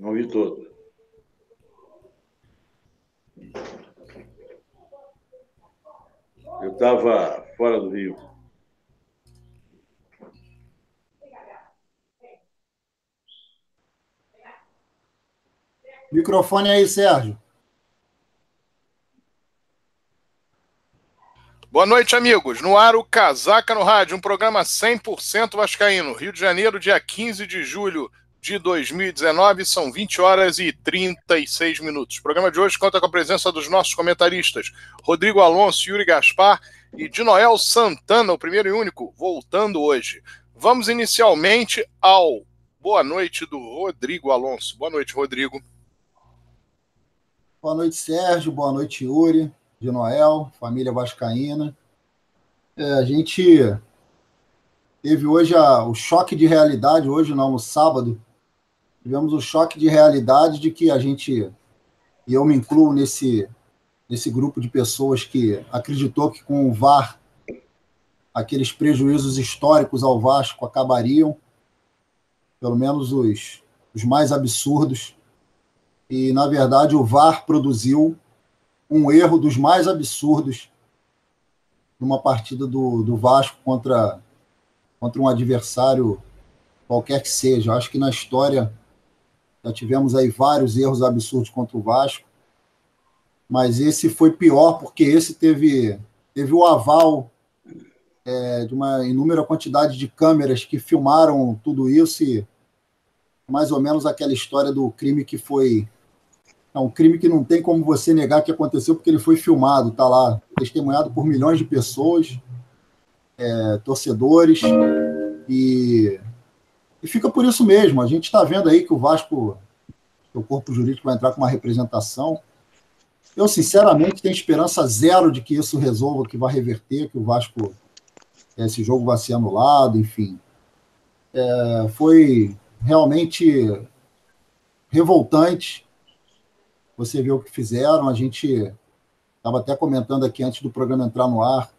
Não vi todo. Eu estava fora do Rio. Microfone aí, Sérgio. Boa noite, amigos. No ar, o Casaca no Rádio, um programa 100% vascaíno. Rio de Janeiro, dia 15 de julho de 2019, são 20 horas e 36 minutos. O programa de hoje conta com a presença dos nossos comentaristas Rodrigo Alonso, Yuri Gaspar e de Noel Santana, o primeiro e único, voltando hoje. Vamos inicialmente ao boa noite do Rodrigo Alonso. Boa noite, Rodrigo. Boa noite, Sérgio. Boa noite, Yuri de Noel, família Vascaína. É, a gente teve hoje a, o choque de realidade, hoje não, no sábado, tivemos o choque de realidade de que a gente, e eu me incluo nesse, nesse grupo de pessoas que acreditou que com o VAR aqueles prejuízos históricos ao Vasco acabariam, pelo menos os, os mais absurdos. E, na verdade, o VAR produziu um erro dos mais absurdos numa partida do, do Vasco contra, contra um adversário qualquer que seja. Acho que na história já tivemos aí vários erros absurdos contra o Vasco, mas esse foi pior porque esse teve, teve o aval é, de uma inúmera quantidade de câmeras que filmaram tudo isso e mais ou menos aquela história do crime que foi é um crime que não tem como você negar que aconteceu, porque ele foi filmado, está lá, testemunhado por milhões de pessoas, é, torcedores, e, e fica por isso mesmo. A gente está vendo aí que o Vasco, o corpo jurídico vai entrar com uma representação. Eu, sinceramente, tenho esperança zero de que isso resolva, que vai reverter, que o Vasco, esse jogo vai ser anulado, enfim. É, foi realmente revoltante você vê o que fizeram. A gente estava até comentando aqui antes do programa entrar no ar.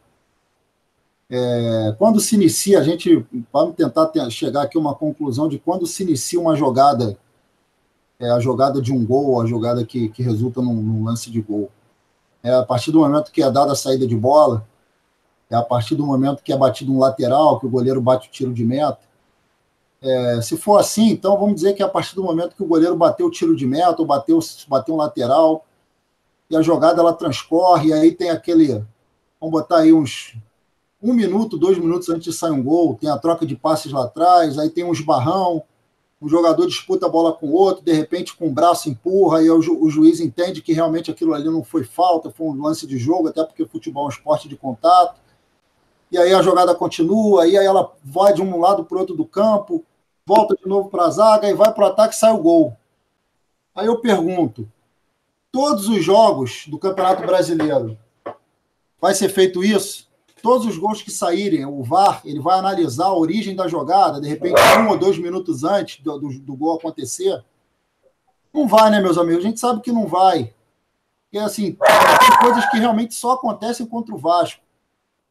É, quando se inicia, a gente vamos tentar ter, chegar aqui a uma conclusão de quando se inicia uma jogada, é, a jogada de um gol, a jogada que, que resulta num, num lance de gol. É a partir do momento que é dada a saída de bola, é a partir do momento que é batido um lateral, que o goleiro bate o tiro de meta, é, se for assim, então vamos dizer que a partir do momento que o goleiro bateu o tiro de meta, ou bateu, bateu um lateral, e a jogada ela transcorre, e aí tem aquele. Vamos botar aí uns um minuto, dois minutos antes de sair um gol, tem a troca de passes lá atrás, aí tem um esbarrão, o jogador disputa a bola com o outro, de repente com o braço empurra, e o, ju o juiz entende que realmente aquilo ali não foi falta, foi um lance de jogo, até porque futebol é um esporte de contato. E aí a jogada continua, e aí ela vai de um lado para o outro do campo, volta de novo para a zaga e vai para o ataque e sai o gol. Aí eu pergunto: todos os jogos do Campeonato Brasileiro vai ser feito isso? Todos os gols que saírem, o VAR ele vai analisar a origem da jogada, de repente um ou dois minutos antes do, do, do gol acontecer? Não vai, né, meus amigos? A gente sabe que não vai. Porque, assim, tem coisas que realmente só acontecem contra o Vasco.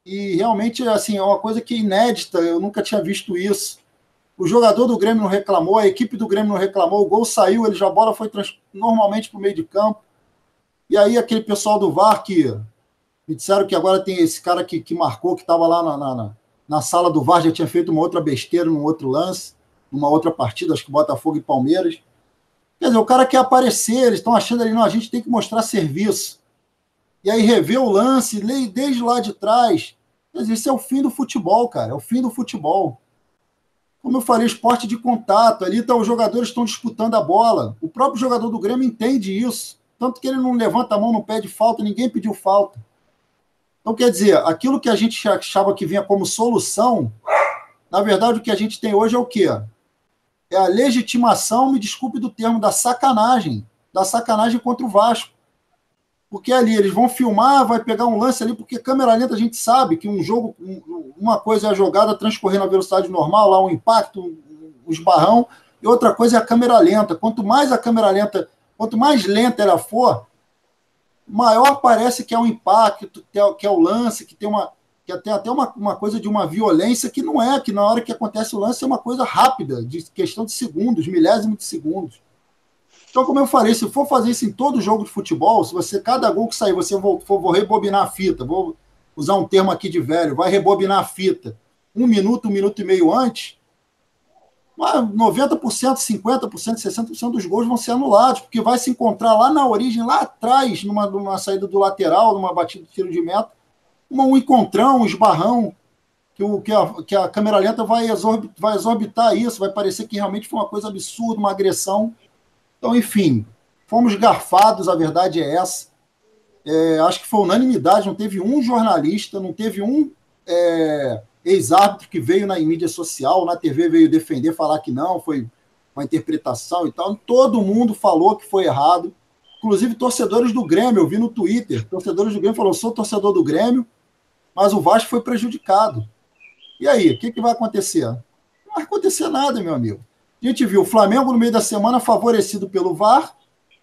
E realmente, assim, é uma coisa que é inédita, eu nunca tinha visto isso. O jogador do Grêmio não reclamou, a equipe do Grêmio não reclamou, o gol saiu, ele já a bola foi trans, normalmente para o meio de campo. E aí aquele pessoal do VAR que me disseram que agora tem esse cara que, que marcou, que estava lá na, na, na, sala do VAR, já tinha feito uma outra besteira num outro lance, numa outra partida, acho que Botafogo e Palmeiras. Quer dizer, o cara quer aparecer, eles estão achando ali, não, a gente tem que mostrar serviço. E aí rever o lance, desde lá de trás. Quer dizer, isso é o fim do futebol, cara, é o fim do futebol como eu falei, esporte de contato. Ali tá, os jogadores estão disputando a bola. O próprio jogador do Grêmio entende isso. Tanto que ele não levanta a mão, não pede falta, ninguém pediu falta. Então, quer dizer, aquilo que a gente achava que vinha como solução, na verdade, o que a gente tem hoje é o quê? É a legitimação, me desculpe do termo, da sacanagem. Da sacanagem contra o Vasco. Porque ali eles vão filmar, vai pegar um lance ali, porque câmera lenta a gente sabe que um jogo, uma coisa é a jogada transcorrendo a velocidade normal, lá um impacto, um esbarrão, e outra coisa é a câmera lenta. Quanto mais a câmera lenta, quanto mais lenta ela for, maior parece que é o impacto, que é, que é o lance, que tem uma que tem até uma, uma coisa de uma violência que não é, que na hora que acontece o lance é uma coisa rápida, de questão de segundos, milésimos de segundos. Então, como eu falei, se for fazer isso em todo jogo de futebol, se você, cada gol que sair, você for, for rebobinar a fita, vou usar um termo aqui de velho, vai rebobinar a fita um minuto, um minuto e meio antes, 90%, 50%, 60% dos gols vão ser anulados, porque vai se encontrar lá na origem, lá atrás, numa, numa saída do lateral, numa batida de tiro de meta, um encontrão, um esbarrão, que, o, que, a, que a câmera lenta vai, exorb, vai exorbitar isso, vai parecer que realmente foi uma coisa absurda, uma agressão. Então, enfim, fomos garfados, a verdade é essa. É, acho que foi unanimidade, não teve um jornalista, não teve um é, ex-árbitro que veio na mídia social, na TV veio defender, falar que não, foi uma interpretação e tal. Todo mundo falou que foi errado. Inclusive torcedores do Grêmio, eu vi no Twitter, torcedores do Grêmio falaram, sou torcedor do Grêmio, mas o Vasco foi prejudicado. E aí, o que, que vai acontecer? Não vai acontecer nada, meu amigo. A gente viu o Flamengo no meio da semana favorecido pelo VAR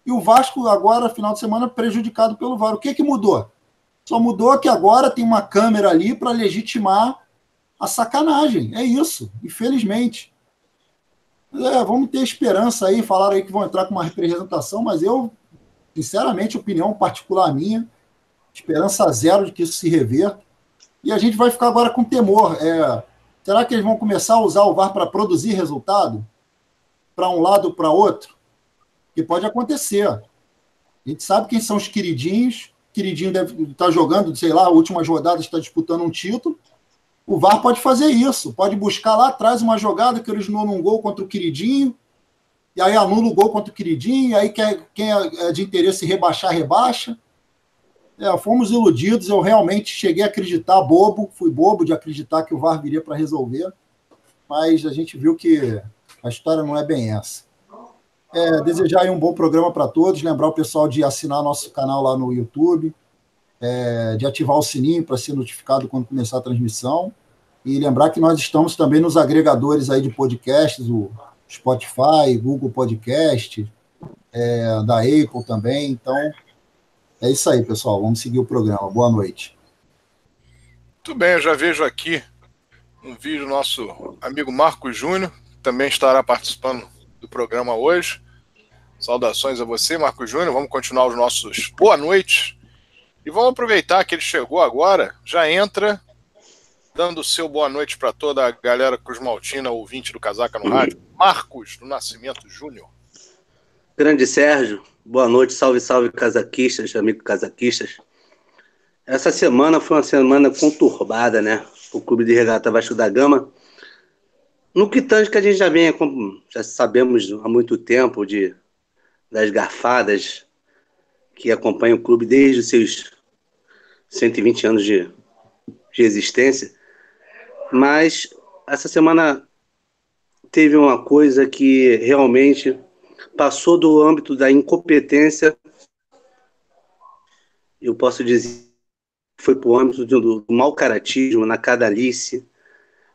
e o Vasco agora, final de semana, prejudicado pelo VAR. O que, que mudou? Só mudou que agora tem uma câmera ali para legitimar a sacanagem. É isso, infelizmente. É, vamos ter esperança aí. Falaram aí que vão entrar com uma representação, mas eu, sinceramente, opinião particular minha, esperança zero de que isso se reverta. E a gente vai ficar agora com temor. É, será que eles vão começar a usar o VAR para produzir resultado? Para um lado ou para outro? Que pode acontecer. A gente sabe quem são os queridinhos. Queridinho deve estar tá jogando, sei lá, a última rodada está disputando um título. O VAR pode fazer isso, pode buscar lá atrás uma jogada que originou num gol contra o queridinho, e aí anula o gol contra o queridinho, e aí quem é de interesse rebaixar, rebaixa. É, fomos iludidos, eu realmente cheguei a acreditar, bobo, fui bobo de acreditar que o VAR viria para resolver, mas a gente viu que a história não é bem essa. É, desejar um bom programa para todos, lembrar o pessoal de assinar nosso canal lá no YouTube, é, de ativar o sininho para ser notificado quando começar a transmissão, e lembrar que nós estamos também nos agregadores aí de podcasts, o Spotify, Google Podcast, é, da Apple também, então é isso aí, pessoal. Vamos seguir o programa. Boa noite. Muito bem, eu já vejo aqui um vídeo do nosso amigo Marcos Júnior, que também estará participando do programa hoje. Saudações a você, Marcos Júnior. Vamos continuar os nossos boa noite. E vamos aproveitar que ele chegou agora, já entra dando o seu boa noite para toda a galera Cruz Maltina, ouvinte do Casaca no Rádio. Marcos do Nascimento Júnior. Grande Sérgio, Boa noite, salve, salve, casaquistas, amigos casaquistas. Essa semana foi uma semana conturbada, né? O Clube de Regata Vasco da Gama. No que tanto que a gente já vem, já sabemos há muito tempo, de, das garfadas que acompanham o clube desde os seus 120 anos de, de existência. Mas essa semana teve uma coisa que realmente passou do âmbito da incompetência, eu posso dizer, foi para o âmbito do, do mau caratismo, na cadalice,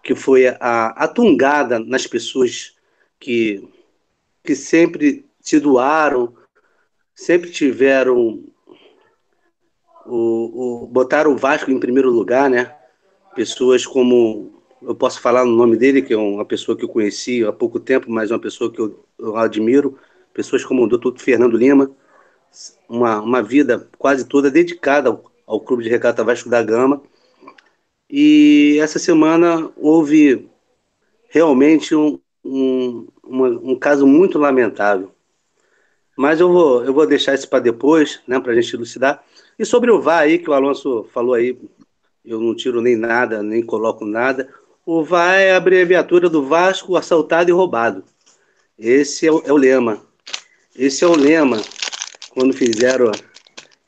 que foi a, tungada nas pessoas que, que sempre se doaram, sempre tiveram o, o botaram o Vasco em primeiro lugar, né? Pessoas como eu posso falar no nome dele, que é uma pessoa que eu conheci há pouco tempo, mas uma pessoa que eu, eu admiro, pessoas como o doutor Fernando Lima, uma, uma vida quase toda dedicada ao, ao Clube de Regata Vasco da Gama. E essa semana houve realmente um, um, uma, um caso muito lamentável. Mas eu vou, eu vou deixar isso para depois, né, para a gente elucidar. E sobre o VAR aí, que o Alonso falou aí, eu não tiro nem nada, nem coloco nada. O VAR é a abreviatura do Vasco assaltado e roubado. Esse é o, é o lema. Esse é o lema quando fizeram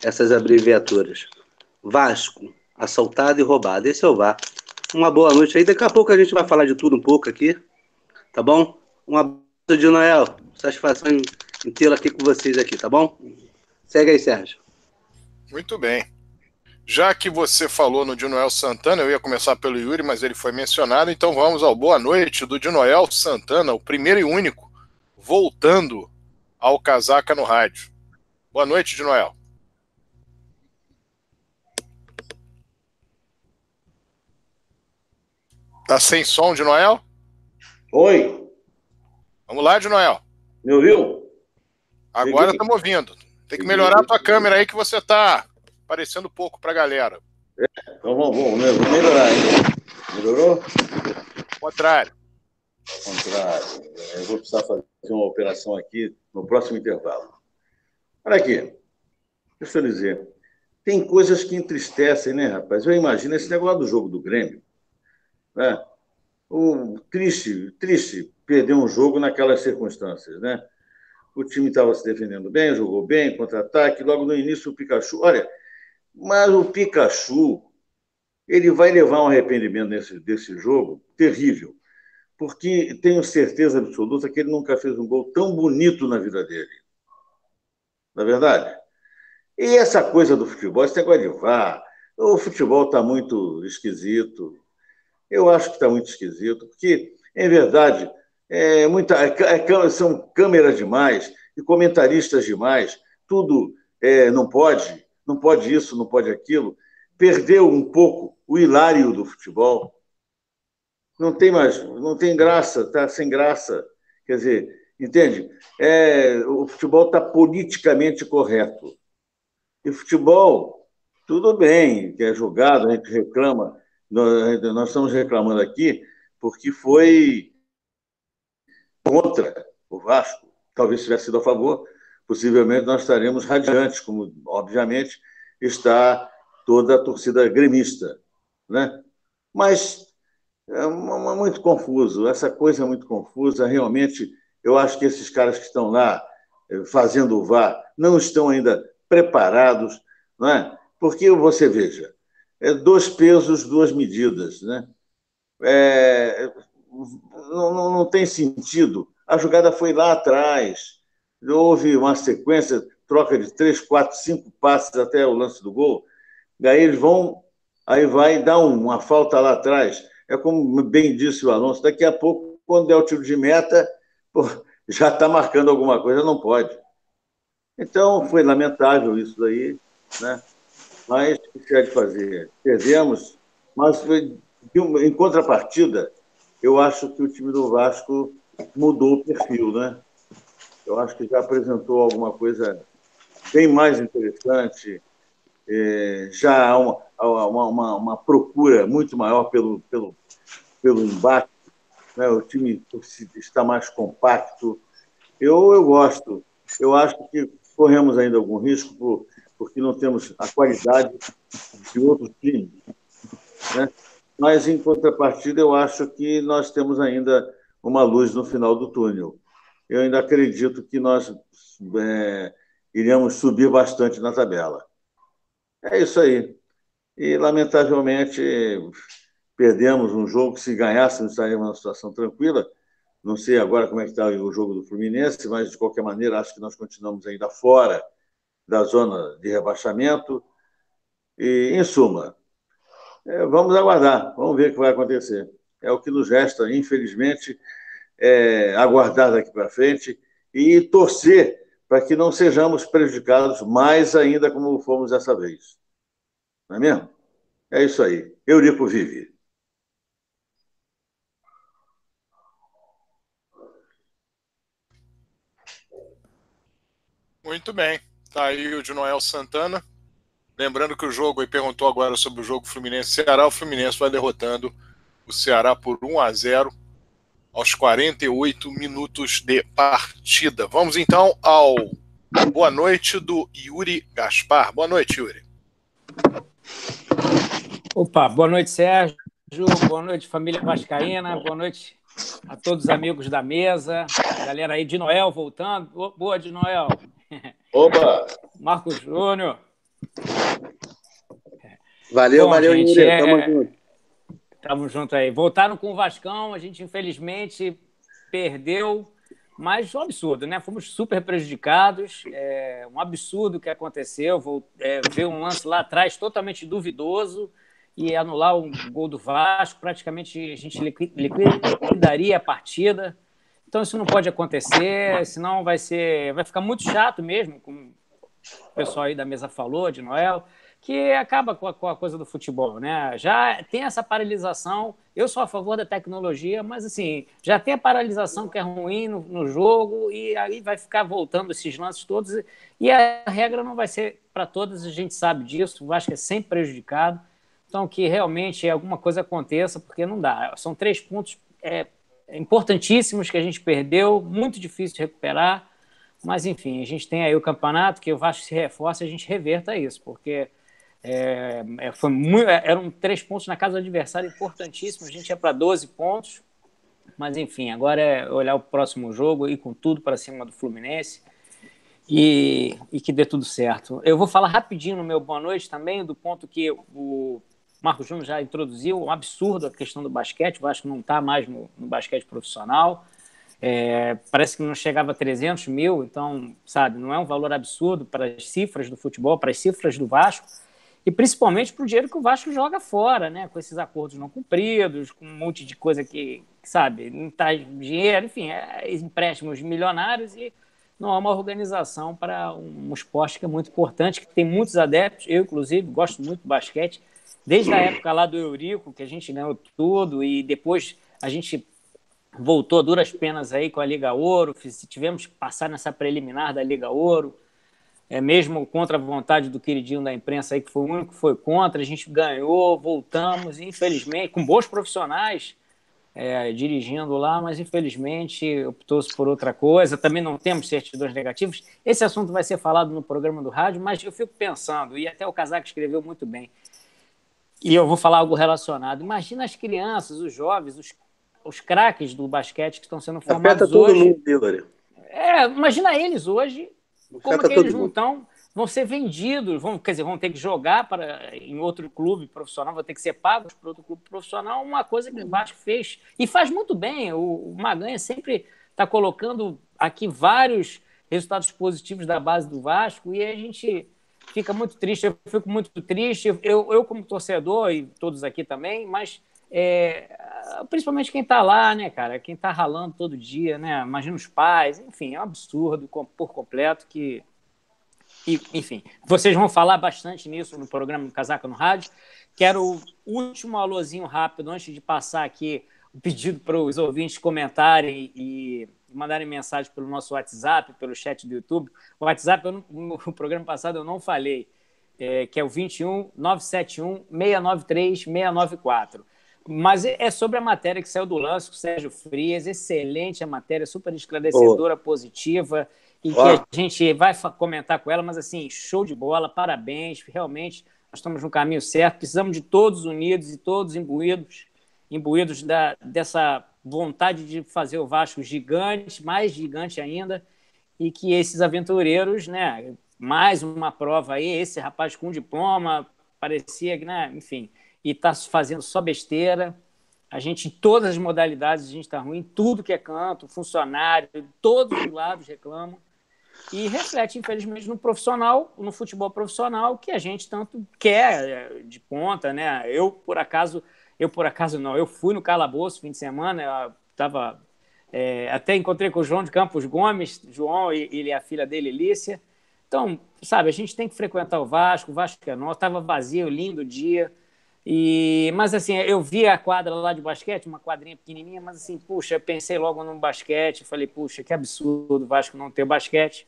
essas abreviaturas. Vasco, assaltado e roubado. Esse é o VAR. Uma boa noite aí. Daqui a pouco a gente vai falar de tudo um pouco aqui. Tá bom? Um abraço de Noel. Satisfação em tê-lo aqui com vocês aqui, tá bom? Segue aí, Sérgio. Muito bem. Já que você falou no Dinoel Santana, eu ia começar pelo Yuri, mas ele foi mencionado, então vamos ao boa noite do Dinoel Santana, o primeiro e único, voltando ao Casaca no rádio. Boa noite, de Noel. Tá sem som de Noel? Oi. Vamos lá, de Noel. Me ouviu? Agora estamos ouvindo. Tem que melhorar a tua câmera aí que você está aparecendo pouco para a galera. É, então vamos, vamos, vamos melhorar, hein? Melhorou? Contrário. Contrário. Eu vou precisar fazer uma operação aqui no próximo intervalo. Olha aqui. Deixa eu dizer. Tem coisas que entristecem, né, rapaz? Eu imagino esse negócio do jogo do Grêmio. Né? O, triste, triste perder um jogo naquelas circunstâncias, né? O time estava se defendendo bem, jogou bem, contra-ataque. Logo no início, o Pikachu. Olha, mas o Pikachu, ele vai levar um arrependimento nesse, desse jogo terrível, porque tenho certeza absoluta que ele nunca fez um gol tão bonito na vida dele. Na é verdade? E essa coisa do futebol, esse negócio de vá, o futebol está muito esquisito. Eu acho que está muito esquisito, porque, em verdade, é muita, é, é são câmeras demais e comentaristas demais, tudo é, não pode, não pode isso, não pode aquilo. Perdeu um pouco o hilário do futebol. Não tem mais, não tem graça, está sem graça. Quer dizer, entende? É, o futebol está politicamente correto. E futebol, tudo bem, que é jogado, a gente reclama, nós, nós estamos reclamando aqui porque foi contra o Vasco. Talvez tivesse sido a favor, possivelmente nós estaremos radiantes, como, obviamente, está toda a torcida gremista. Né? Mas é muito confuso, essa coisa é muito confusa. Realmente, eu acho que esses caras que estão lá eh, fazendo o VAR não estão ainda preparados, não é? Porque você veja, é dois pesos, duas medidas, né? É, não, não, não tem sentido. A jogada foi lá atrás, houve uma sequência, troca de três, quatro, cinco passes até o lance do gol. Daí eles vão, aí vai dar uma falta lá atrás. É como bem disse o Alonso, daqui a pouco, quando der o tiro de meta, pô, já está marcando alguma coisa, não pode. Então, foi lamentável isso daí, né? Mas o que se é de fazer? Perdemos, mas em contrapartida, eu acho que o time do Vasco mudou o perfil, né? Eu acho que já apresentou alguma coisa bem mais interessante, é, já há uma, uma, uma, uma, procura muito maior pelo, pelo, pelo embate, né? o time está mais compacto. Eu, eu gosto, eu acho que corremos ainda algum risco por, porque não temos a qualidade de outros times. Né? Mas, em contrapartida, eu acho que nós temos ainda uma luz no final do túnel. Eu ainda acredito que nós é, iremos subir bastante na tabela. É isso aí. E, lamentavelmente, perdemos um jogo que, se ganhássemos, estaríamos numa situação tranquila. Não sei agora como é que está o jogo do Fluminense, mas, de qualquer maneira, acho que nós continuamos ainda fora da zona de rebaixamento. E, em suma, é, vamos aguardar, vamos ver o que vai acontecer. É o que nos resta, infelizmente, é, aguardar daqui para frente e torcer para que não sejamos prejudicados mais ainda como fomos dessa vez. Não é mesmo? É isso aí. Eurico vive. Muito bem. Tá aí o de Noel Santana. Lembrando que o jogo, e perguntou agora sobre o jogo Fluminense-Ceará, o Fluminense vai derrotando o Ceará por 1 a 0 aos 48 minutos de partida. Vamos então ao boa noite do Yuri Gaspar. Boa noite, Yuri. Opa, boa noite, Sérgio. Boa noite, família Vascaína. Boa noite a todos os amigos da mesa. Galera aí de Noel voltando. Boa de Noel. Opa! Marcos Júnior. Valeu, Bom, valeu, gente, Yuri. É... Tamo junto. Tamo junto aí. Voltaram com o Vascão, a gente infelizmente perdeu, mas um absurdo, né? Fomos super prejudicados, é um absurdo o que aconteceu. Vou é, ver um lance lá atrás totalmente duvidoso e anular um gol do Vasco, praticamente a gente liquidaria a partida. Então isso não pode acontecer, senão vai ser, vai ficar muito chato mesmo, o pessoal aí da mesa falou, de Noel que acaba com a, com a, coisa do futebol, né? Já tem essa paralisação. Eu sou a favor da tecnologia, mas assim, já tem a paralisação que é ruim no, no jogo e aí vai ficar voltando esses lances todos e a regra não vai ser para todas, a gente sabe disso. O Vasco é sempre prejudicado. Então, que realmente alguma coisa aconteça, porque não dá. São três pontos é, importantíssimos que a gente perdeu, muito difícil de recuperar. Mas, enfim, a gente tem aí o campeonato, que o Vasco se reforça e a gente reverta isso, porque é, é, foi muito, é, eram três pontos na casa do adversário importantíssimos. A gente ia para 12 pontos. Mas, enfim, agora é olhar o próximo jogo e com tudo para cima do Fluminense e, e, que dê tudo certo. Eu vou falar rapidinho no meu boa noite também, do ponto que o Marco Júnior já introduziu, um absurdo a questão do basquete. Eu acho que não está mais no, no, basquete profissional. É, parece que não chegava a 300 mil, então, sabe, não é um valor absurdo para as cifras do futebol, para as cifras do Vasco e principalmente para o dinheiro que o Vasco joga fora, né? Com esses acordos não cumpridos, com um monte de coisa que, sabe, não traz dinheiro, enfim, é, empréstimos milionários e não há uma organização para um esporte que é muito importante, que tem muitos adeptos. Eu, inclusive, gosto muito do basquete, desde a época lá do Eurico, que a gente ganhou tudo, e depois a gente voltou duras penas aí com a Liga Ouro, tivemos que passar nessa preliminar da Liga Ouro é, mesmo contra a vontade do queridinho da imprensa aí, que foi o único que foi contra, a gente ganhou, voltamos, infelizmente, com bons profissionais é, dirigindo lá, mas infelizmente optou-se por outra coisa. Também não temos certidões negativas. Esse assunto vai ser falado no programa do rádio, mas eu fico pensando, e até o Casaco escreveu muito bem, e eu vou falar algo relacionado. Imagina as crianças, os jovens, os, os craques do basquete que estão sendo formados Afeta hoje. todo mundo, Igor. É, imagina eles hoje como é que eles não estão? Vão ser vendidos, vão, quer dizer, vão ter que jogar para, em outro clube profissional, vão ter que ser pagos para outro clube profissional, uma coisa que o Vasco fez. E faz muito bem. O, o Maganha sempre está colocando aqui vários resultados positivos da base do Vasco e a gente fica muito triste. Eu fico muito triste, eu, eu como torcedor e todos aqui também, mas é, principalmente quem está lá, né, cara? Quem está ralando todo dia, né? Imagina os pais, enfim, é um absurdo por completo que. E, enfim, vocês vão falar bastante nisso no programa Casaca no Rádio. Quero o último alôzinho rápido antes de passar aqui o pedido para os ouvintes comentarem e mandarem mensagem pelo nosso WhatsApp, pelo chat do YouTube. O WhatsApp, eu, no programa passado eu não falei, é, que é o 21 971 693 694. Mas é, é sobre a matéria que saiu do lance com o Sérgio Frias, excelente a matéria, super esclarecedora, oh. positiva, e oh. que a gente vai comentar com ela, mas assim, show de bola, parabéns, realmente nós estamos no caminho certo, precisamos de todos unidos e todos imbuídos, imbuídos da, dessa vontade de fazer o Vasco gigante, mais gigante ainda, e que esses aventureiros, né, mais uma prova aí, esse rapaz com diploma, parecia, né, enfim, e está fazendo só besteira. A gente, em todas as modalidades, a gente está ruim, tudo que é canto, funcionário, todos os lados reclamam. E reflete, infelizmente, no profissional, no futebol profissional, que a gente tanto quer é, de ponta, né? Eu, por acaso, eu por acaso não, eu fui no calabouço fim de semana, estava é, até encontrei com o João de Campos Gomes, João e ele a filha dele, Lícia. Então, sabe, a gente tem que frequentar o Vasco, o Vasco é nosso, estava vazio, lindo dia. E, mas assim, eu vi a quadra lá de basquete, uma quadrinha pequenininha, mas assim, puxa, eu pensei logo no basquete, falei, puxa, que absurdo Vasco não ter basquete.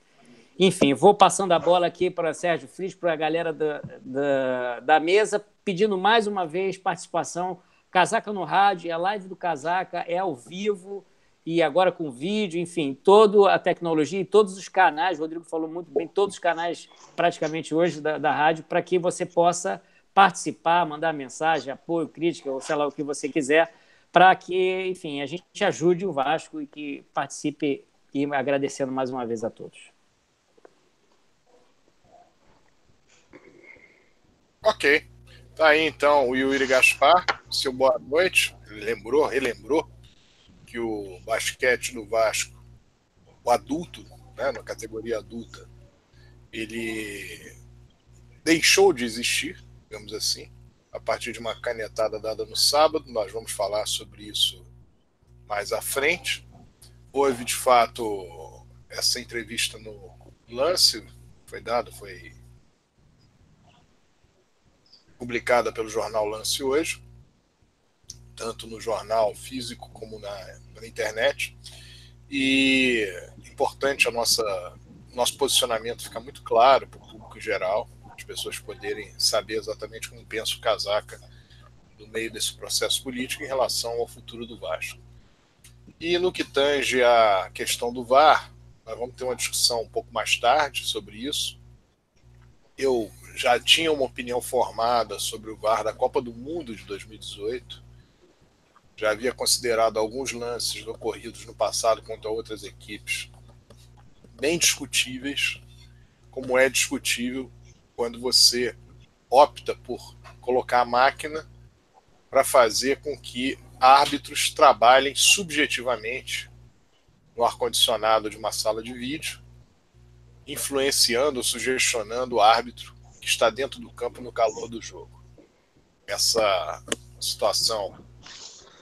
Enfim, vou passando a bola aqui para Sérgio Fris, para a galera da, da, da, mesa, pedindo mais uma vez participação. Casaca no rádio, é a live do Casaca, é ao vivo e agora com vídeo, enfim, toda a tecnologia e todos os canais, o Rodrigo falou muito bem, todos os canais praticamente hoje da, da rádio, para que você possa participar, mandar mensagem, apoio, crítica, ou sei lá o que você quiser, para que, enfim, a gente ajude o Vasco e que participe e agradecendo mais uma vez a todos. Ok. Tá aí então o Yuri Gaspar, seu boa noite. Ele lembrou, relembrou que o basquete do Vasco, o adulto, né, na categoria adulta, ele deixou de existir digamos assim, a partir de uma canetada dada no sábado. Nós vamos falar sobre isso mais à frente. Houve, de fato, essa entrevista no lance, foi dado, foi publicada pelo jornal Lance hoje, tanto no jornal físico como na, na internet. E importante a nossa nosso posicionamento ficar muito claro para o público em geral, pessoas poderem saber exatamente como pensa o Casaca no meio desse processo político em relação ao futuro do Vasco. E no que tange a questão do VAR, nós vamos ter uma discussão um pouco mais tarde sobre isso. Eu já tinha uma opinião formada sobre o VAR da Copa do Mundo de 2018. Já havia considerado alguns lances ocorridos no passado contra outras equipes bem discutíveis, como é discutível quando você opta por colocar a máquina para fazer com que árbitros trabalhem subjetivamente no ar-condicionado de uma sala de vídeo, influenciando ou sugestionando o árbitro que está dentro do campo no calor do jogo. Essa situação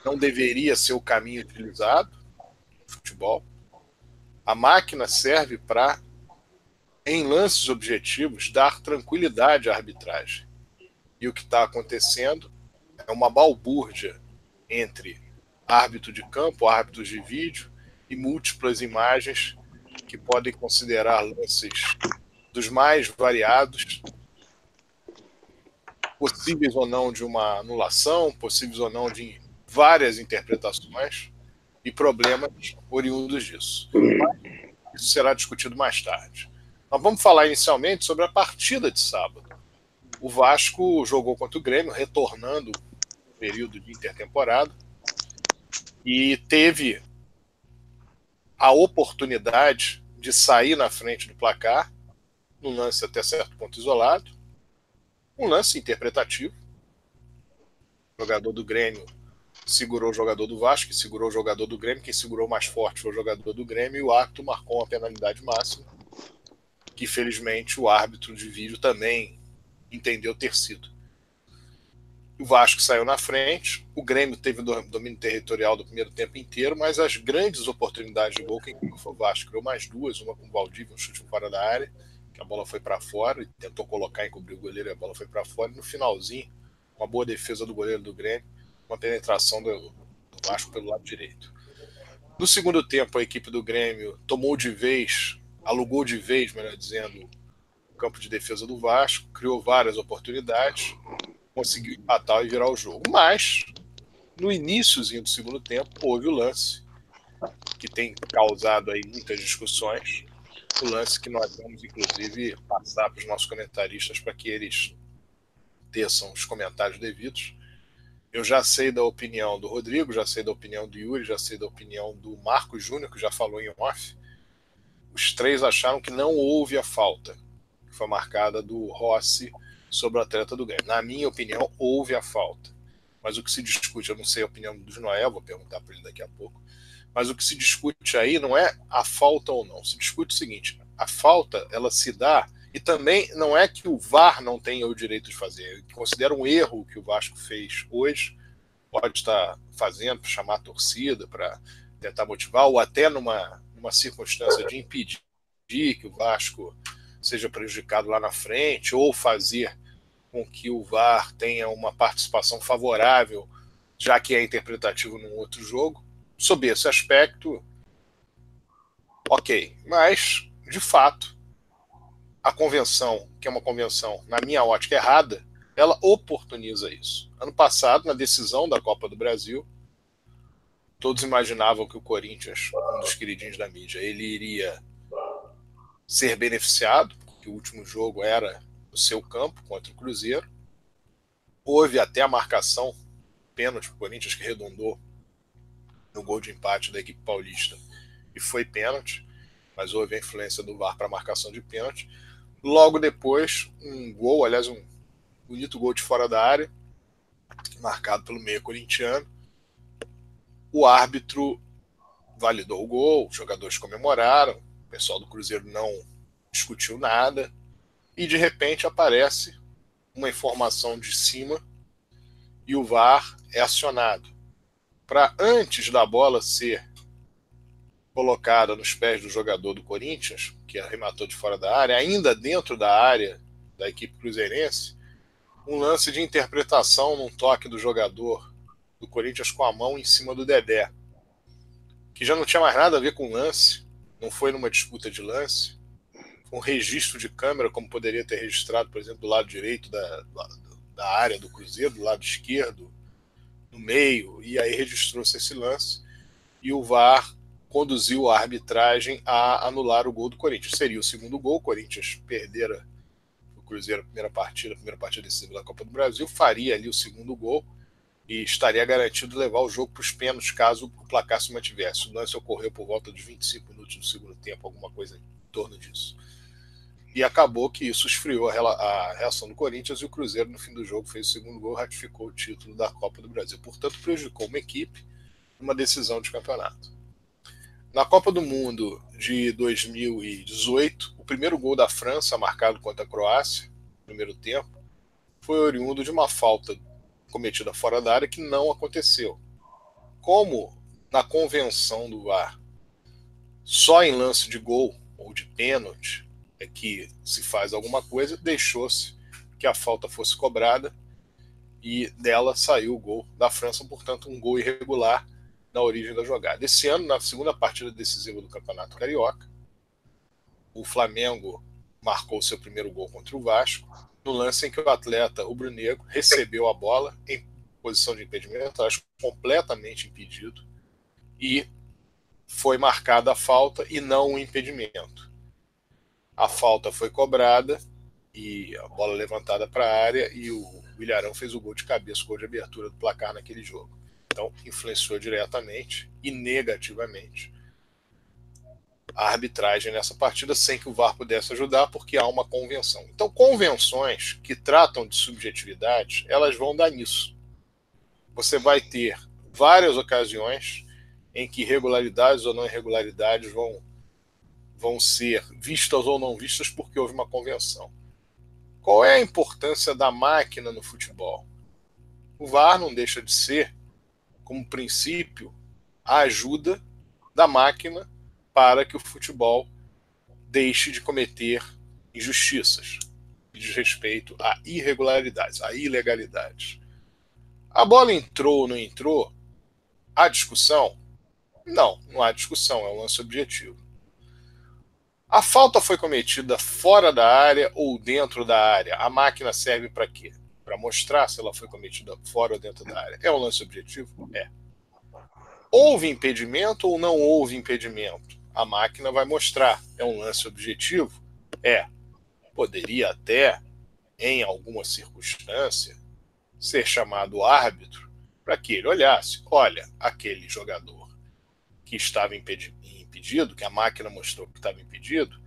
não deveria ser o caminho utilizado no futebol. A máquina serve para, em lances objetivos, dar tranquilidade à arbitragem. E o que está acontecendo é uma balbúrdia entre árbitro de campo, árbitros de vídeo e múltiplas imagens que podem considerar lances dos mais variados, possíveis ou não de uma anulação, possíveis ou não de várias interpretações e problemas oriundos disso. Isso será discutido mais tarde. Nós vamos falar inicialmente sobre a partida de sábado. O Vasco jogou contra o Grêmio, retornando o período de intertemporada, e teve a oportunidade de sair na frente do placar, num lance até certo ponto isolado, um lance interpretativo. O jogador do Grêmio segurou o jogador do Vasco, que segurou o jogador do Grêmio, quem segurou mais forte foi o jogador do Grêmio, e o árbitro marcou uma penalidade máxima, que felizmente o árbitro de vídeo também entendeu ter sido. O Vasco saiu na frente, o Grêmio teve domínio territorial do primeiro tempo inteiro, mas as grandes oportunidades de gol, quem foi o Vasco criou mais duas, uma com o Valdívia, um chute fora da área, que a bola foi para fora, e tentou colocar, encobrir o goleiro e a bola foi para fora, e no finalzinho, uma boa defesa do goleiro do Grêmio, uma penetração do, do Vasco pelo lado direito. No segundo tempo, a equipe do Grêmio tomou de vez, alugou de vez, melhor dizendo, o campo de defesa do Vasco, criou várias oportunidades, conseguiu empatar e virar o jogo. Mas, no iníciozinho do segundo tempo, houve o lance que tem causado aí muitas discussões. O lance que nós vamos, inclusive, passar para os nossos comentaristas para que eles teçam os comentários devidos. Eu já sei da opinião do Rodrigo, já sei da opinião do Yuri, já sei da opinião do Marco Júnior, que já falou em off. Os três acharam que não houve a falta que foi marcada do Rossi sobre o atleta do Grêmio. Na minha opinião, houve a falta. Mas o que se discute, eu não sei a opinião do Noel, vou perguntar para ele daqui a pouco. Mas o que se discute aí não é a falta ou não. Se discute o seguinte: a falta ela se dá e também não é que o VAR não tenha o direito de fazer. Eu considero um erro que o Vasco fez hoje, pode estar fazendo para chamar a torcida, para tentar motivar, ou até numa, numa circunstância de impedir que o Vasco seja prejudicado lá na frente, ou fazer com que o VAR tenha uma participação favorável, já que é interpretativo num outro jogo. Sob esse aspecto, ok. Mas, de fato, a convenção, que é uma convenção, na minha ótica, errada, ela oportuniza isso. Ano passado, na decisão da Copa do Brasil, todos imaginavam que o Corinthians, um dos queridinhos da mídia, ele iria ser beneficiado, porque o último jogo era no seu campo contra o Cruzeiro. Houve até a marcação, pênalti para o Corinthians, que redondou no gol de empate da equipe paulista. E foi pênalti, mas houve a influência do VAR para a marcação de pênalti. Logo depois, um gol, aliás, um bonito gol de fora da área, marcado pelo meio corintiano. O árbitro validou o gol, os jogadores comemoraram, o pessoal do Cruzeiro não discutiu nada, e de repente aparece uma informação de cima e o VAR é acionado. Para antes da bola ser colocada nos pés do jogador do Corinthians, que arrematou de fora da área, ainda dentro da área da equipe cruzeirense, um lance de interpretação num toque do jogador do Corinthians com a mão em cima do Dedé, que já não tinha mais nada a ver com lance, não foi numa disputa de lance, um registro de câmera, como poderia ter registrado, por exemplo, do lado direito da, da área do Cruzeiro, do lado esquerdo, no meio, e aí registrou-se esse lance, e o VAR conduziu a arbitragem a anular o gol do Corinthians. Seria o segundo gol, o Corinthians perdera o Cruzeiro a primeira partida, a primeira partida decisiva da Copa do Brasil, faria ali o segundo gol e estaria garantido levar o jogo para os pênaltis caso o placar se mantivesse. O lance ocorreu por volta dos 25 minutos do segundo tempo, alguma coisa em torno disso. E acabou que isso esfriou a reação do Corinthians e o Cruzeiro, no fim do jogo, fez o segundo gol, ratificou o título da Copa do Brasil. Portanto, prejudicou uma equipe numa decisão de campeonato. Na Copa do Mundo de 2018, o primeiro gol da França, marcado contra a Croácia, no primeiro tempo, foi oriundo de uma falta cometida fora da área que não aconteceu. Como na convenção do VAR, só em lance de gol ou de pênalti é que se faz alguma coisa, deixou-se que a falta fosse cobrada e dela saiu o gol da França, portanto, um gol irregular na origem da jogada. Esse ano, na segunda partida decisiva do Campeonato Carioca, o Flamengo marcou seu primeiro gol contra o Vasco, no lance em que o atleta rubro-negro recebeu a bola em posição de impedimento, acho completamente impedido, e foi marcada a falta e não o impedimento. A falta foi cobrada e a bola levantada para a área e o Ilharão fez o gol de cabeça, o gol de abertura do placar naquele jogo. Então, influenciou diretamente e negativamente a arbitragem nessa partida sem que o VAR pudesse ajudar, porque há uma convenção. Então, convenções que tratam de subjetividade, elas vão dar nisso. Você vai ter várias ocasiões em que irregularidades ou não irregularidades vão, vão ser vistas ou não vistas porque houve uma convenção. Qual é a importância da máquina no futebol? O VAR não deixa de ser como princípio a ajuda da máquina para que o futebol deixe de cometer injustiças e desrespeito a irregularidades, a ilegalidades. A bola entrou ou não entrou? Há discussão? Não, não há discussão, é um lance objetivo. A falta foi cometida fora da área ou dentro da área. A máquina serve para quê? para mostrar se ela foi cometida fora ou dentro da área. É um lance objetivo? É. Houve impedimento ou não houve impedimento? A máquina vai mostrar. É um lance objetivo? É. Poderia até, em alguma circunstância, ser chamado árbitro para que ele olhasse: olha, aquele jogador que estava impedido, que a máquina mostrou que estava impedido,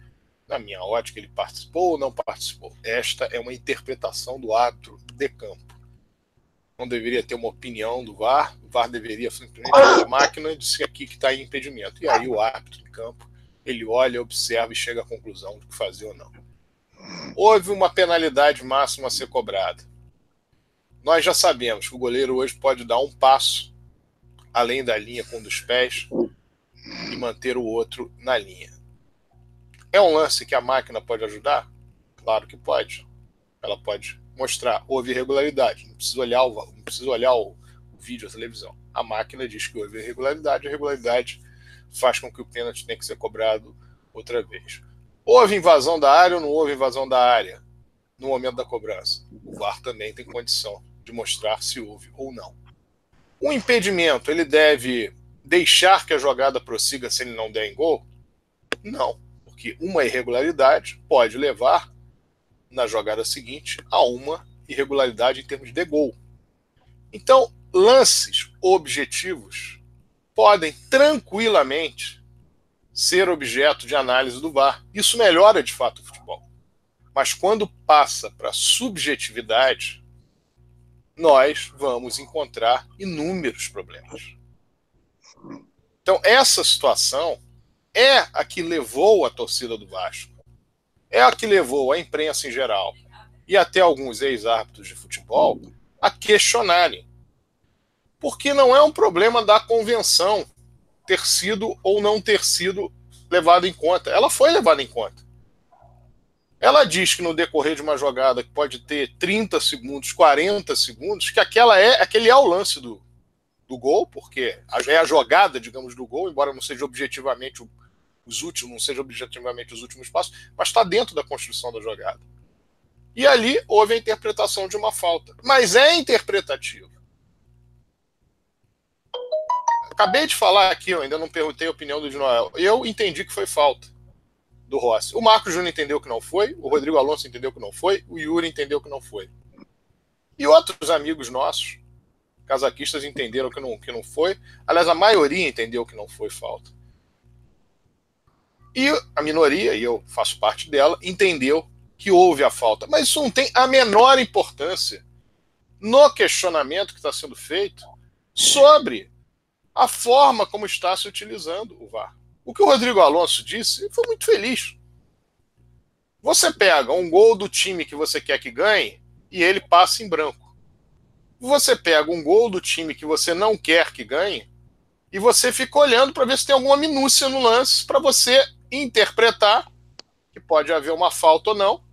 na minha ótica, ele participou ou não participou. Esta é uma interpretação do árbitro de campo. Não deveria ter uma opinião do VAR, o VAR deveria simplesmente ter a máquina e dizer aqui que está em impedimento. E aí o árbitro de campo, ele olha, observa e chega à conclusão de que fazer ou não. Houve uma penalidade máxima a ser cobrada. Nós já sabemos que o goleiro hoje pode dar um passo além da linha com um dos pés e manter o outro na linha. É um lance que a máquina pode ajudar? Claro que pode. Ela pode mostrar houve irregularidade. Não precisa olhar o, não precisa olhar o, o vídeo, a televisão. A máquina diz que houve irregularidade. A irregularidade faz com que o pênalti tenha que ser cobrado outra vez. Houve invasão da área ou não houve invasão da área no momento da cobrança? O VAR também tem condição de mostrar se houve ou não. O impedimento, ele deve deixar que a jogada prossiga se ele não der em gol? Não porque uma irregularidade pode levar, na jogada seguinte, a uma irregularidade em termos de gol. Então, lances objetivos podem tranquilamente ser objeto de análise do VAR. Isso melhora de fato o futebol. Mas quando passa para subjetividade, nós vamos encontrar inúmeros problemas. Então, essa situação é a que levou a torcida do Vasco, é a que levou a imprensa em geral e até alguns ex-árbitros de futebol a questionarem. Porque não é um problema da convenção ter sido ou não ter sido levada em conta. Ela foi levada em conta. ela diz que no decorrer de uma jogada que pode ter 30 segundos, 40 segundos, que aquela é, aquele é o lance do, do gol, porque é a jogada, digamos, do gol, embora não seja objetivamente os últimos, não seja objetivamente os últimos passos, mas está dentro da construção da jogada. E ali houve a interpretação de uma falta. Mas é interpretativo. Acabei de falar aqui, eu ainda não perguntei a opinião do Noel. Eu entendi que foi falta do Rossi. O Marcos Júnior entendeu que não foi, o Rodrigo Alonso entendeu que não foi, o Yuri entendeu que não foi. E outros amigos nossos, casaquistas, entenderam que não, que não foi. Aliás, a maioria entendeu que não foi falta. E a minoria, e eu faço parte dela, entendeu que houve a falta. Mas isso não tem a menor importância no questionamento que está sendo feito sobre a forma como está se utilizando o VAR. O que o Rodrigo Alonso disse foi muito feliz. Você pega um gol do time que você quer que ganhe e ele passa em branco. Você pega um gol do time que você não quer que ganhe e você fica olhando para ver se tem alguma minúcia no lance para você interpretar que pode haver uma falta ou não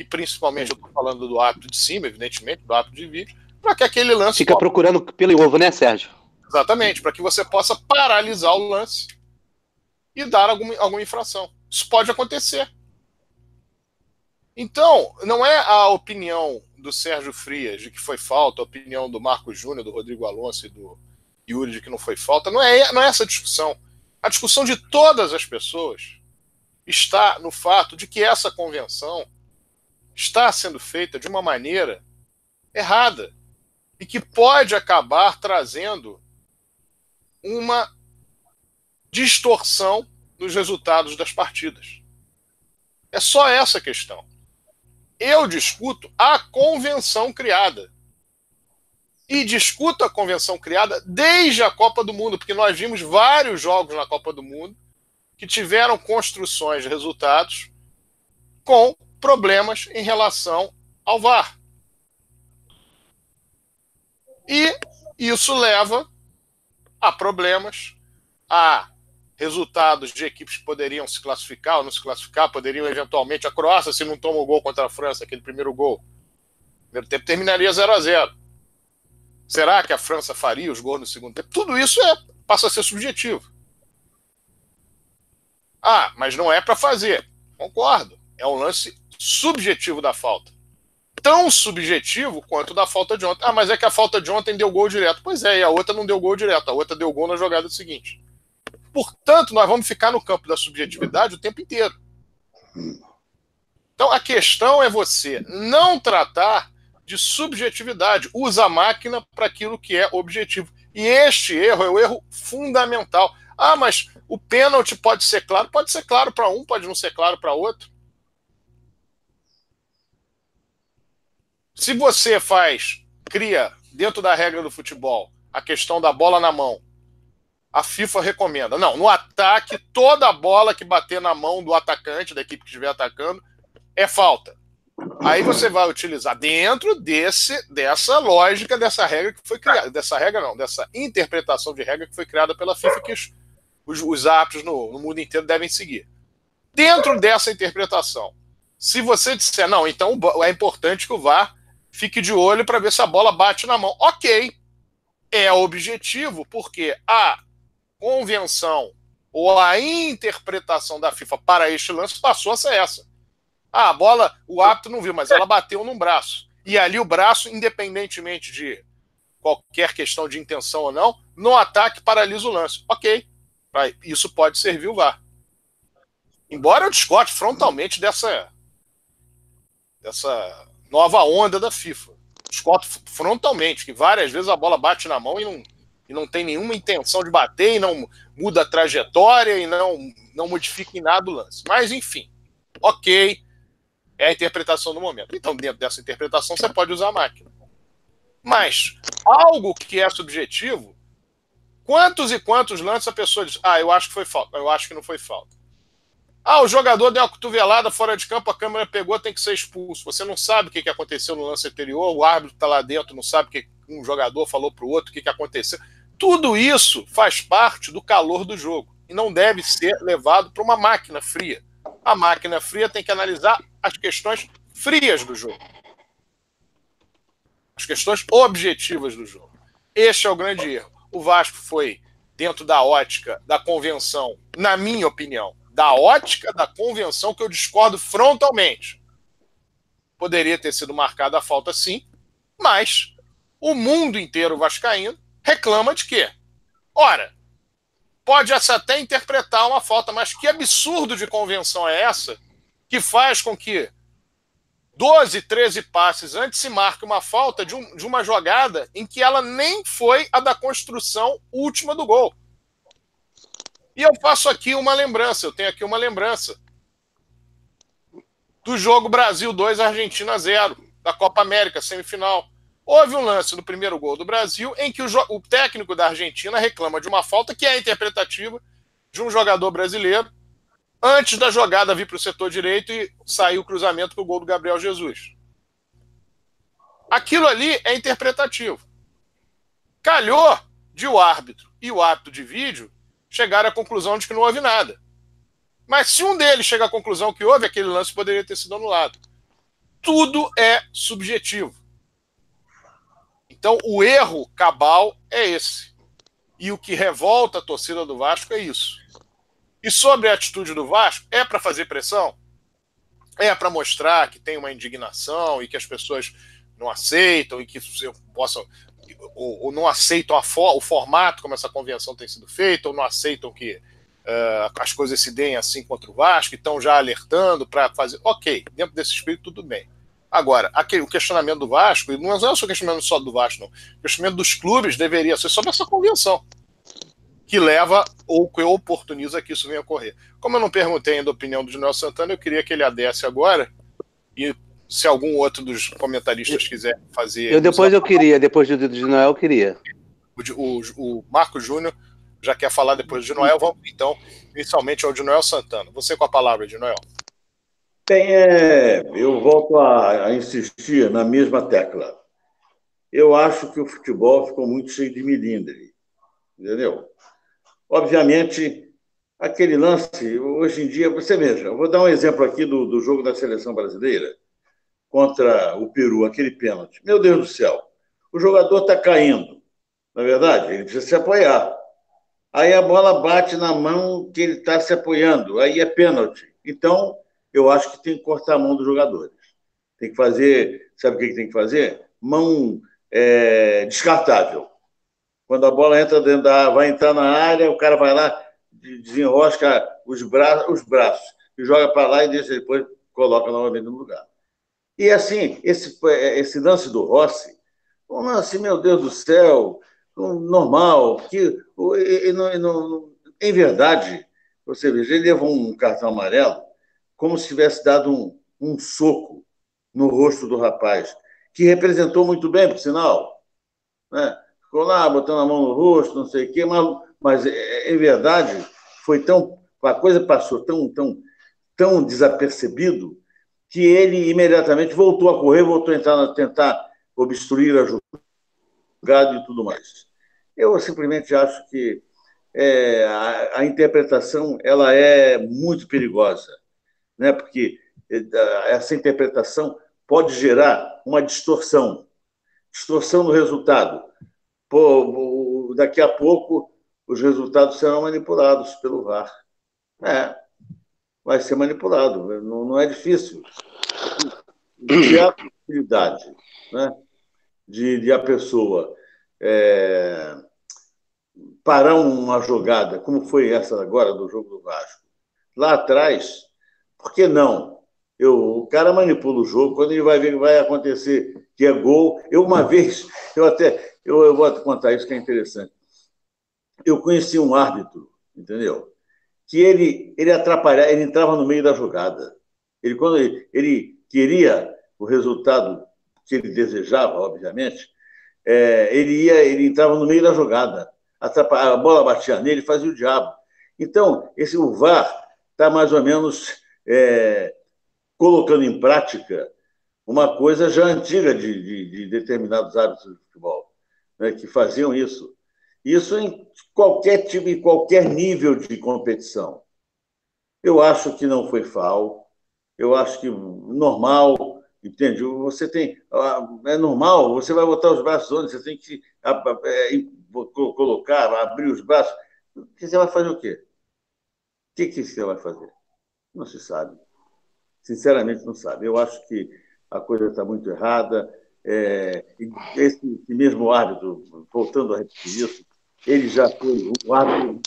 e principalmente eu estou falando do ato de cima, evidentemente, do ato de vídeo, para que aquele lance. Fica possa... procurando pelo ovo, né, Sérgio? Exatamente, para que você possa paralisar o lance e dar alguma, alguma infração. Isso pode acontecer. Então, não é a opinião do Sérgio Frias de que foi falta, a opinião do Marco Júnior, do Rodrigo Alonso e do Yuri de que não foi falta. Não é, não é essa a discussão. A discussão de todas as pessoas está no fato de que essa convenção está sendo feita de uma maneira errada e que pode acabar trazendo uma distorção nos resultados das partidas. É só essa questão. Eu discuto a convenção criada. E discuto a convenção criada desde a Copa do Mundo, porque nós vimos vários jogos na Copa do Mundo que tiveram construções de resultados com problemas em relação ao VAR. E isso leva a problemas, a resultados de equipes que poderiam se classificar ou não se classificar, poderiam eventualmente a Croácia, se não toma o gol contra a França, aquele primeiro gol. Primeiro tempo terminaria 0 a 0 Será que a França faria os gols no segundo tempo? Tudo isso é, passa a ser subjetivo. Ah, mas não é para fazer. Concordo. É um lance subjetivo da falta. Tão subjetivo quanto da falta de ontem. Ah, mas é que a falta de ontem deu gol direto. Pois é, e a outra não deu gol direto, a outra deu gol na jogada seguinte. Portanto, nós vamos ficar no campo da subjetividade o tempo inteiro. Então, a questão é você não tratar de subjetividade. Usa a máquina para aquilo que é objetivo. E este erro é o erro fundamental. Ah, mas o pênalti pode ser claro? Pode ser claro para um, pode não ser claro para outro. Se você faz, cria dentro da regra do futebol a questão da bola na mão, a FIFA recomenda. Não, no ataque, toda bola que bater na mão do atacante, da equipe que estiver atacando, é falta. Aí você vai utilizar dentro desse, dessa lógica, dessa regra que foi criada. Dessa regra, não, dessa interpretação de regra que foi criada pela FIFA, que os, os, no, no mundo inteiro devem seguir. Dentro dessa interpretação, se você disser, não, então é importante que o VAR fique de olho para ver se a bola bate na mão. Ok, é objetivo, porque a convenção ou a interpretação da FIFA para este lance passou a ser essa. Ah, a bola, o árbitro não viu, mas ela bateu num braço. E ali o braço, independentemente de qualquer questão de intenção ou não, no ataque paralisa o lance. Ok, isso pode servir o VAR. Embora eu discorde frontalmente dessa, dessa nova onda da FIFA. Discordo frontalmente, que várias vezes a bola bate na mão e não, e não tem nenhuma intenção de bater, e não muda a trajetória, e não, não modifica em nada o lance. Mas, enfim, ok, é a interpretação do momento. Então, dentro dessa interpretação, você pode usar a máquina. Mas, algo que é subjetivo, quantos e quantos lances a pessoa diz, ah, eu acho que foi falta, eu acho que não foi falta. Ah, o jogador deu uma cotovelada fora de campo, a câmera pegou, tem que ser expulso. Você não sabe o que aconteceu no lance anterior, o árbitro está lá dentro, não sabe o que um jogador falou para o outro, o que aconteceu. Tudo isso faz parte do calor do jogo e não deve ser levado para uma máquina fria. A máquina fria tem que analisar as questões frias do jogo. As questões objetivas do jogo. Este é o grande erro. O Vasco foi dentro da ótica da convenção, na minha opinião, da ótica da convenção que eu discordo frontalmente. Poderia ter sido marcada a falta sim, mas o mundo inteiro vascaíno reclama de quê? Ora, pode até interpretar uma falta, mas que absurdo de convenção é essa que faz com que 12, 13 passes antes se marque uma falta de, um, de uma jogada em que ela nem foi a da construção última do gol. E eu faço aqui uma lembrança, eu tenho aqui uma lembrança do jogo Brasil 2, Argentina 0, da Copa América, semifinal. Houve um lance no primeiro gol do Brasil em que o, o técnico da Argentina reclama de uma falta que é interpretativa de um jogador brasileiro antes da jogada vir para o setor direito e sair o cruzamento para o gol do Gabriel Jesus. Aquilo ali é interpretativo. Calhou de o árbitro e o árbitro de vídeo chegar à conclusão de que não houve nada. Mas se um deles chega à conclusão que houve, aquele lance poderia ter sido anulado. Tudo é subjetivo. Então, o erro cabal é esse. E o que revolta a torcida do Vasco é isso. E sobre a atitude do Vasco, é para fazer pressão? É para mostrar que tem uma indignação e que as pessoas não aceitam e que possam ou, ou não aceitam o formato como essa convenção tem sido feita, ou não aceitam que uh, as coisas se deem assim contra o Vasco, e estão já alertando para fazer. Ok, dentro desse espírito, tudo bem. Agora, aquele, o questionamento do Vasco, não é só o questionamento só do Vasco, não. O questionamento dos clubes deveria ser sobre essa convenção, que leva ou que oportuniza que isso venha a ocorrer. Como eu não perguntei ainda a opinião do Junel Santana, eu queria que ele adesse agora e se algum outro dos comentaristas quiser fazer. Eu depois eu queria, depois do de Noel, eu queria. O, o, o Marco Júnior já quer falar depois de Noel. Vamos então, inicialmente, ao de Noel Santana. Você com a palavra, de Noel. Bem, é, eu volto a, a, insistir na mesma tecla. Eu acho que o futebol ficou muito cheio de milindre, entendeu? Obviamente, aquele lance, hoje em dia, você veja, eu vou dar um exemplo aqui do, do jogo da seleção brasileira contra o Peru, aquele pênalti. Meu Deus do céu, o jogador está caindo, na é verdade, ele precisa se apoiar. Aí a bola bate na mão que ele está se apoiando, aí é pênalti. Então, eu acho que tem que cortar a mão dos jogadores. Tem que fazer, sabe o que tem que fazer? Mão é, descartável. Quando a bola entra dentro da, vai entrar na área, o cara vai lá, desenrosca os braços, os braços e joga para lá e deixa depois coloca novamente no lugar. E assim, esse, esse lance do Rossi, um lance, meu Deus do céu, normal, que em verdade, você veja, ele levou um cartão amarelo como se tivesse dado um, um soco no rosto do rapaz, que representou muito bem, por sinal. Né? Ficou lá botando a mão no rosto, não sei o quê, mas, mas em verdade foi tão. A coisa passou tão, tão, tão desapercebido que ele imediatamente voltou a correr, voltou a entrar, tentar obstruir a jogada e tudo mais. Eu simplesmente acho que é, a, a, interpretação ela é muito perigosa né? porque eh, essa interpretação pode gerar uma distorção distorção no resultado. Pô, daqui a pouco os resultados serão manipulados pelo VAR. É, vai ser manipulado, não, não é difícil. Se há possibilidade né, de, de a pessoa é, parar uma jogada, como foi essa agora do jogo do Vasco, lá atrás, por que não? Eu, o cara manipula o jogo, quando ele vai ver que vai acontecer que é gol. Eu, uma vez, eu até. Eu, eu vou contar isso que é interessante. Eu conheci um árbitro, entendeu? Que ele, ele atrapalhava, ele entrava no meio da jogada. Ele, quando ele, ele queria o resultado que ele desejava, obviamente, é, ele ia, ele entrava no meio da jogada. A bola batia nele, fazia o diabo. Então, esse o VAR está mais ou menos é, colocando em prática uma coisa já antiga de, de, de determinados hábitos de futebol, né, que faziam isso. Isso em qualquer tipo, em qualquer nível de competição. Eu acho que não foi FAO, eu acho que normal, entende? Você tem. É normal, você vai botar os braços onde? Você tem que é, colocar, abrir os braços. Você vai fazer o quê? O que, que você vai fazer? Não se sabe. Sinceramente, não sabe. Eu acho que a coisa está muito errada. É, esse, mesmo árbitro, voltando a repetir isso, ele já foi um árbitro,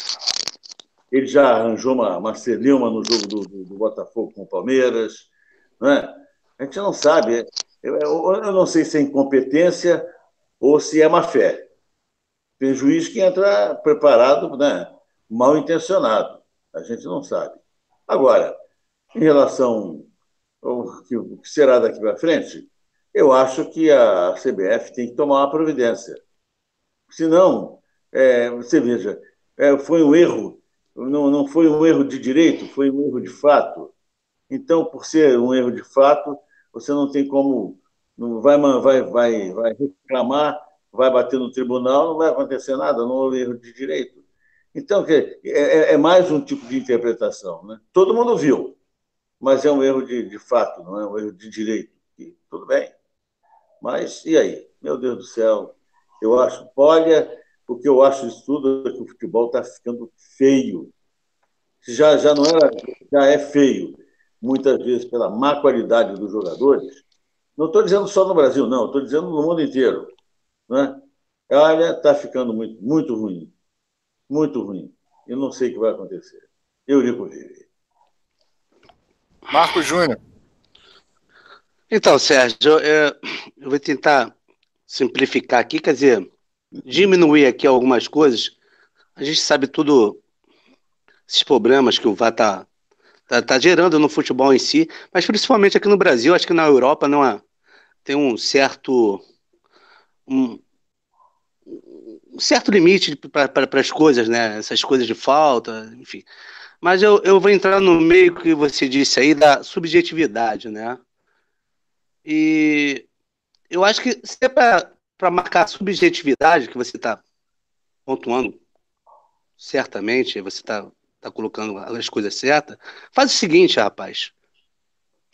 ele já arranjou uma, uma celeuma no jogo do, do, do, Botafogo com o Palmeiras. Não é? A gente não sabe. Eu, eu, eu não sei se é incompetência ou se é má fé. Tem juiz que entra preparado, né, mal intencionado. A gente não sabe. Agora, em relação ao que será daqui para frente, eu acho que a CBF tem que tomar uma providência. Senão, é, você veja, é, foi um erro, não, não foi um erro de direito, foi um erro de fato. Então, por ser um erro de fato, você não tem como. Não vai, vai, vai, vai reclamar, vai bater no tribunal, não vai acontecer nada, não houve erro de direito. Então, é, é, é mais um tipo de interpretação. Né? Todo mundo viu, mas é um erro de, de fato, não é um erro de direito. E, tudo bem. Mas e aí? Meu Deus do céu. Eu acho, olha, porque eu acho isso tudo que o futebol está ficando feio. Já, já não era, já é feio, muitas vezes pela má qualidade dos jogadores. Não estou dizendo só no Brasil, não, estou dizendo no mundo inteiro. Né? Olha, está ficando muito, muito ruim. Muito ruim. Eu não sei o que vai acontecer. Eurico Vive. Marco Júnior. Então, Sérgio, eu, eu, vou tentar simplificar aqui, quer dizer, diminuir aqui algumas coisas. A gente sabe tudo, esses problemas que o VAR está tá, tá, gerando no futebol em si, mas principalmente aqui no Brasil, acho que na Europa não há, tem um certo um, um certo limite para as coisas, né? Essas coisas de falta, enfim. Mas eu, eu vou entrar no meio que você disse aí da subjetividade, né? E eu acho que se é para marcar a subjetividade que você está pontuando certamente, você está tá colocando as coisas certas, faz o seguinte, rapaz.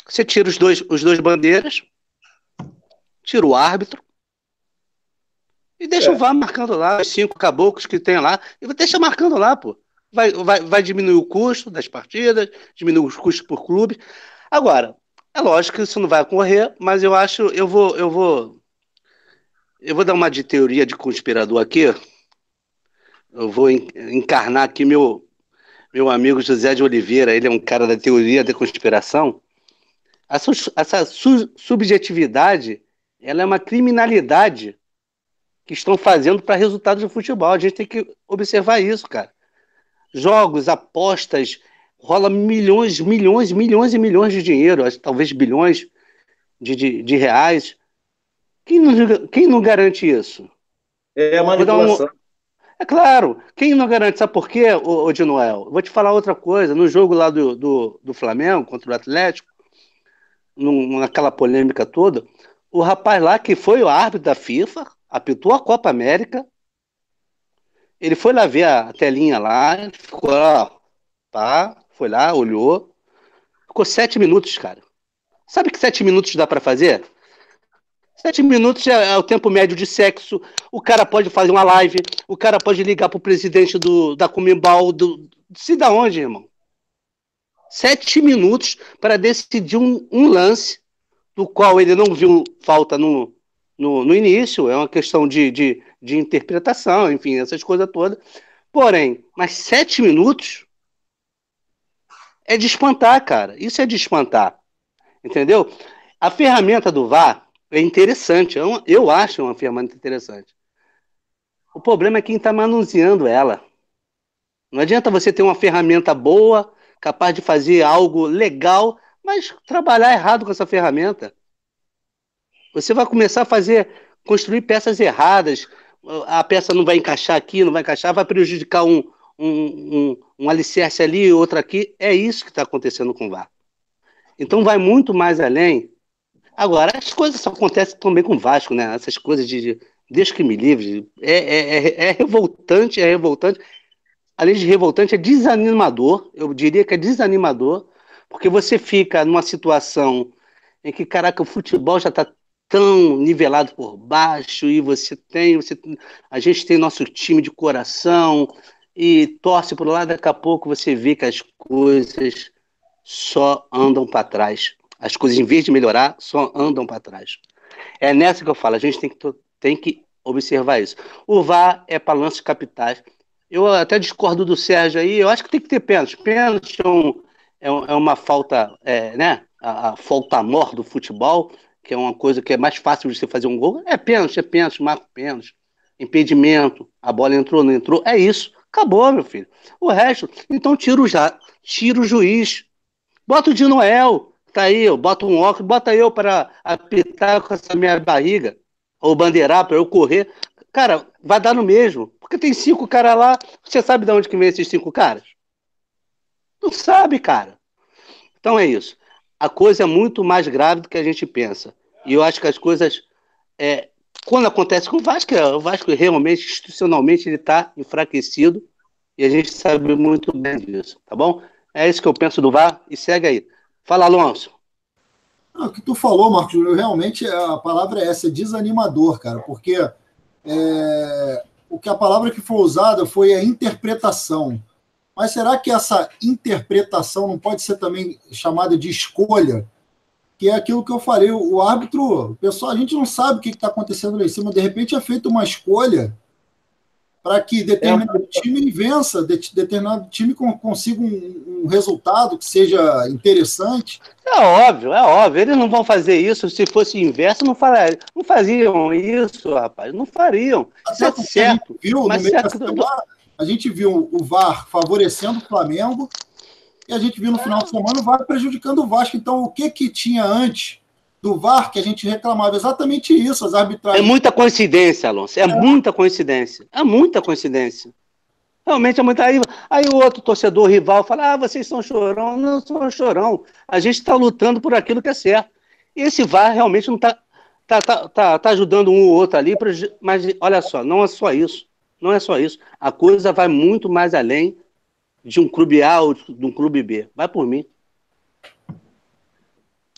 Você tira os dois, os dois bandeiras, tira o árbitro, e deixa é. o VAR marcando lá, os cinco caboclos que tem lá, e deixa marcando lá, pô. Vai, vai, vai diminuir o custo das partidas, diminuir os custos por clube. Agora, é lógico que isso não vai ocorrer, mas eu acho, eu vou, eu vou, eu vou dar uma de teoria de conspirador aqui. Eu vou encarnar aqui meu meu amigo José de Oliveira. Ele é um cara da teoria da conspiração. Essa, essa su, subjetividade, ela é uma criminalidade que estão fazendo para resultados do futebol. A gente tem que observar isso, cara. Jogos, apostas, rola milhões, milhões, milhões e milhões de dinheiro, talvez bilhões de, de, de reais. Quem não, quem não garante isso? É a manipulação. Um... É claro, quem não garante? Sabe por quê, ô, ô de Noel? Vou te falar outra coisa. No jogo lá do, do, do Flamengo contra o Atlético, num, naquela polêmica toda, o rapaz lá que foi o árbitro da FIFA, apitou a Copa América, ele foi lá ver a telinha lá, ficou lá, tá, foi lá, olhou. Ficou sete minutos, cara. Sabe que sete minutos dá para fazer? Sete minutos é, é, o tempo médio de sexo. O cara pode fazer uma live. O cara pode ligar pro presidente do, da Comembol, do, se da onde, irmão? Sete minutos para decidir um, um, lance do qual ele não viu falta no, no, no início. É uma questão de, de, de interpretação, enfim, essas coisas todas. Porém, mas sete minutos é de espantar, cara. Isso é de espantar. Entendeu? A ferramenta do VAR é interessante. Eu, eu acho uma ferramenta interessante. O problema é quem está manuseando ela. Não adianta você ter uma ferramenta boa, capaz de fazer algo legal, mas trabalhar errado com essa ferramenta. Você vai começar a fazer, construir peças erradas. A peça não vai encaixar aqui, não vai encaixar, vai prejudicar um, um, um, um alicerce ali, outro aqui. É isso que está acontecendo com o VAR. Então vai muito mais além. Agora, as coisas acontecem também com o Vasco, né? Essas coisas de. Deus que me livre. É, é, é, é revoltante, é revoltante. Além de revoltante, é desanimador. Eu diria que é desanimador. Porque você fica numa situação em que, caraca, o futebol já está tão nivelado por baixo e você tem, você, a gente tem nosso time de coração e torce por lá, daqui a pouco você vê que as coisas só andam para trás. As coisas, em vez de melhorar, só andam para trás. É nessa que eu falo, a gente tem que, tem que observar isso. O VAR é para lances capitais. Eu até discordo do Sérgio aí, eu acho que tem que ter pênalti. Pênalti é, um, é, é uma falta, é, né? A, a falta mor do futebol, que é uma coisa que é mais fácil de você fazer um gol. É pênalti, é pênalti, marca pênalti. Impedimento, a bola entrou, não entrou. É isso. Acabou, meu filho. O resto, então tira o, já, tira o juiz. Bota o de Noel, tá aí, eu boto um óculos, bota eu para apitar com essa minha barriga, ou bandeirar para eu correr. Cara, vai dar no mesmo. Porque tem cinco caras lá. Você sabe de onde que vem esses cinco caras? Não sabe, cara. Então é isso. A coisa é muito mais grave do que a gente pensa. E eu acho que as coisas. É, quando acontece com o Vasco, é, o Vasco realmente, institucionalmente, ele está enfraquecido. E a gente sabe muito bem disso, tá bom? É isso que eu penso do VAR. E segue aí. Fala, Alonso. Ah, o que tu falou, Marcos, realmente a palavra é essa, é desanimador, cara, porque é, o que a palavra que foi usada foi a interpretação. Mas será que essa interpretação não pode ser também chamada de escolha? Que é aquilo que eu falei, o árbitro, pessoal, a gente não sabe o que está acontecendo lá em cima, de repente é feita uma escolha para que determinado é. time vença, determinado time consiga um, um, resultado que seja interessante. É óbvio, é óbvio. Eles não vão fazer isso. Se fosse inverso, não, falar, não faziam isso, rapaz. Não fariam. Isso é certo. A gente viu, mas certo, semana, a gente viu o VAR favorecendo o Flamengo e a gente viu no final de semana o VAR prejudicando o Vasco. Então, o que que tinha antes? do VAR que a gente reclamava exatamente isso, as arbitragens. É muita coincidência, Alonso. É, é. muita coincidência. É muita coincidência. Realmente é muita. Aí, aí o outro torcedor rival fala: ah, vocês são chorão. Não são chorão. A gente está lutando por aquilo que é certo. E esse VAR realmente não está tá, tá, tá, tá ajudando um ou outro ali, pra, mas olha só, não é só isso. Não é só isso. A coisa vai muito mais além de um clube A ou de um clube B. Vai por mim.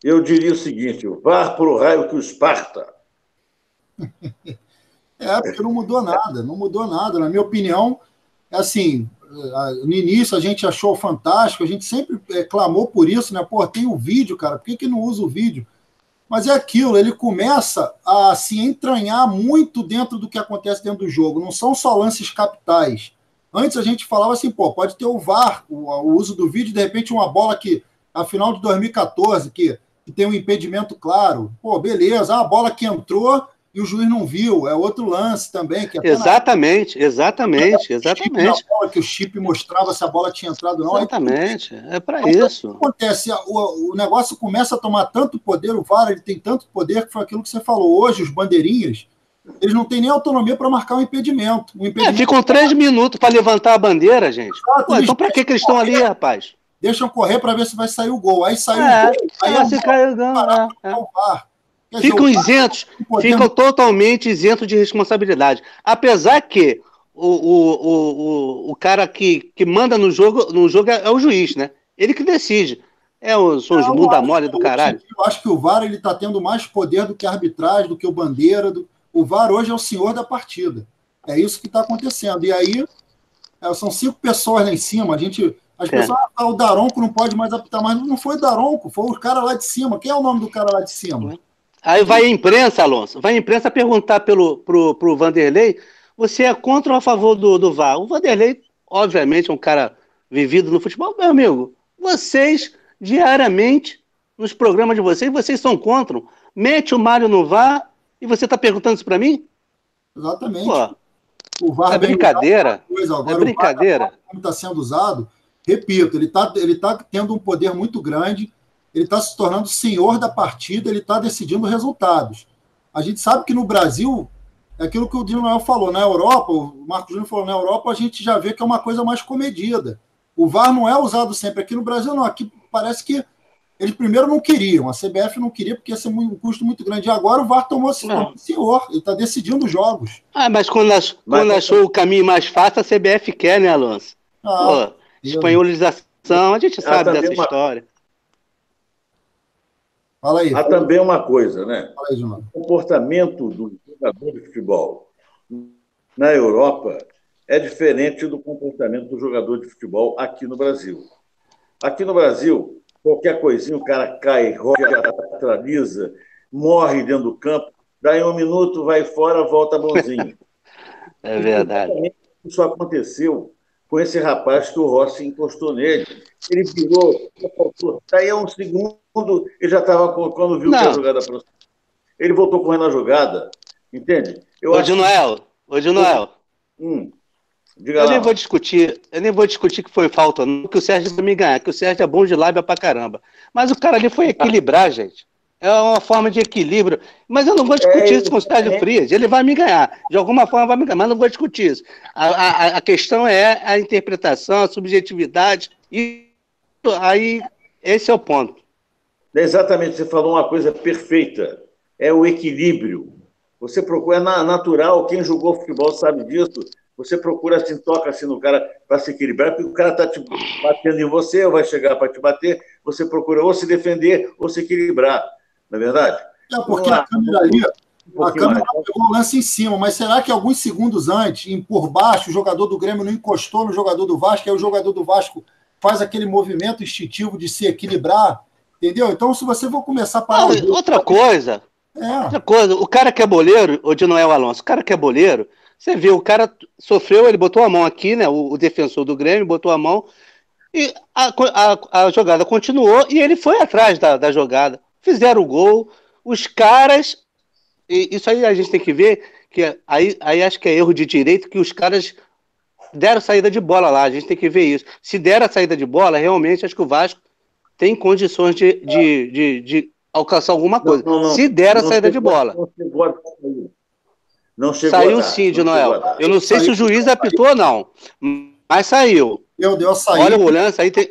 Eu diria o seguinte: vá para o raio que o esparta. É, porque não mudou nada, não mudou nada. Na minha opinião, é assim, no início a gente achou fantástico, a gente sempre é, clamou por isso, né? Pô, tem o vídeo, cara, por que, que não usa o vídeo? Mas é aquilo, ele começa a se entranhar muito dentro do que acontece dentro do jogo. Não são só lances capitais. Antes a gente falava assim, pô, pode ter o VAR, o, o uso do vídeo, de repente uma bola que, a final de 2014, que que tem um impedimento claro. Pô, beleza, a bola que entrou e o juiz não viu, é outro lance também. Que exatamente, na... exatamente, exatamente. Bola, que o chip mostrava se a bola tinha entrado ou não. Exatamente, Aí, é para isso. O que acontece? O, o negócio começa a tomar tanto poder, o VAR ele tem tanto poder que foi aquilo que você falou hoje, os bandeirinhas, eles não têm nem autonomia para marcar um impedimento. Um impedimento é, ficam três minutos para levantar a bandeira, gente. Pô, então para que, que eles estão ali, rapaz? deixam correr para ver se vai sair o gol. Aí saiu é, o gol. Aí é, se cai o gol. É, é. Ficam dizer, isentos, ficam totalmente isentos de responsabilidade. Apesar que o, o, o, o cara que, que manda no jogo, no jogo é, é o juiz, né? Ele que decide. É, são os bunda mole do caralho. Eu acho que o VAR ele está tendo mais poder do que a arbitragem, do que o bandeira. Do... O VAR hoje é o senhor da partida. É isso que está acontecendo. E aí, é, são cinco pessoas lá em cima. A gente as é. pessoas, ah, o Daronco não pode mais apitar, mas não foi Daronco, foi o cara lá de cima. Quem é o nome do cara lá de cima? Aí vai a imprensa, Alonso, vai a imprensa perguntar pelo, pro, pro Vanderlei, você é contra ou a favor do, do VAR? O Vanderlei, obviamente, é um cara vivido no futebol. Meu amigo, vocês, diariamente, nos programas de vocês, vocês são contra. Mete o Mário no VAR e você está perguntando isso para mim? Exatamente. Pô, o VAR é brincadeira. Coisa, agora, é brincadeira. O VAR, está sendo usado, Repito, ele está ele tá tendo um poder muito grande, ele está se tornando senhor da partida, ele está decidindo resultados. A gente sabe que no Brasil, é aquilo que o Dino Noel falou, na Europa, o Marco Júnior falou, na Europa a gente já vê que é uma coisa mais comedida. O VAR não é usado sempre. Aqui no Brasil, não. Aqui parece que eles primeiro não queriam, a CBF não queria porque ia ser um custo muito grande. E agora o VAR tomou esse senhor, ele está decidindo os jogos. Ah, mas quando, ach, quando achou o caminho mais fácil, a CBF quer, né, Alonso? Ah, Pô, espanholização, a gente sabe dessa uma, história. Fala aí. Há também uma coisa, né? Fala aí, O comportamento do jogador de futebol na Europa é diferente do comportamento do jogador de futebol aqui no Brasil. Aqui no Brasil, qualquer coisinha, o cara cai, roda, atraliza, morre dentro do campo, daí um minuto, vai fora, volta bonzinho. é verdade. Isso aconteceu com esse rapaz que o Rossi encostou nele. Ele virou, daí a um segundo, ele já estava, quando viu Não. que a jogada ele voltou correndo a jogada, entende? Eu Ô, de Noel, ô, Noel. Hum, eu lá. nem vou discutir, eu nem vou discutir que foi falta, não, que o Sérgio vai me ganhar, que o Sérgio é bom de lábia pra caramba. Mas o cara ali foi equilibrar, gente. É uma forma de equilíbrio. Mas eu não vou discutir é, isso com o Sérgio é. Frias. Ele vai me ganhar. De alguma forma vai me ganhar, mas não vou discutir isso. A, a, a questão é a interpretação, a subjetividade. E aí, esse é o ponto. Exatamente, você falou uma coisa perfeita. É o equilíbrio. Você procura, é natural, quem jogou futebol sabe disso. Você procura assim, toca assim no cara para se equilibrar, porque o cara está te batendo em você, ou vai chegar para te bater. Você procura ou se defender ou se equilibrar. Não é verdade? É, porque a câmera ali, um a câmera pegou o lance em cima, mas será que alguns segundos antes, por baixo, o jogador do Grêmio não encostou no jogador do Vasco, aí o jogador do Vasco faz aquele movimento instintivo de se equilibrar, entendeu? Então, se você for começar a parar... Não, outra coisa, é. outra coisa, o cara que é boleiro, o de Noel Alonso, o cara que é boleiro, você vê, o cara sofreu, ele botou a mão aqui, né, o, o defensor do Grêmio botou a mão, e a, a, a jogada continuou, e ele foi atrás da, da jogada fizeram o gol. Os caras. isso aí a gente tem que ver, que aí, aí acho que é erro de direito, que os caras deram saída de bola lá. A gente tem que ver isso. Se der a saída de bola, realmente acho que o Vasco tem condições de, de, de, de alcançar alguma coisa. Não, não, não. Se der a saída de bola. Não chegou saiu sim, de Noel. Eu não sei se o juiz apitou ou não, mas saiu. Eu deu a saída. Olha o lance aí. Tem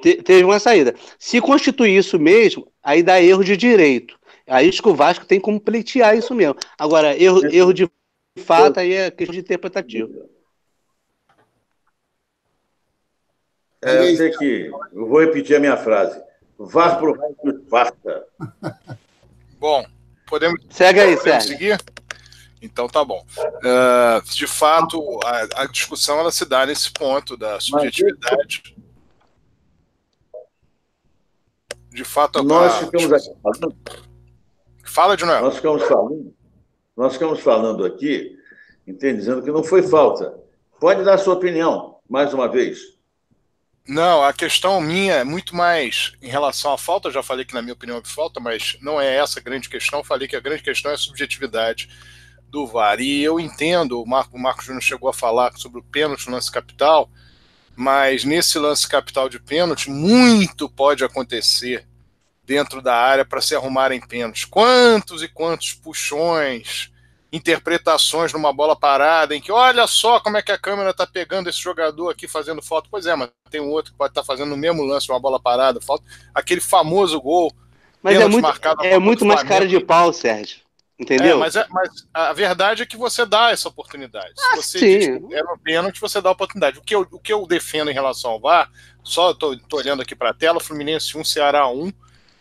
teve uma saída. Se constituir isso mesmo, aí dá erro de direito. Aí acho que o Vasco tem como pleitear isso mesmo. Agora, erro, erro de fato, aí é questão de interpretativo. É, eu sei que. Eu vou repetir a minha frase. Vá pro que farta. Bom, podemos. Segue aí, podemos seguir? Então tá bom. Uh, de fato, a, a, discussão ela se dá nesse ponto da subjetividade. de fato. Nós a... ficamos falando. Fala, de novo. Nós ficamos falando, nós ficamos falando aqui, entende, dizendo que não foi falta. Pode dar a sua opinião, mais uma vez. Não, a questão minha é muito mais em relação à falta. Eu já falei que, na minha opinião, é falta, mas não é essa a grande questão. Eu falei que a grande questão é a subjetividade do VAR. E eu entendo, o Marco, o Marco Júnior chegou a falar sobre o pênalti no lance capital mas nesse lance capital de pênalti, muito pode acontecer dentro da área para se arrumarem pênaltis. Quantos e quantos puxões, interpretações numa bola parada, em que olha só como é que a câmera está pegando esse jogador aqui fazendo foto. Pois é, mas tem um outro que pode estar tá fazendo no mesmo lance, uma bola parada, falta aquele famoso gol. Mas é muito, é muito mais cara de pau, Sérgio. Entendeu? É, mas, é, mas, a verdade é que você dá essa oportunidade. Se ah, você sim. diz que era um pênalti, você dá a oportunidade. O que eu, o que eu defendo em relação ao VAR, só estou olhando aqui para a tela, Fluminense 1, Ceará 1,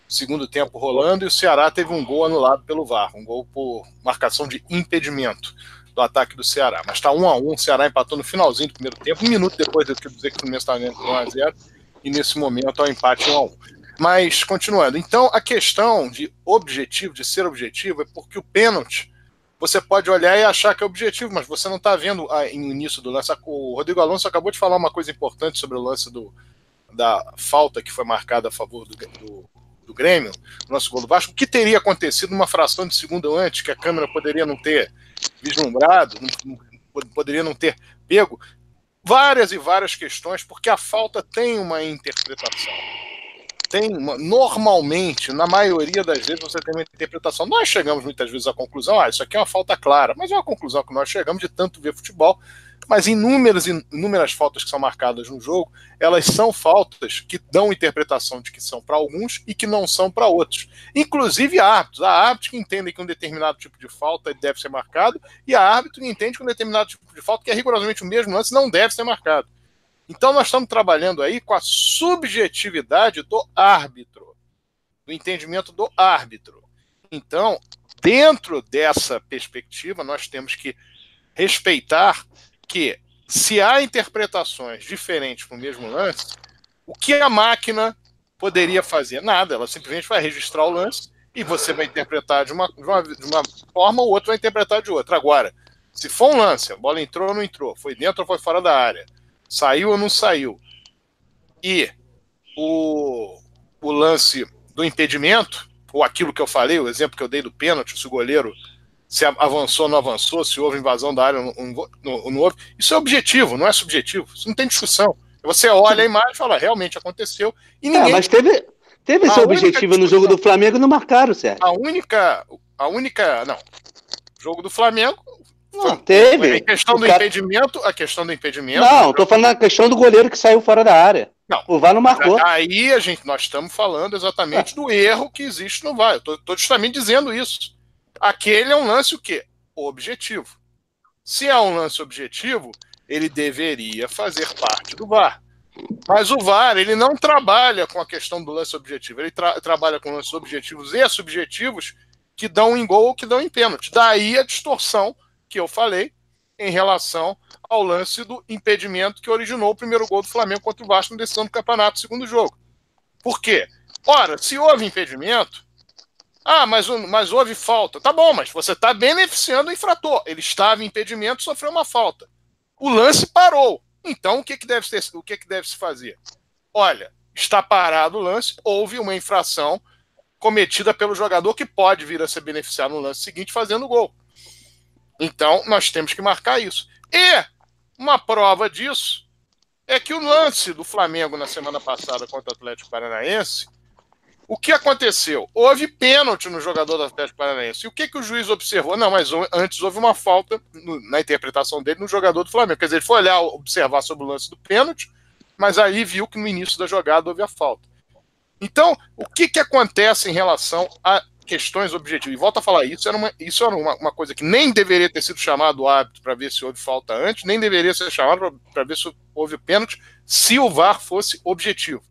segundo tempo rolando, e o Ceará teve um gol anulado pelo VAR, um gol por marcação de impedimento do ataque do Ceará. Mas está 1 a 1 o Ceará empatou no finalzinho do primeiro tempo, um minuto depois de dizer que o Fluminense estava ganhando 1 a 0 e nesse momento é o empate 1 a 1 mas, continuando. Então, a questão de objetivo, de ser objetivo, é porque o pênalti, você pode olhar e achar que é objetivo, mas você não está vendo no início do lance. O Rodrigo Alonso acabou de falar uma coisa importante sobre o lance do, da falta que foi marcada a favor do, do, do Grêmio, no nosso gol do Vasco. O que teria acontecido numa fração de segundo antes, que a câmera poderia não ter vislumbrado, não, poderia não ter pego? Várias e várias questões, porque a falta tem uma interpretação tem uma, normalmente, na maioria das vezes, você tem uma interpretação. Nós chegamos muitas vezes à conclusão, ah, isso aqui é uma falta clara, mas é uma conclusão que nós chegamos de tanto ver futebol. Mas inúmeras, inúmeras faltas que são marcadas no jogo, elas são faltas que dão interpretação de que são para alguns e que não são para outros. Inclusive árbitros. Há árbitros que entendem que um determinado tipo de falta deve ser marcado, e há árbitro que entende que um determinado tipo de falta, que é rigorosamente o mesmo lance, não deve ser marcado. Então nós estamos trabalhando aí com a subjetividade do árbitro. do entendimento do árbitro. Então, dentro dessa perspectiva, nós temos que respeitar que se há interpretações diferentes para o mesmo lance, o que a máquina poderia fazer? Nada, ela simplesmente vai registrar o lance e você vai interpretar de uma, de uma, de uma forma, o outro vai interpretar de outra. Agora, se for um lance, a bola entrou ou não entrou, foi dentro ou foi fora da área, saiu ou não saiu, e o, o lance do impedimento, ou aquilo que eu falei, o exemplo que eu dei do pênalti, se o goleiro se avançou ou não avançou, se houve invasão da área ou não, não houve, isso é objetivo, não é subjetivo, isso não tem discussão. Você olha a imagem e fala, realmente aconteceu, e ninguém... É, mas teve, teve esse objetivo no jogo do Flamengo e não marcaram, Sérgio. A única, a única, não, jogo do Flamengo não, teve. A questão do cara... impedimento, a questão do impedimento. Não, tô falando a questão do goleiro que saiu fora da área. Não. O VAR não marcou. Aí a gente, nós estamos falando exatamente é. do erro que existe no VAR. Eu tô, tô, justamente dizendo isso. Aquele é um lance o quê? Objetivo. Se é um lance objetivo, ele deveria fazer parte do VAR. Mas o VAR, ele não trabalha com a questão do lance objetivo. Ele tra trabalha com lances objetivos e subjetivos que dão em gol ou que dão em pênalti. Daí a distorção que eu falei em relação ao lance do impedimento que originou o primeiro gol do Flamengo contra o Vasco na decisão do campeonato, segundo jogo. Por quê? Ora, se houve impedimento, ah, mas, mas houve falta. Tá bom, mas você está beneficiando o infrator. Ele estava em impedimento, sofreu uma falta. O lance parou. Então, o que, que, deve, ser, o que, que deve se fazer? Olha, está parado o lance, houve uma infração cometida pelo jogador que pode vir a ser beneficiado no lance seguinte fazendo gol. Então, nós temos que marcar isso. E uma prova disso é que o lance do Flamengo na semana passada contra o Atlético Paranaense, o que aconteceu? Houve pênalti no jogador do Atlético Paranaense. E o que, que o juiz observou? Não, mas antes houve uma falta no, na interpretação dele no jogador do Flamengo. Quer dizer, ele foi olhar, observar sobre o lance do pênalti, mas aí viu que no início da jogada houve a falta. Então, o que, que acontece em relação a questões objetivas. E volta a falar, isso era uma, isso era uma, uma coisa que nem deveria ter sido chamado o árbitro para ver se houve falta antes, nem deveria ser chamado para ver se houve pênalti, se o VAR fosse objetivo.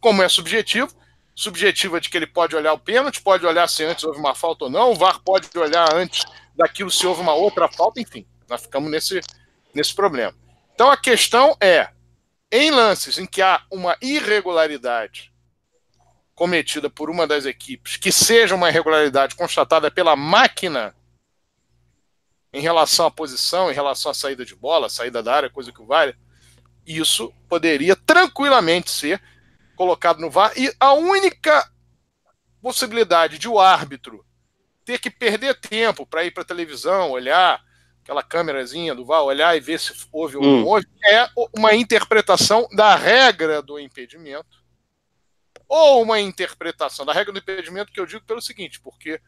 Como é subjetivo, subjetiva é de que ele pode olhar o pênalti, pode olhar se antes houve uma falta ou não, o VAR pode olhar antes daquilo se houve uma outra falta, enfim, nós ficamos nesse, nesse problema. Então a questão é, em lances em que há uma irregularidade cometida por uma das equipes que seja uma irregularidade constatada pela máquina em relação à posição, em relação à saída de bola, saída da área, coisa que vale, isso poderia tranquilamente ser colocado no VAR. E a única possibilidade de o árbitro ter que perder tempo para ir para a televisão, olhar aquela câmerazinha do VAR, olhar e ver se houve ou não hum. houve, é uma interpretação da regra do impedimento ou uma interpretação da regra do impedimento que eu digo pelo seguinte, porque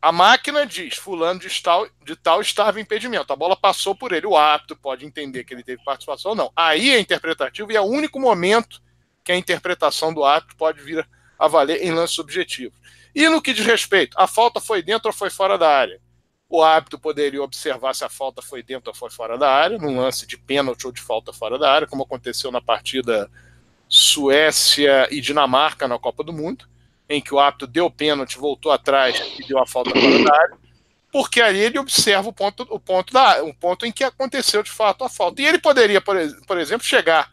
a máquina diz fulano de tal, de tal estava em impedimento, a bola passou por ele, o árbitro pode entender que ele teve participação ou não. Aí é interpretativo e é o único momento que a interpretação do árbitro pode vir a valer em lances objetivos. E no que diz respeito, a falta foi dentro ou foi fora da área? O árbitro poderia observar se a falta foi dentro ou foi fora da área, num lance de pênalti ou de falta fora da área, como aconteceu na partida Suécia e Dinamarca na Copa do Mundo, em que o árbitro deu pênalti, voltou atrás e deu a falta fora da área, porque aí ele observa o ponto, o ponto, da, o ponto em que aconteceu de fato a falta. E ele poderia, por, por exemplo, chegar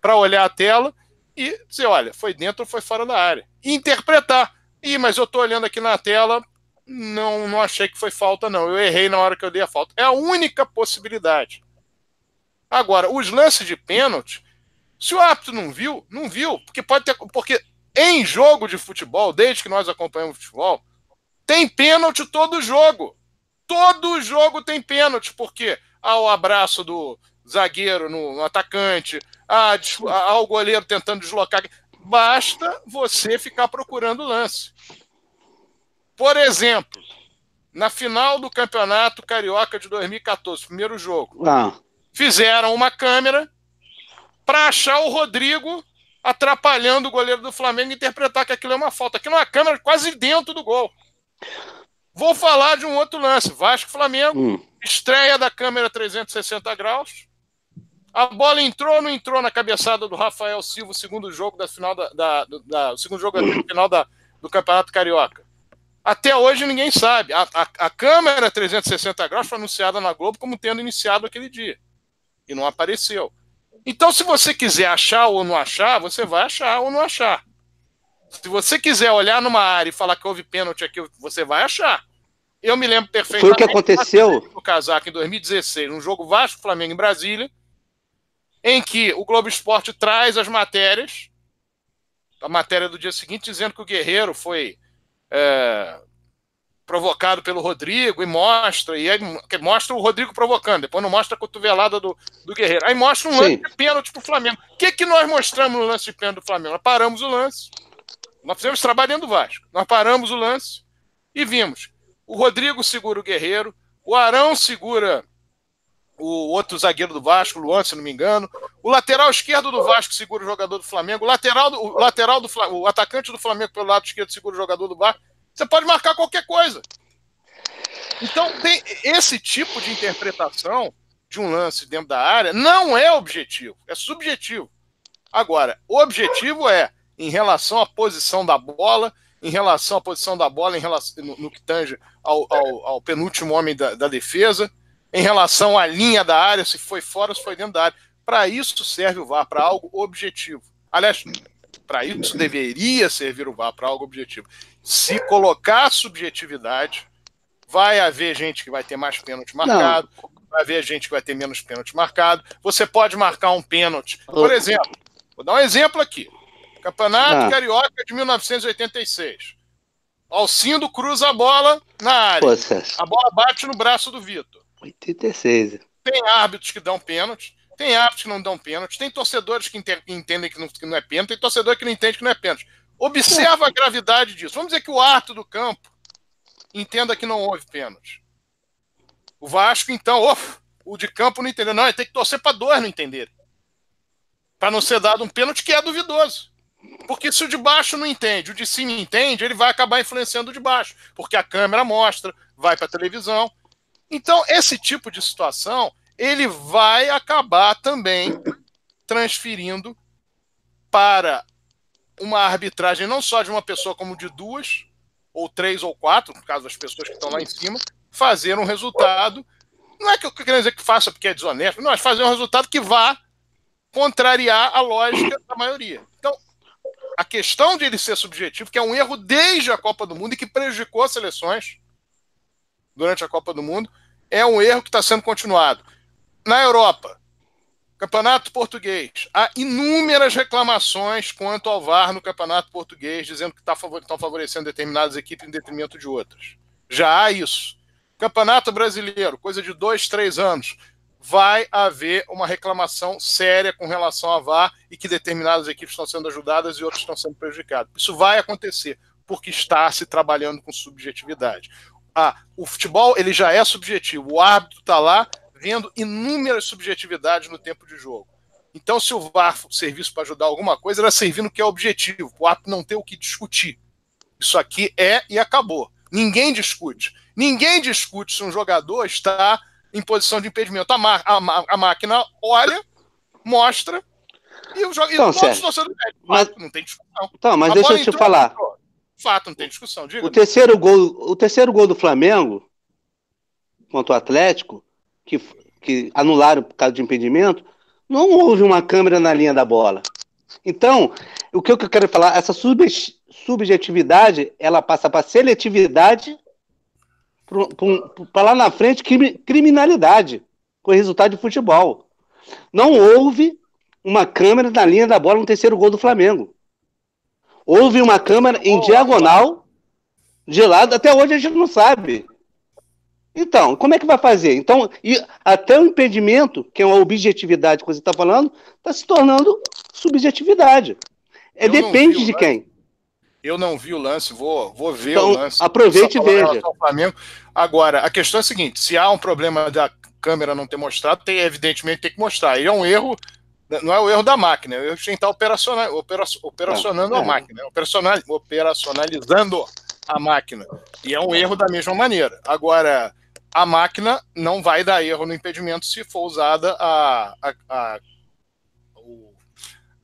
para olhar a tela e dizer, olha, foi dentro ou foi fora da área. E interpretar. Ih, mas eu estou olhando aqui na tela, não, não achei que foi falta, não. Eu errei na hora que eu dei a falta. É a única possibilidade. Agora, os lances de pênalti, se o árbitro não viu, não viu, porque pode ter. Porque em jogo de futebol, desde que nós acompanhamos futebol, tem pênalti todo jogo. Todo jogo tem pênalti, porque há o abraço do zagueiro no, no atacante, há, há o goleiro tentando deslocar. Basta você ficar procurando o lance. Por exemplo, na final do Campeonato Carioca de 2014, primeiro jogo, ah. fizeram uma câmera para achar o Rodrigo atrapalhando o goleiro do Flamengo e interpretar que aquilo é uma falta. Aquilo é uma câmera quase dentro do gol. Vou falar de um outro lance. Vasco Flamengo, hum. estreia da câmera 360 graus. A bola entrou ou não entrou na cabeçada do Rafael Silva, o segundo jogo da final da, da, da segundo jogo da final da, do Campeonato Carioca? Até hoje ninguém sabe. A, a, a câmera 360 graus foi anunciada na Globo como tendo iniciado aquele dia. E não apareceu. Então, se você quiser achar ou não achar, você vai achar ou não achar. Se você quiser olhar numa área e falar que houve pênalti aqui, você vai achar. Eu me lembro perfeitamente. Foi o que aconteceu. No casaco em 2016, um jogo Vasco Flamengo em Brasília, em que o Globo Esporte traz as matérias, a matéria do dia seguinte, dizendo que o Guerreiro foi é, provocado pelo Rodrigo e mostra, e aí mostra o Rodrigo provocando, depois não mostra a cotovelada do, do Guerreiro. Aí mostra um Sim. lance de pênalti pro Flamengo. O que, que nós mostramos no lance de pênalti do Flamengo? Nós paramos o lance. Nós fizemos trabalho dentro do Vasco. Nós paramos o lance e vimos. O Rodrigo segura o Guerreiro, o Arão segura o outro zagueiro do Vasco, o Luan, se não me engano. O lateral esquerdo do Vasco segura o jogador do Flamengo. O lateral do, o lateral do o atacante do Flamengo pelo lado esquerdo segura o jogador do Vasco. Você pode marcar qualquer coisa. Então, tem esse tipo de interpretação de um lance dentro da área não é objetivo, é subjetivo. Agora, o objetivo é em relação à posição da bola, em relação à posição da bola, em relação, no, no que tange ao, ao, ao penúltimo homem da, da defesa, em relação à linha da área, se foi fora se foi dentro da área. Para isso serve o VAR, para algo objetivo. Aliás, para isso deveria servir o VAR, para algo objetivo. Se colocar subjetividade, vai haver gente que vai ter mais pênalti marcado, Não. vai haver gente que vai ter menos pênalti marcado. Você pode marcar um pênalti. Por exemplo, vou dar um exemplo aqui. Campeonato ah. Carioca de 1986. Alcindo cruza a bola na área. A bola bate no braço do Vitor. 86. Tem árbitros que dão pênalti, tem árbitros que não dão pênalti, tem torcedores que entendem que não, que não é pênalti, tem torcedor que não entende que não é pênalti. Observa a gravidade disso. Vamos dizer que o árbitro do campo entenda que não houve pênalti. O Vasco, então, oh, o de campo não entendeu. Não, ele tem que torcer para dois não entenderem. Para não ser dado um pênalti que é duvidoso. Porque se o de baixo não entende, o de cima entende, ele vai acabar influenciando o de baixo. Porque a câmera mostra, vai para a televisão. Então, esse tipo de situação, ele vai acabar também transferindo para uma arbitragem não só de uma pessoa como de duas, ou três ou quatro, no caso das pessoas que estão lá em cima, fazer um resultado. Não é que eu quero dizer que faça porque é desonesto, não, é fazer um resultado que vá contrariar a lógica da maioria. Então, a questão de ele ser subjetivo, que é um erro desde a Copa do Mundo e que prejudicou as seleções, durante a Copa do Mundo, é um erro que está sendo continuado. Na Europa, Campeonato Português, há inúmeras reclamações quanto ao VAR no Campeonato Português, dizendo que tá estão favorecendo determinadas equipes em detrimento de outras. Já há isso. Campeonato Brasileiro, coisa de dois, três anos, vai haver uma reclamação séria com relação ao VAR e que determinadas equipes estão sendo ajudadas e outras estão sendo prejudicadas. Isso vai acontecer, porque está se trabalhando com subjetividade ah, o futebol ele já é subjetivo. O árbitro está lá vendo inúmeras subjetividades no tempo de jogo. Então, se o VAR servisse para ajudar alguma coisa, era servir no que é objetivo, o árbitro não ter o que discutir. Isso aqui é e acabou. Ninguém discute. Ninguém discute se um jogador está em posição de impedimento. A, a, a máquina olha, mostra e o jogador. Então, mas... Não tem discussão. Então, mas a deixa eu te falar. Entrou, Fato, não tem discussão. Diga o terceiro gol, o terceiro gol do Flamengo contra o Atlético, que, que anularam por causa de impedimento, não houve uma câmera na linha da bola. Então, o que eu quero falar, essa subjetividade, ela passa para seletividade, para lá na frente, criminalidade, com o resultado de futebol. Não houve uma câmera na linha da bola no terceiro gol do Flamengo. Houve uma câmera em diagonal de lado, até hoje a gente não sabe. Então, como é que vai fazer? Então, até o impedimento, que é uma objetividade que você está falando, está se tornando subjetividade. É, eu depende de quem. Eu não vi o lance, vou, vou ver então, o lance. Aproveite e veja. Agora, a questão é a seguinte: se há um problema da câmera não ter mostrado, tem, evidentemente tem que mostrar. E é um erro não é o erro da máquina, é o erro de quem está operacional, operacionando a máquina, operacional, operacionalizando a máquina. E é um erro da mesma maneira. Agora, a máquina não vai dar erro no impedimento se for usada a, a, a,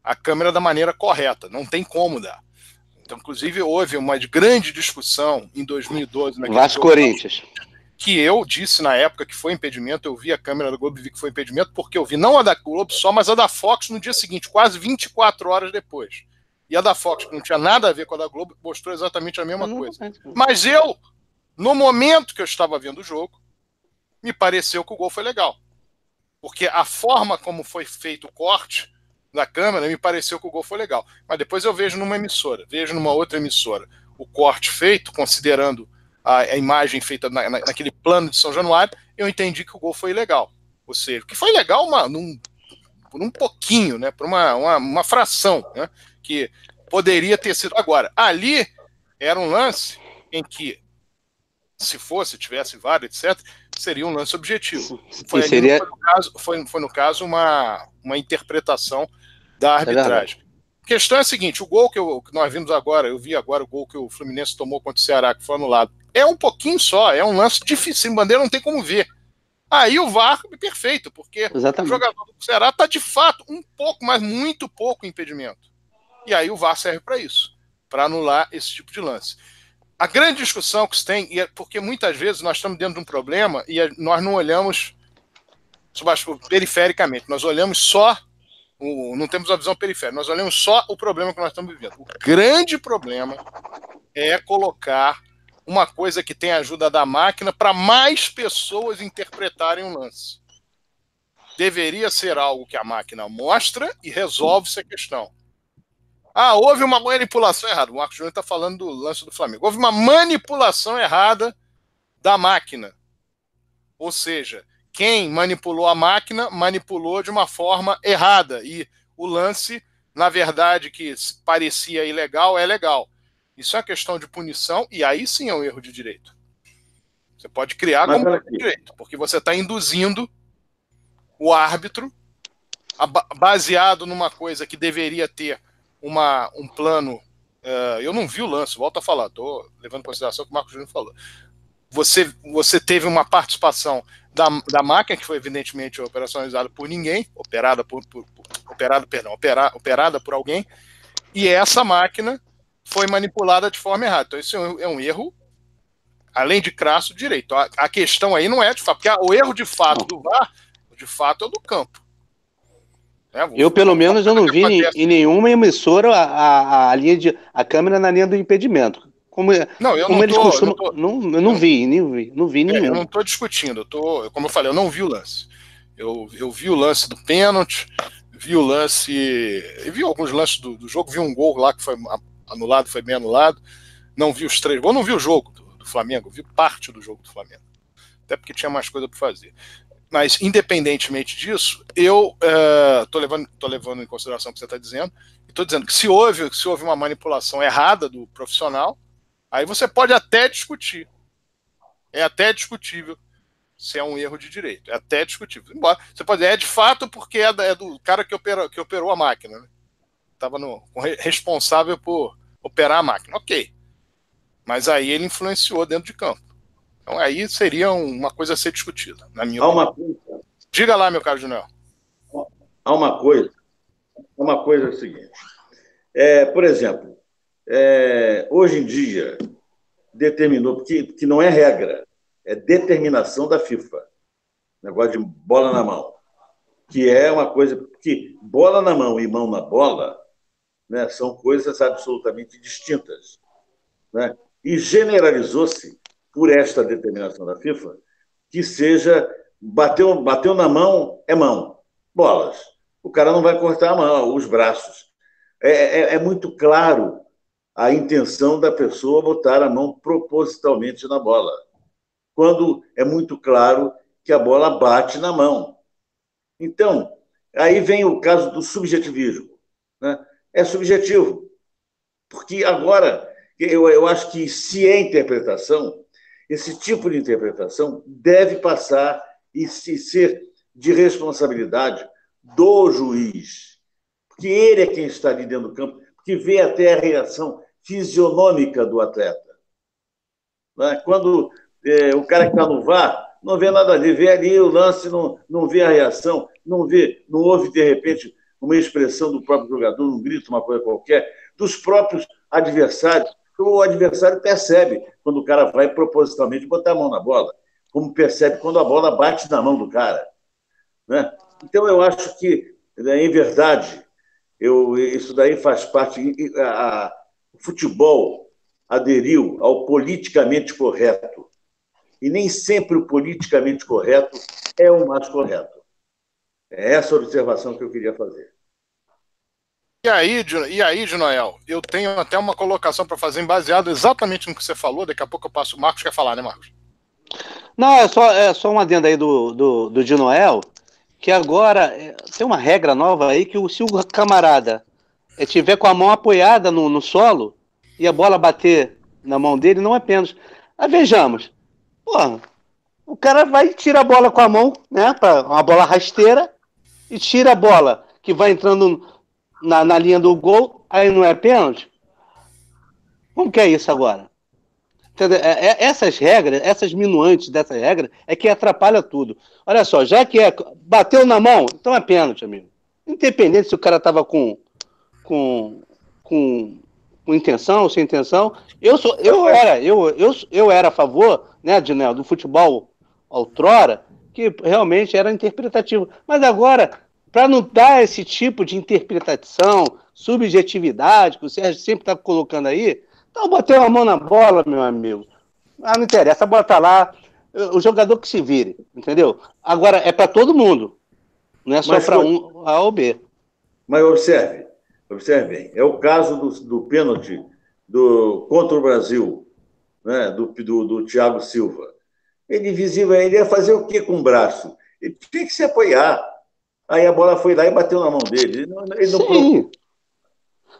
a câmera da maneira correta. Não tem como dar. Então, inclusive, houve uma grande discussão em 2012. Vasco Corinthians. Que eu disse na época que foi impedimento, eu vi a câmera da Globo e vi que foi impedimento, porque eu vi não a da Globo só, mas a da Fox no dia seguinte, quase 24 horas depois. E a da Fox, que não tinha nada a ver com a da Globo, mostrou exatamente a mesma coisa. Mas eu, no momento que eu estava vendo o jogo, me pareceu que o gol foi legal. Porque a forma como foi feito o corte da câmera, me pareceu que o gol foi legal. Mas depois eu vejo numa emissora, vejo numa outra emissora o corte feito, considerando a, a imagem feita na, na, naquele plano de São Januário, eu entendi que o gol foi legal. Ou seja, que foi legal uma, num, por um pouquinho, né, por uma, uma, uma fração, né, que poderia ter sido. Agora, ali era um lance em que, se fosse, tivesse VAR, etc., seria um lance objetivo. Foi, seria... foi, no caso, foi, foi, no caso, uma, uma interpretação da arbitragem. É a questão é a seguinte: o gol que, eu, que, nós vimos agora, eu vi agora o gol que o Fluminense tomou contra o Ceará, que foi anulado. É um pouquinho só, é um lance difícil, bandeira não tem como ver. Aí o VAR é perfeito, porque Exatamente. o jogador do Ceará está de fato um pouco, mas muito pouco impedimento. E aí o VAR serve para isso, para anular esse tipo de lance. A grande discussão que se tem, é porque muitas vezes nós estamos dentro de um problema e nós não olhamos perifericamente, nós olhamos só o, não temos a visão periférica, nós olhamos só o problema que nós estamos vivendo. O grande problema é colocar uma coisa que tem a ajuda da máquina para mais pessoas interpretarem um lance. Deveria ser algo que a máquina mostra e resolve essa questão. Ah, houve uma manipulação errada. O Marcos Júnior está falando do lance do Flamengo. Houve uma manipulação errada da máquina. Ou seja, quem manipulou a máquina manipulou de uma forma errada. E o lance, na verdade, que parecia ilegal, é legal. Isso é uma questão de punição, e aí sim é um erro de direito. Você pode criar Mas como erro de direito, porque você está induzindo o árbitro, baseado numa coisa que deveria ter uma, um plano. Uh, eu não vi o lance, volto a falar, estou levando em consideração o que o Marcos Júnior falou. Você, você teve uma participação da, da máquina, que foi evidentemente operacionalizada por ninguém, operada por, por, por operada, perdão, opera, operada por alguém, e essa máquina foi manipulada de forma errada. Então, isso é um, é erro, além de crasso, direito. A, a, questão aí não é de fato, porque o erro de fato do VAR, de fato, é do campo. É, eu, pelo menos, eu não vi em, em, nenhuma emissora a, a, a, linha de, a câmera na linha do impedimento. Como, é, não, eu como não eles tô, costumam. Não, tô, não, eu não vi, nem vi, não vi nenhum. É, eu não estou discutindo, eu tô, como eu falei, eu não vi o lance. Eu, eu vi o lance do pênalti, vi o lance. Vi alguns lances do, do, jogo, vi um gol lá que foi anulado, foi bem anulado. Não vi os três gols, não vi o jogo do, do Flamengo, vi parte do jogo do Flamengo. Até porque tinha mais coisa para fazer. Mas, independentemente disso, eu estou uh, levando, tô levando em consideração o que você está dizendo, estou dizendo que se houve, se houve uma manipulação errada do profissional, Aí você pode até discutir. É até discutível se é um erro de direito. É até discutível. Embora, você pode dizer, é de fato porque é, é do cara que, opera, que operou a máquina. Né? Estava responsável por operar a máquina. Ok. Mas aí ele influenciou dentro de campo. Então aí seria uma coisa a ser discutida, na minha Há opinião. Uma... Diga lá, meu caro Junior. Há uma coisa. Uma coisa é o seguinte. É, por exemplo, é, hoje em dia, determinou, porque, porque não é regra, é determinação da FIFA. Negócio de bola na mão. Que é uma coisa. que bola na mão e mão na bola né, são coisas absolutamente distintas. Né? E generalizou-se, por esta determinação da FIFA, que seja. Bateu, bateu na mão, é mão. Bolas. O cara não vai cortar a mão, os braços. É, é, é muito claro a intenção da pessoa botar a mão propositalmente na bola, quando é muito claro que a bola bate na mão. Então, aí vem o caso do subjetivismo. Né? É subjetivo, porque agora eu, eu acho que se é interpretação, esse tipo de interpretação deve passar e se ser de responsabilidade do juiz, porque ele é quem está ali dentro do campo, que vê até a reação fisionômica do atleta. Né? Quando é, o cara que está no VAR não vê nada ali, vê ali o lance, não, não vê a reação, não vê, não houve, de repente, uma expressão do próprio jogador, um grito, uma coisa qualquer, dos próprios adversários, o adversário percebe quando o cara vai propositalmente botar a mão na bola, como percebe quando a bola bate na mão do cara. Né? Então, eu acho que, né, em verdade, eu, isso daí faz parte. A, a, o futebol aderiu ao politicamente correto. E nem sempre o politicamente correto é o mais correto. É essa a observação que eu queria fazer. E aí, e aí, de Noel, eu tenho até uma colocação para fazer baseado exatamente no que você falou. Daqui a pouco eu passo. O Marcos quer falar, né, Marcos? Não, é só, é só uma adenda aí do, do, do Noel, que agora é, tem uma regra nova aí que se o camarada é, tiver com a mão apoiada no, no solo e a bola bater na mão dele, não é pênalti. Mas vejamos, porra, o cara vai tira a bola com a mão, né, pra, uma bola rasteira, e tira a bola que vai entrando na, na linha do gol, aí não é pênalti? Como que é isso agora? É, é, essas regras, essas minuantes dessa regra é que atrapalha tudo. Olha só, já que é, bateu na mão, então é pênalti, amigo. Independente se o cara tava com, com, com, com intenção ou sem intenção. Eu sou, eu era, eu, eu, eu era a favor, né, de, né, do futebol outrora, que realmente era interpretativo. Mas agora para não dar esse tipo de interpretação, subjetividade, que o Sérgio sempre está colocando aí, então botei uma mão na bola, meu amigo. Ah, não interessa, a bola está lá, o jogador que se vire, entendeu? Agora, é para todo mundo, não é só para um A ou B. Mas observe, observe bem, é o caso do, do pênalti do, contra o Brasil, né, do, do, do Thiago Silva. Ele visível, ele ia fazer o que com o braço? Ele tinha que se apoiar. Aí a bola foi lá e bateu na mão dele. Ele não, ele não Sim.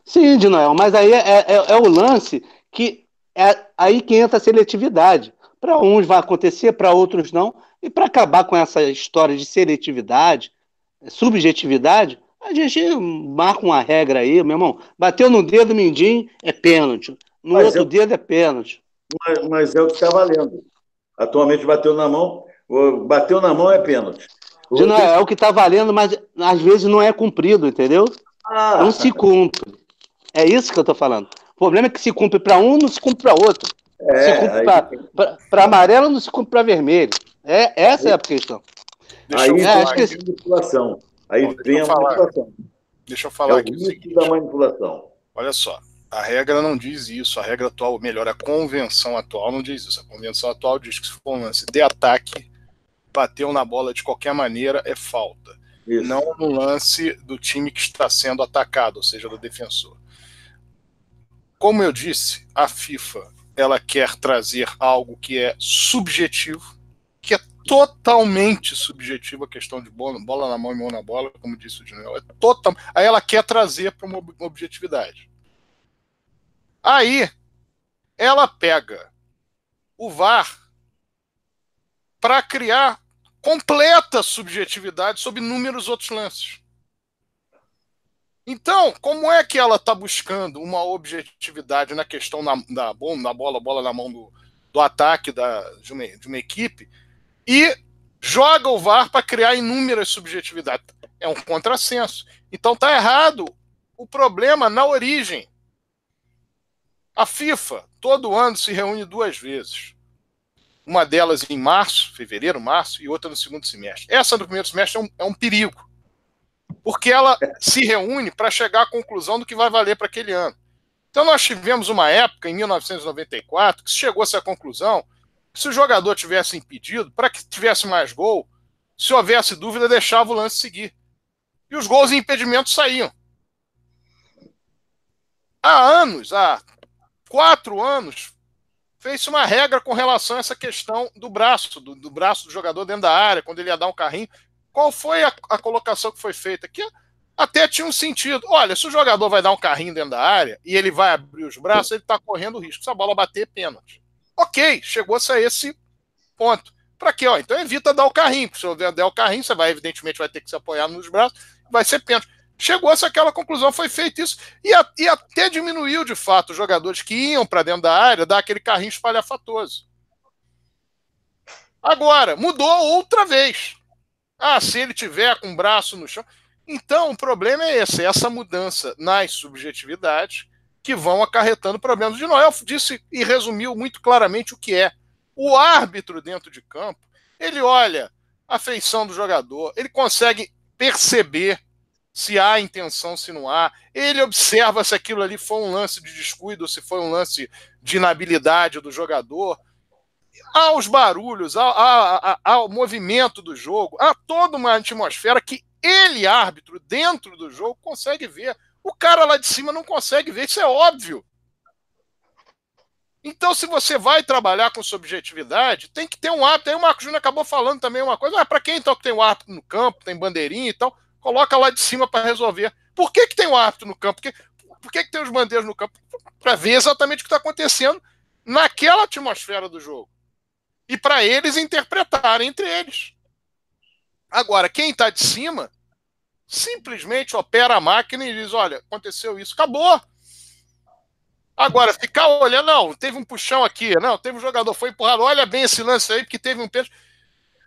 Sim, de Noel, mas aí é, é, é, o lance que é aí que entra a seletividade. Para uns vai acontecer, para outros não. E para acabar com essa história de seletividade, subjetividade, a gente marca uma regra aí, meu irmão. Bateu no dedo mindinho, é pênalti. No mas outro é dedo é pênalti. Mas, mas é o que está valendo. Atualmente bateu na mão, bateu na mão é pênalti. De não, é o que está valendo, mas às vezes não é cumprido, entendeu? Ah. Não se cumpre. É isso que eu estou falando. O problema é que se cumpre para um, não se cumpre para outro. É, se cumpre para amarelo, não se cumpre para vermelho. É, essa aí, é a questão. Deixa aí eu é, falar, que... manipulação. Aí Bom, vem a manipulação. Deixa eu falar é aqui o seguinte. da manipulação. Olha só, a regra não diz isso. A regra atual, melhor, a convenção atual não diz isso. A convenção atual diz que se for um lance de ataque, bateu na bola de qualquer maneira, é falta. Isso. Não no lance do time que está sendo atacado, ou seja, do defensor. Como eu disse, a FIFA ela quer trazer algo que é subjetivo, que é totalmente subjetivo a questão de bola, bola na mão e mão na bola, como disse o Daniel. É total... Aí ela quer trazer para uma objetividade. Aí ela pega o VAR para criar completa subjetividade sobre inúmeros outros lances. Então, como é que ela está buscando uma objetividade na questão na, da, na bola, bola na mão do, do ataque da, de, uma, de uma equipe e joga o VAR para criar inúmeras subjetividades? É um contrassenso. Então está errado o problema na origem. A FIFA todo ano se reúne duas vezes uma delas em março, fevereiro, março, e outra no segundo semestre. Essa do primeiro semestre é um, é um perigo, porque ela se reúne para chegar à conclusão do que vai valer para aquele ano. Então, nós tivemos uma época, em 1994, que se chegou-se à conclusão que se o jogador tivesse impedido, para que tivesse mais gol, se houvesse dúvida, deixava o lance seguir. E os gols e impedimentos saíam. Há anos, há quatro anos, fez uma regra com relação a essa questão do braço, do, do, braço do jogador dentro da área, quando ele ia dar um carrinho. Qual foi a, a colocação que foi feita? Que até tinha um sentido. Olha, se o jogador vai dar um carrinho dentro da área e ele vai abrir os braços, ele está correndo risco. Se a bola bater, pênalti. Ok, chegou-se a esse ponto. Para quê? Ó, então evita dar o carrinho, porque se eu der o carrinho, você vai, evidentemente, vai ter que se apoiar nos braços, vai ser pênalti chegou-se àquela conclusão, foi feito isso, e, a, e até diminuiu de fato os jogadores que iam para dentro da área, dar aquele carrinho espalhafatoso. Agora, mudou outra vez. Ah, se ele tiver com o braço no chão. Então, o problema é esse, é essa mudança nas subjetividades que vão acarretando problemas. De Noel disse e resumiu muito claramente o que é. O árbitro dentro de campo, ele olha a feição do jogador, ele consegue perceber se há intenção, se não há. Ele observa se aquilo ali foi um lance de descuido, se foi um lance de inabilidade do jogador. Há os barulhos, há, há, há, há o movimento do jogo, há toda uma atmosfera que ele, árbitro, dentro do jogo, consegue ver. O cara lá de cima não consegue ver, isso é óbvio. Então, se você vai trabalhar com subjetividade, tem que ter um árbitro. Aí o Marco Júnior acabou falando também uma coisa. Ah, para quem então que tem o um árbitro no campo, tem bandeirinha e tal, coloca lá de cima para resolver. Por que, que tem o um árbitro no campo? Por que, por que, que tem os bandeiros no campo? Para ver exatamente o que está acontecendo naquela atmosfera do jogo. E para eles interpretarem entre eles. Agora, quem está de cima simplesmente opera a máquina e diz: olha, aconteceu isso, acabou. Agora, ficar olhando, não, teve um puxão aqui, não, teve um jogador, foi empurrado, olha bem esse lance aí, porque teve um pênalti.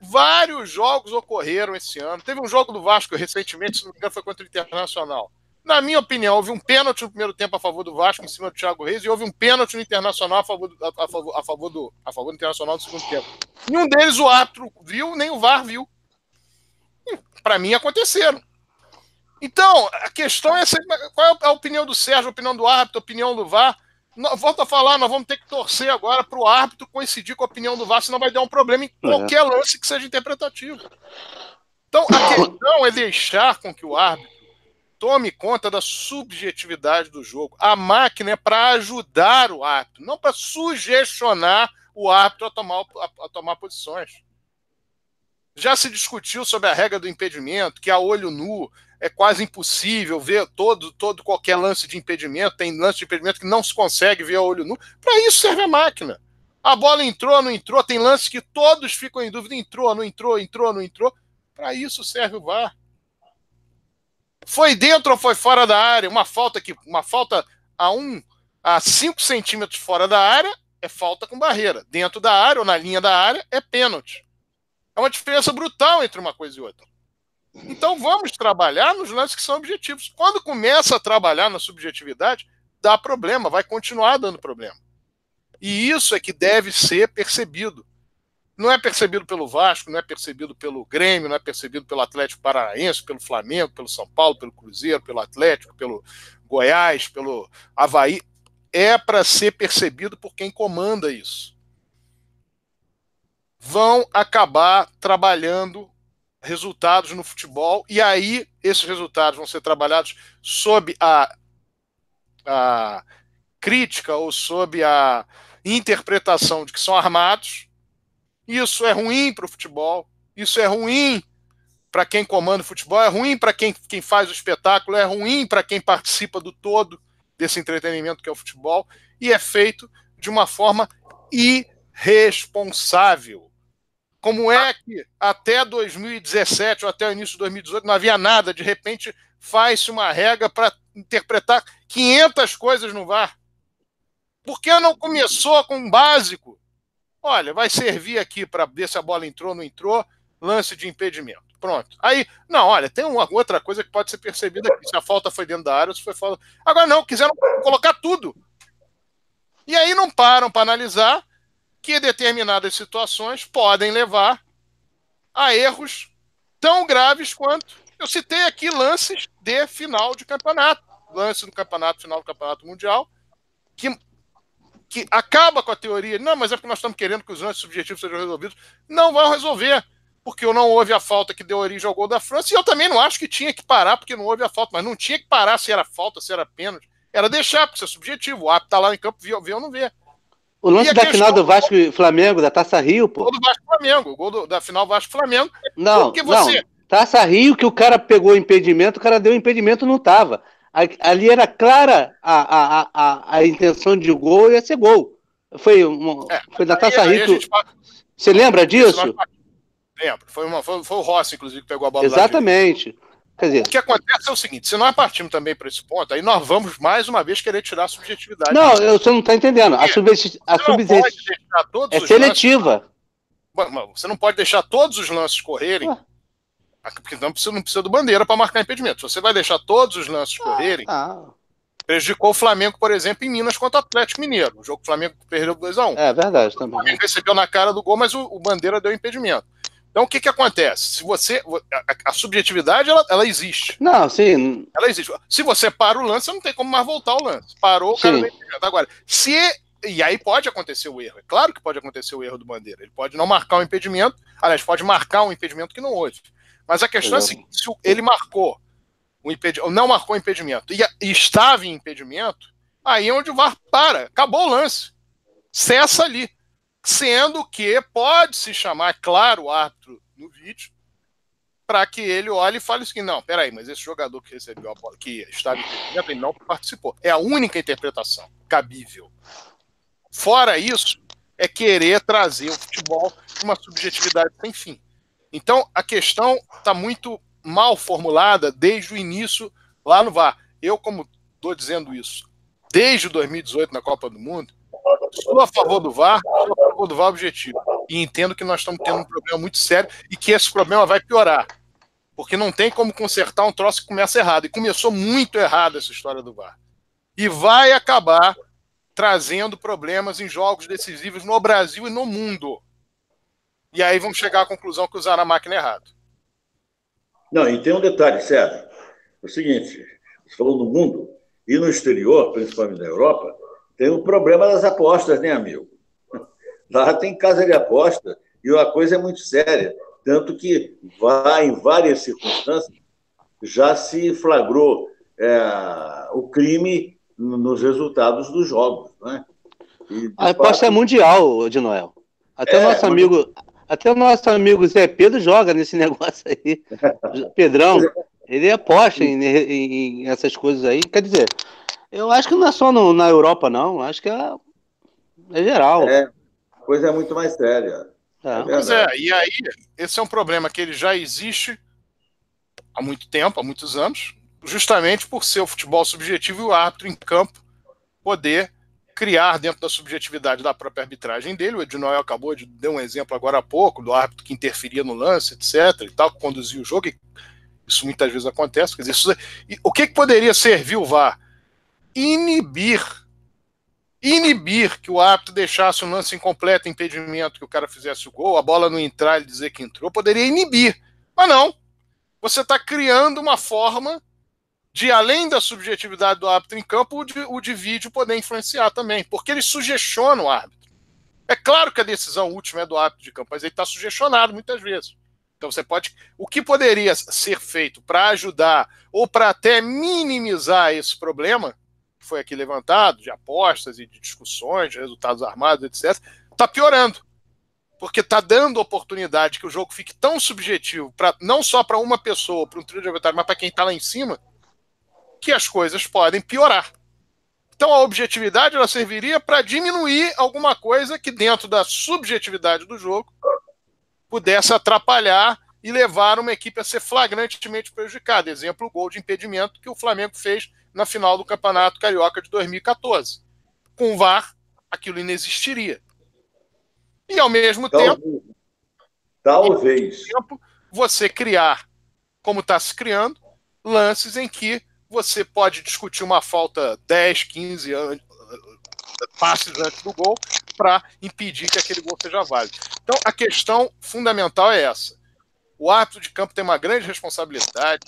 Vários jogos ocorreram esse ano. Teve um jogo do Vasco recentemente, se não me engano, foi contra o Internacional. Na minha opinião, houve um pênalti no primeiro tempo a favor do Vasco em cima do Thiago Reis e houve um pênalti no Internacional a favor do, a, favor, a favor do, a favor do Internacional no segundo tempo. Nenhum deles o árbitro viu, nem o VAR viu. Para mim, aconteceram. Então, a questão é qual é a opinião do Sérgio, a opinião do árbitro, a opinião do VAR. Volto a falar, nós vamos ter que torcer agora para o árbitro coincidir com a opinião do VAR, senão vai dar um problema em é. qualquer lance que seja interpretativo. Então, a questão é deixar com que o árbitro tome conta da subjetividade do jogo. A máquina é para ajudar o árbitro, não para sugestionar o árbitro a tomar, a, a tomar posições. Já se discutiu sobre a regra do impedimento, que a olho nu é quase impossível ver todo, todo qualquer lance de impedimento. Tem lance de impedimento que não se consegue ver a olho nu. Para isso serve a máquina. A bola entrou, não entrou. Tem lances que todos ficam em dúvida: entrou, não entrou, entrou, não entrou. Para isso serve o VAR. Foi dentro ou foi fora da área? Uma falta que uma falta a um a 5 centímetros fora da área é falta com barreira. Dentro da área ou na linha da área é pênalti. É uma diferença brutal entre uma coisa e outra. Então vamos trabalhar nos lances que são objetivos. Quando começa a trabalhar na subjetividade, dá problema, vai continuar dando problema. E isso é que deve ser percebido. Não é percebido pelo Vasco, não é percebido pelo Grêmio, não é percebido pelo Atlético Paranaense, pelo Flamengo, pelo São Paulo, pelo Cruzeiro, pelo Atlético, pelo Goiás, pelo Havaí. É para ser percebido por quem comanda isso vão acabar trabalhando resultados no futebol, e aí esses resultados vão ser trabalhados sob a, a crítica ou sob a interpretação de que são armados. Isso é ruim para o futebol, isso é ruim para quem comanda o futebol, é ruim para quem, quem faz o espetáculo, é ruim para quem participa do todo desse entretenimento que é o futebol, e é feito de uma forma irresponsável. Como é que até 2017 ou até o início de 2018 não havia nada, de repente faz-se uma regra para interpretar 500 coisas no VAR? Por que não começou com um básico? Olha, vai servir aqui para ver se a bola entrou ou não entrou, lance de impedimento. Pronto. Aí, não, olha, tem uma outra coisa que pode ser percebida aqui, se a falta foi dentro da área se foi falta. Agora não, quiseram colocar tudo. E aí não param para analisar que determinadas situações podem levar a erros tão graves quanto. Eu citei aqui lances de final de campeonato, lance no campeonato, final do campeonato mundial, que, que acaba com a teoria. Não, mas é porque nós estamos querendo que os lances subjetivos sejam resolvidos. Não vão resolver, porque não houve a falta que deu origem ao gol da França. E eu também não acho que tinha que parar, porque não houve a falta. Mas não tinha que parar se era falta, se era pênalti. Era deixar, porque isso é subjetivo. O árbitro está lá em campo, vê, vê ou não vê. O lance da final do Vasco e Flamengo, da Taça Rio, pô. O gol do Vasco Flamengo, o gol do, da final Vasco Flamengo. Não, você... não. Taça Rio, que o cara pegou impedimento, o cara deu impedimento, não tava. Ali era clara a, a, a, a intenção de gol, ia ser gol. Foi, uma, é, foi da Taça aí, Rio. Gente... Você lembra disso? Lembro. Foi, uma, foi, foi o Rossi, inclusive, que pegou a bola. Exatamente. Quer dizer, o que acontece é o seguinte: se nós partimos também para esse ponto, aí nós vamos mais uma vez querer tirar a subjetividade. Não, eu, você não está entendendo. A, subjetividade a subjetividade é seletiva. Lances, você não pode deixar todos os lances correrem. Ué. Porque não precisa, não precisa do bandeira para marcar impedimento. Você vai deixar todos os lances ah, correrem. Ah. Prejudicou o Flamengo, por exemplo, em Minas contra o Atlético Mineiro. O jogo que o Flamengo perdeu 2x1. É verdade também. O Flamengo recebeu na cara do gol, mas o, o Bandeira deu impedimento. Então o que, que acontece? Se você. A, a subjetividade ela, ela, existe. Não, sim. Ela existe. Se você para o lance, não tem como mais voltar o lance. Parou, o cara impedimento. Agora, se. E aí pode acontecer o erro. É claro que pode acontecer o erro do Bandeira. Ele pode não marcar um impedimento. Aliás, pode marcar um impedimento que não houve. Mas a questão Exato. é assim: se ele marcou o impedimento, não marcou o impedimento e, e estava em impedimento, aí é onde o VAR para. Acabou o lance. Cessa ali. Sendo que pode se chamar, claro, o árbitro no vídeo, para que ele olhe e fale assim: não, peraí, mas esse jogador que recebeu a bola, que estava em impedimento, ele não participou. É a única interpretação cabível. Fora isso, é querer trazer o futebol uma subjetividade sem fim. Então, a questão está muito mal formulada desde o início lá no VAR. Eu, como estou dizendo isso, desde 2018 na Copa do Mundo, sou a favor do VAR, sou a favor do VAR objetivo. E entendo que nós estamos tendo um problema muito sério e que esse problema vai piorar. Porque não tem como consertar um troço que começa errado. E começou muito errado essa história do VAR. E vai acabar trazendo problemas em jogos decisivos no Brasil e no mundo. E aí vamos chegar à conclusão que usaram a máquina errado. Não, e tem um detalhe, Sérgio. É o seguinte, falou no mundo e no exterior, principalmente na Europa, tem o problema das apostas, né, amigo? Lá tem casa de aposta e a coisa é muito séria. Tanto que vai, em várias circunstâncias, já se flagrou é, o crime nos resultados dos jogos. Né? E, a aposta é mundial, de Noel. Até é, o nosso amigo, até o nosso amigo Zé Pedro joga nesse negócio aí. Pedrão, ele aposta em, em, essas coisas aí. Quer dizer, eu acho que não é só no, na Europa, não. Acho que é, é geral. É, a coisa é muito mais séria. É. é pois é, e aí, esse é um problema que ele já existe há muito tempo, há muitos anos, justamente por ser o futebol subjetivo e o árbitro em campo poder criar dentro da subjetividade da própria arbitragem dele. O Ednoel acabou de dar um exemplo agora há pouco do árbitro que interferia no lance, etc. e tal, que conduzia o jogo. isso muitas vezes acontece. Quer dizer, isso, e, o que, que poderia servir o VAR? Inibir. Inibir que o árbitro deixasse um lance incompleto, impedimento, que o cara fizesse o gol, a bola não entrar e dizer que entrou, poderia inibir. Mas não. Você está criando uma forma de além da subjetividade do árbitro em campo, o de, o de vídeo poder influenciar também, porque ele sugestiona o árbitro. É claro que a decisão última é do árbitro de campo, mas ele está sugestionado muitas vezes. Então você pode. O que poderia ser feito para ajudar ou para até minimizar esse problema, foi aqui levantado, de apostas e de discussões, de resultados armados, etc., está piorando. Porque está dando oportunidade que o jogo fique tão subjetivo, pra, não só para uma pessoa, para um trio de adversários, mas para quem está lá em cima, que as coisas podem piorar. Então a objetividade ela serviria para diminuir alguma coisa que dentro da subjetividade do jogo pudesse atrapalhar e levar uma equipe a ser flagrantemente prejudicada. Exemplo, o gol de impedimento que o Flamengo fez na final do Campeonato Carioca de 2014. Com o VAR, aquilo inexistiria. E ao mesmo Talvez. tempo, Talvez. Tempo, você criar, como está se criando, lances em que você pode discutir uma falta 10, 15 anos, passes antes do gol para impedir que aquele gol seja válido. Então, a questão fundamental é essa. O árbitro de campo tem uma grande responsabilidade,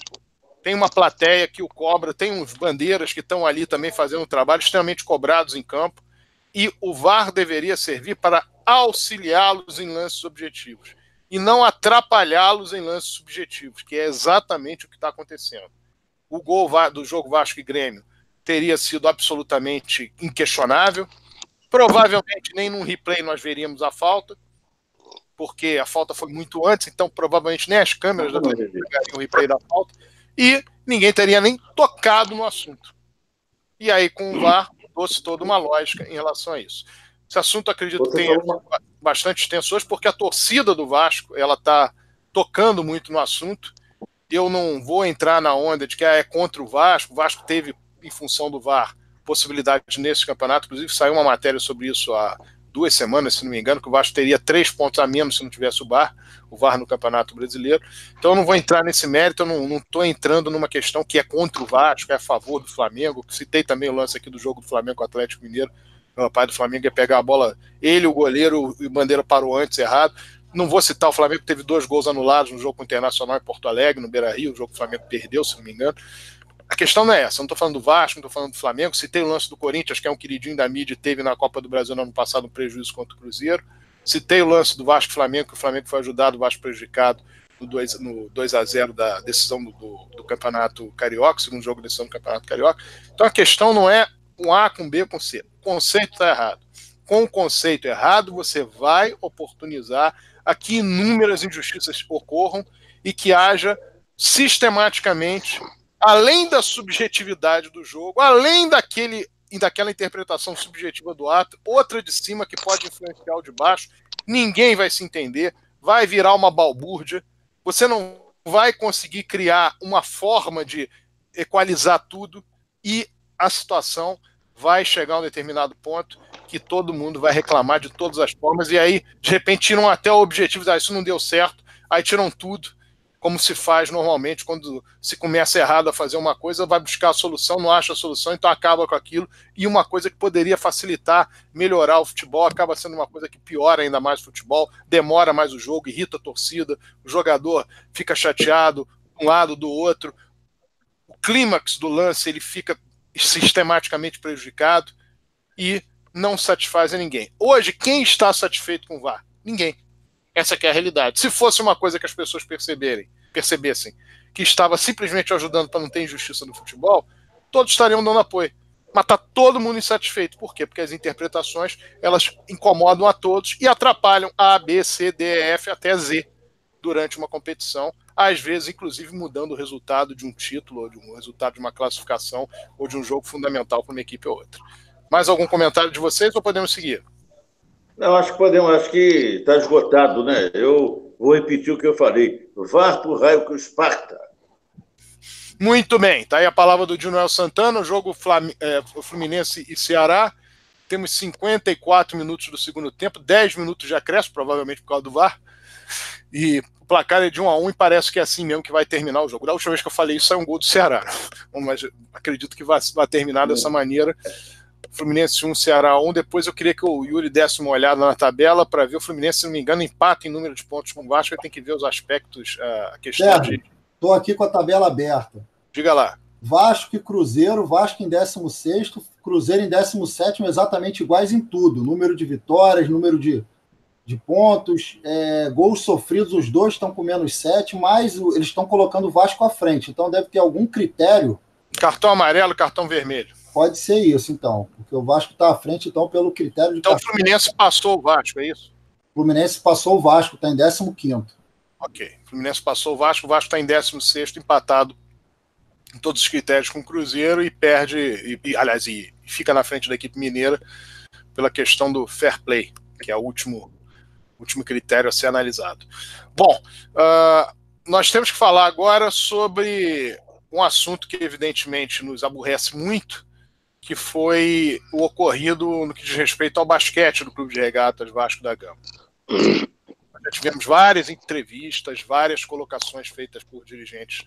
tem uma plateia que o cobra, tem uns bandeiras que estão ali também fazendo um trabalho extremamente cobrados em campo, e o VAR deveria servir para auxiliá-los em lances objetivos e não atrapalhá-los em lances subjetivos, que é exatamente o que está acontecendo. O gol do jogo Vasco e Grêmio teria sido absolutamente inquestionável. Provavelmente nem num replay nós veríamos a falta, porque a falta foi muito antes, então provavelmente nem as câmeras da pegariam o replay da falta, e ninguém teria nem tocado no assunto. E aí, com o VAR, mudou-se toda uma lógica em relação a isso. Esse assunto, acredito, Você tem uma... bastante extensões, porque a torcida do Vasco ela está tocando muito no assunto eu não vou entrar na onda de que ah, é contra o Vasco. O Vasco teve, em função do VAR, possibilidade nesse campeonato. Inclusive, saiu uma matéria sobre isso há duas semanas, se não me engano, que o Vasco teria três pontos a menos se não tivesse o VAR, o VAR no Campeonato Brasileiro. Então eu não vou entrar nesse mérito, eu não estou entrando numa questão que é contra o Vasco, é a favor do Flamengo. Citei também o lance aqui do jogo do Flamengo com o Atlético Mineiro. O rapaz do Flamengo ia pegar a bola, ele, o goleiro, e o Bandeira parou antes, errado. Não vou citar o Flamengo, teve dois gols anulados no jogo com o Internacional em Porto Alegre, no Beira Rio, o jogo que o Flamengo perdeu, se não me engano. A questão não é essa, eu não estou falando do Vasco, não estou falando do Flamengo, citei o lance do Corinthians, que é um queridinho da mídia, teve na Copa do Brasil no ano passado um prejuízo contra o Cruzeiro. Citei o lance do Vasco Flamengo, que o Flamengo foi ajudado, o Vasco prejudicado no 2, no 2 a 0 da decisão do, do, do, Campeonato Carioca, segundo jogo da decisão do Campeonato Carioca. Então a questão não é um A com B com C. O conceito está errado. Com o conceito errado, você vai oportunizar a que inúmeras injustiças ocorram e que haja sistematicamente além da subjetividade do jogo, além daquele daquela interpretação subjetiva do ato, outra de cima que pode influenciar o de baixo, ninguém vai se entender, vai virar uma balbúrdia, você não vai conseguir criar uma forma de equalizar tudo e a situação vai chegar a um determinado ponto que todo mundo vai reclamar de todas as formas, e aí, de repente, tiram até o objetivo, ah, isso não deu certo, aí tiram tudo, como se faz normalmente quando se começa errado a fazer uma coisa, vai buscar a solução, não acha a solução, então acaba com aquilo. E uma coisa que poderia facilitar, melhorar o futebol, acaba sendo uma coisa que piora ainda mais o futebol, demora mais o jogo, irrita a torcida, o jogador fica chateado um lado do outro. O clímax do lance ele fica sistematicamente prejudicado e não satisfaz a ninguém. Hoje, quem está satisfeito com o VAR? Ninguém. Essa é a realidade. Se fosse uma coisa que as pessoas perceberem, percebessem que estava simplesmente ajudando para não ter injustiça no futebol, todos estariam dando apoio. Mas está todo mundo insatisfeito. Por quê? Porque as interpretações elas incomodam a todos e atrapalham A, B, C, D, F até Z durante uma competição, às vezes, inclusive, mudando o resultado de um título, ou de um resultado de uma classificação, ou de um jogo fundamental para uma equipe ou outra. Mais algum comentário de vocês ou podemos seguir? Não, acho que podemos, acho que está esgotado, né? Eu vou repetir o que eu falei. Vá para o raio com Esparta. Muito bem, tá aí a palavra do Dinoel Santana, o jogo Flam é, Fluminense e Ceará. Temos 54 minutos do segundo tempo, 10 minutos de acréscimo, provavelmente por causa do VAR. E o placar é de 1 a 1 e parece que é assim mesmo que vai terminar o jogo. Da última vez que eu falei isso, é um gol do Ceará. Mas acredito que vai, vai terminar dessa maneira. Fluminense 1, Ceará 1. Depois eu queria que o Yuri desse uma olhada na tabela para ver o Fluminense, se não me engano, empata em número de pontos com o Vasco. Tem que ver os aspectos, a questão de. Estou aqui com a tabela aberta. Diga lá. Vasco e Cruzeiro, Vasco em 16, Cruzeiro em 17, exatamente iguais em tudo: número de vitórias, número de, de pontos, é, gols sofridos, os dois estão com menos 7, mas eles estão colocando o Vasco à frente. Então deve ter algum critério. Cartão amarelo, cartão vermelho. Pode ser isso, então. Porque o Vasco está à frente, então, pelo critério de. Então o Fluminense passou o Vasco, é isso? O Fluminense passou o Vasco, está em 15. Ok. O Fluminense passou o Vasco, o Vasco está em 16, empatado em todos os critérios com o Cruzeiro e perde, e, e, aliás, e fica na frente da equipe mineira pela questão do fair play, que é o último, último critério a ser analisado. Bom, uh, nós temos que falar agora sobre um assunto que evidentemente nos aborrece muito, que foi o ocorrido no que diz respeito ao basquete do Clube de Regatas Vasco da Gama. Já tivemos várias entrevistas, várias colocações feitas por dirigentes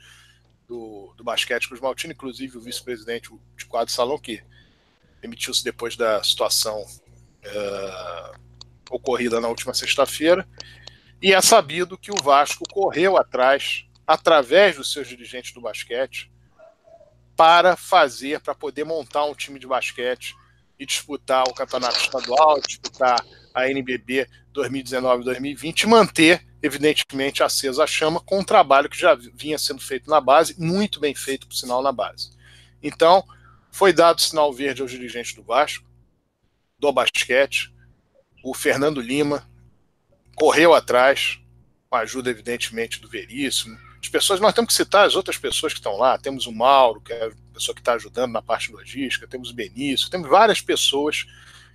do, do basquete Cruz Maltino, inclusive o vice-presidente de quadro Salão, que emitiu-se depois da situação uh, ocorrida na última sexta-feira. E é sabido que o Vasco correu atrás, através dos seus dirigentes do basquete, para fazer, para poder montar um time de basquete e disputar o campeonato estadual, disputar a NBB 2019-2020 e manter, evidentemente, acesa a chama com um trabalho que já vinha sendo feito na base, muito bem feito, por sinal, na base. Então, foi dado sinal verde aos dirigentes do Vasco, do basquete, o Fernando Lima correu atrás, com a ajuda, evidentemente, do Veríssimo, as pessoas, nós temos que citar as outras pessoas que estão lá. Temos o Mauro, que é a pessoa que está ajudando na parte logística, temos o Benício, temos várias pessoas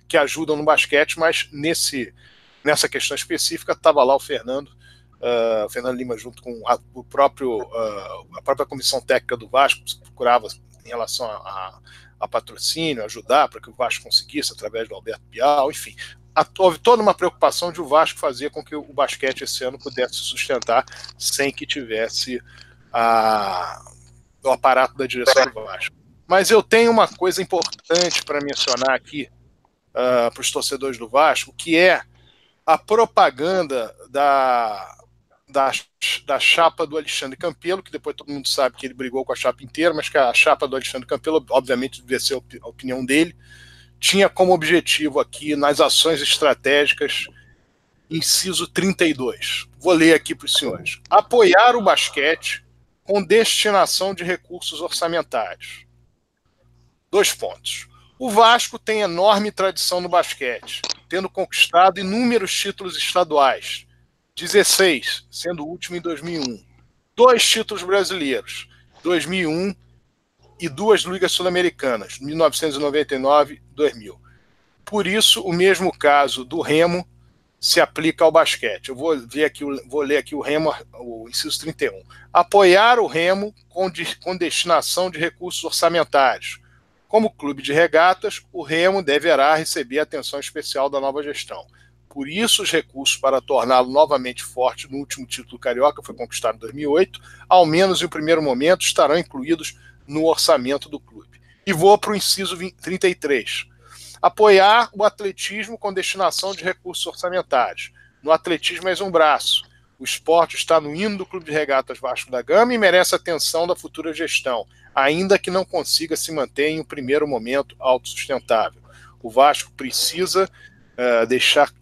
que ajudam no basquete, mas nesse, nessa questão específica estava lá o Fernando, uh, o Fernando Lima junto com a, o próprio, uh, a própria comissão técnica do Vasco, procurava em relação a, a, a patrocínio, ajudar para que o Vasco conseguisse através do Alberto Bial, enfim. Houve toda uma preocupação de o Vasco fazer com que o basquete esse ano pudesse sustentar sem que tivesse a, o aparato da direção do Vasco. Mas eu tenho uma coisa importante para mencionar aqui uh, para os torcedores do Vasco, que é a propaganda da, da, da chapa do Alexandre Campelo, que depois todo mundo sabe que ele brigou com a chapa inteira, mas que a chapa do Alexandre Campelo, obviamente, devia ser a opinião dele, tinha como objetivo aqui, nas ações estratégicas, inciso 32. Vou ler aqui para os senhores. Apoiar o basquete com destinação de recursos orçamentários. Dois pontos. O Vasco tem enorme tradição no basquete, tendo conquistado inúmeros títulos estaduais, 16, sendo o último em 2001. Dois títulos brasileiros, 2001 e duas ligas sul-americanas, 1999 e 2000. Por isso, o mesmo caso do Remo se aplica ao basquete. Eu vou, ver aqui, vou ler aqui o Remo, o inciso 31. Apoiar o Remo com, de, com destinação de recursos orçamentários. Como clube de regatas, o Remo deverá receber atenção especial da nova gestão. Por isso, os recursos para torná-lo novamente forte no último título carioca, foi conquistado em 2008, ao menos em um primeiro momento, estarão incluídos no orçamento do clube. E vou para o inciso 33 Apoiar o atletismo com destinação de recursos orçamentários. No atletismo, mais um braço. O esporte está no hino do Clube de Regatas Vasco da Gama e merece atenção da futura gestão, ainda que não consiga se manter em um primeiro momento autossustentável. O Vasco precisa uh, deixar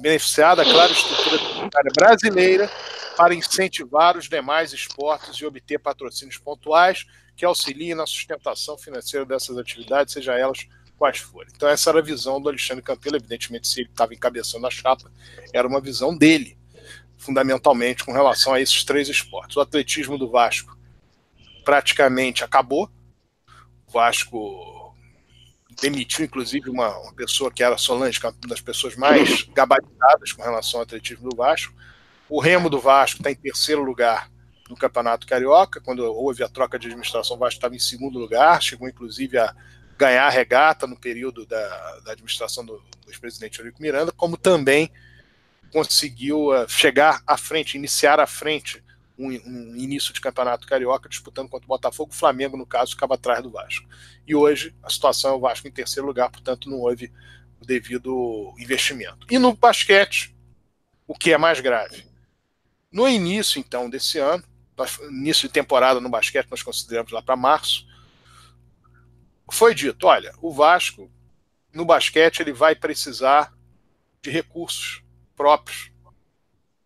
beneficiada a clara estrutura tributária brasileira para incentivar os demais esportes e obter patrocínios pontuais que auxiliem na sustentação financeira dessas atividades, seja elas quais forem. Então, essa era a visão do Alexandre Campelo. Evidentemente, se ele estava encabeçando a chapa, era uma visão dele, fundamentalmente, com relação a esses três esportes. O atletismo do Vasco praticamente acabou. O Vasco demitiu, inclusive, uma, uma pessoa que era Solange, é uma das pessoas mais gabaritadas com relação ao atletismo do Vasco. O Remo do Vasco está em terceiro lugar no Campeonato Carioca. Quando houve a troca de administração, o Vasco estava em segundo lugar, chegou inclusive a ganhar a regata no período da, da administração do, do ex-presidente Eurico Miranda, como também conseguiu uh, chegar à frente, iniciar à frente um, um, início de campeonato carioca disputando contra o Botafogo. O Flamengo, no caso, ficava atrás do Vasco. E hoje a situação é o Vasco em terceiro lugar, portanto, não houve o devido investimento. E no basquete, o que é mais grave? No início, então, desse ano, início de temporada no basquete, nós consideramos lá para março, foi dito: olha, o Vasco, no basquete, ele vai precisar de recursos próprios,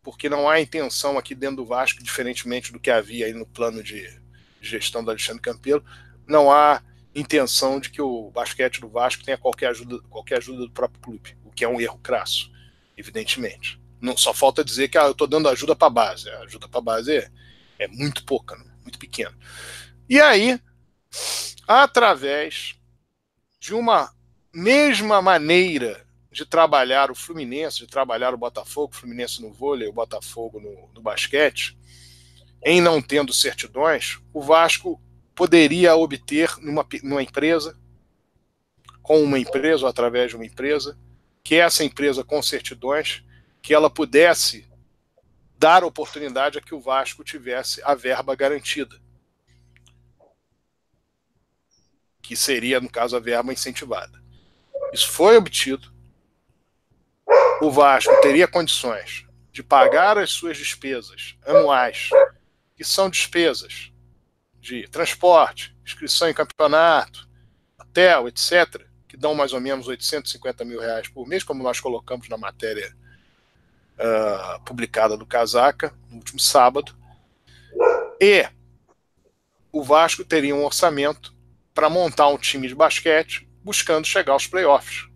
porque não há intenção aqui dentro do Vasco, diferentemente do que havia aí no plano de gestão do Alexandre Campelo, não há intenção de que o basquete do Vasco tenha qualquer ajuda, qualquer ajuda do próprio clube, o que é um erro crasso, evidentemente. Não só falta dizer que ah, eu estou dando ajuda para a base. A ajuda para a base é, é muito pouca, né? muito pequena. E aí através de uma mesma maneira de trabalhar o Fluminense, de trabalhar o Botafogo, Fluminense no vôlei, o Botafogo no, no basquete, em não tendo certidões, o Vasco poderia obter numa, numa empresa, com uma empresa ou através de uma empresa, que essa empresa com certidões, que ela pudesse dar oportunidade a que o Vasco tivesse a verba garantida. que seria, no caso, a verba incentivada. Isso foi obtido. O Vasco teria condições de pagar as suas despesas anuais, que são despesas de transporte, inscrição em campeonato, hotel, etc., que dão mais ou menos 850 mil reais por mês, como nós colocamos na matéria uh, publicada do Casaca no último sábado. E o Vasco teria um orçamento para montar um time de basquete buscando chegar aos playoffs.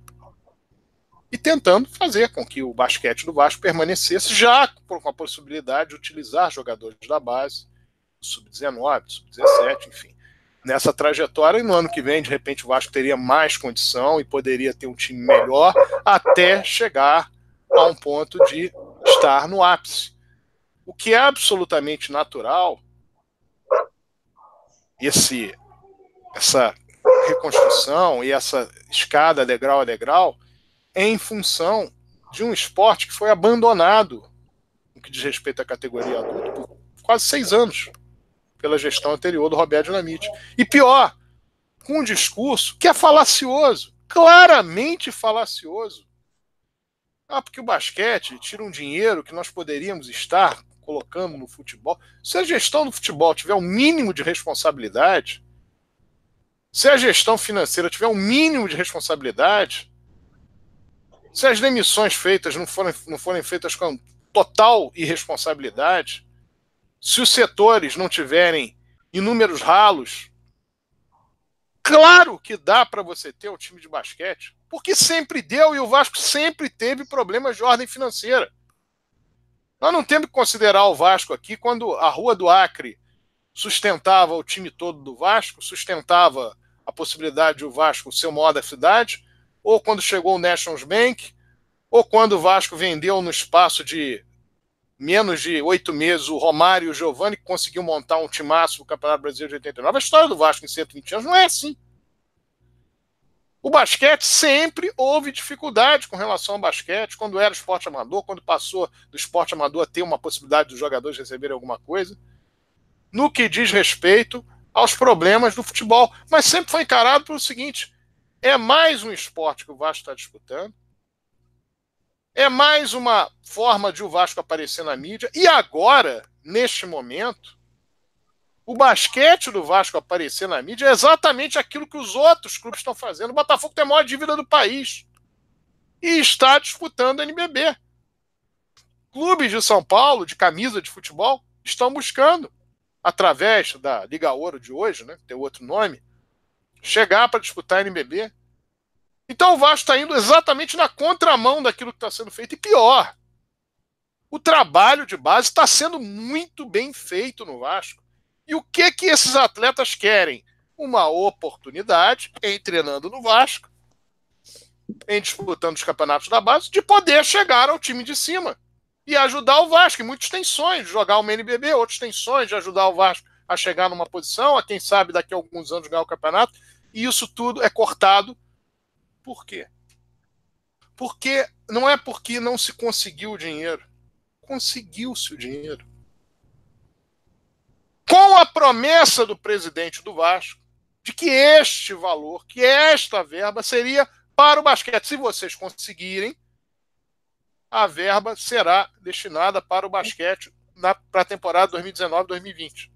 E tentando fazer com que o basquete do Vasco permanecesse, já com a possibilidade de utilizar jogadores da base, sub-19, sub-17, enfim, nessa trajetória. E no ano que vem, de repente, o Vasco teria mais condição e poderia ter um time melhor até chegar a um ponto de estar no ápice. O que é absolutamente natural, esse essa reconstrução e essa escada degrau a degrau em função de um esporte que foi abandonado no que diz respeito à categoria adulta por quase seis anos pela gestão anterior do Roberto Dinamite. E pior, com um discurso que é falacioso, claramente falacioso. Ah, porque o basquete tira um dinheiro que nós poderíamos estar colocando no futebol. Se a gestão do futebol tiver um mínimo de responsabilidade, se a gestão financeira tiver um mínimo de responsabilidade, se as demissões feitas não forem, não forem feitas com total irresponsabilidade, se os setores não tiverem inúmeros ralos, claro que dá para você ter um time de basquete, porque sempre deu e o Vasco sempre teve problemas de ordem financeira. Nós não temos que considerar o Vasco aqui quando a Rua do Acre sustentava o time todo do Vasco, sustentava a possibilidade de o Vasco ser o maior da cidade, ou quando chegou o National Bank, ou quando o Vasco vendeu no espaço de menos de oito meses o Romário e o Giovanni, que conseguiu montar um timaço no Campeonato Brasileiro de 89. A história do Vasco em 120 anos não é assim. O basquete sempre houve dificuldade com relação ao basquete, quando era esporte amador, quando passou do esporte amador a ter uma possibilidade dos jogadores receberem alguma coisa, no que diz respeito aos problemas do futebol. Mas sempre foi encarado pelo seguinte: é mais um esporte que o Vasco está disputando, é mais uma forma de o Vasco aparecer na mídia, e agora, neste momento, o basquete do Vasco aparecer na mídia é exatamente aquilo que os outros clubes estão fazendo. O Botafogo tem a maior dívida do país e está disputando a NBB. Clubes de São Paulo, de camisa de futebol, estão buscando, através da Liga Ouro de hoje, né, tem outro nome, chegar para disputar a NBB. Então o Vasco está indo exatamente na contramão daquilo que está sendo feito. E pior, o trabalho de base está sendo muito bem feito no Vasco. E o que que esses atletas querem? Uma oportunidade em treinando no Vasco, em disputando os campeonatos da base, de poder chegar ao time de cima e ajudar o Vasco. E muitos têm sonhos de jogar o NBB, outros têm sonhos de ajudar o Vasco a chegar numa posição, a quem sabe daqui a alguns anos ganhar o campeonato. E isso tudo é cortado. Por quê? Porque não é porque não se conseguiu o dinheiro. Conseguiu-se o dinheiro com a promessa do presidente do Vasco de que este valor, que esta verba seria para o basquete. Se vocês conseguirem, a verba será destinada para o basquete para a temporada 2019-2020.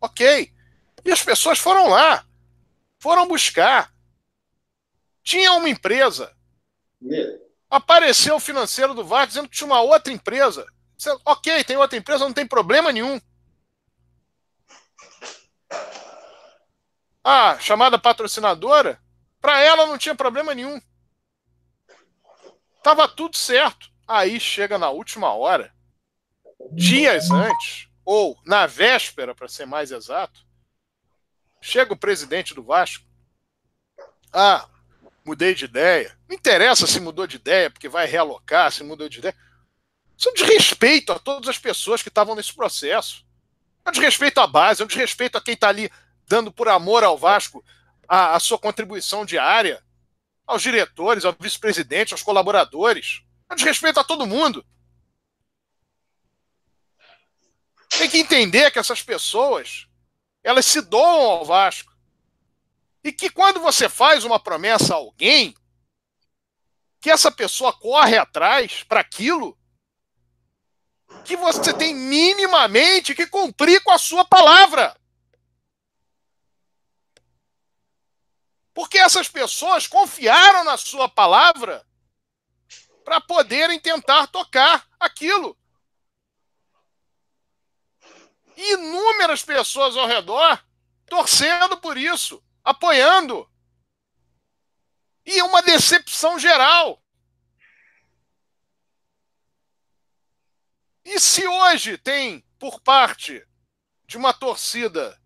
Ok. E as pessoas foram lá, foram buscar. Tinha uma empresa. Apareceu o financeiro do Vasco dizendo que tinha uma outra empresa Ok, tem outra empresa, não tem problema nenhum. Ah, chamada patrocinadora, para ela não tinha problema nenhum. Tava tudo certo. Aí chega na última hora, dias antes, ou na véspera, para ser mais exato, chega o presidente do Vasco. Ah, mudei de ideia. Não interessa se mudou de ideia, porque vai realocar, se mudou de ideia. Isso é um desrespeito a todas as pessoas que estavam nesse processo. É um desrespeito à base, é um desrespeito a quem está ali dando por amor ao Vasco a, a sua contribuição diária, aos diretores, ao vice-presidente, aos colaboradores. É um desrespeito a todo mundo. Tem que entender que essas pessoas, elas se doam ao Vasco. E que quando você faz uma promessa a alguém, que essa pessoa corre atrás para aquilo, que você tem minimamente que cumprir com a sua palavra. Porque essas pessoas confiaram na sua palavra para poderem tentar tocar aquilo. E inúmeras pessoas ao redor torcendo por isso, apoiando. E uma decepção geral. E se hoje tem, por parte de uma torcida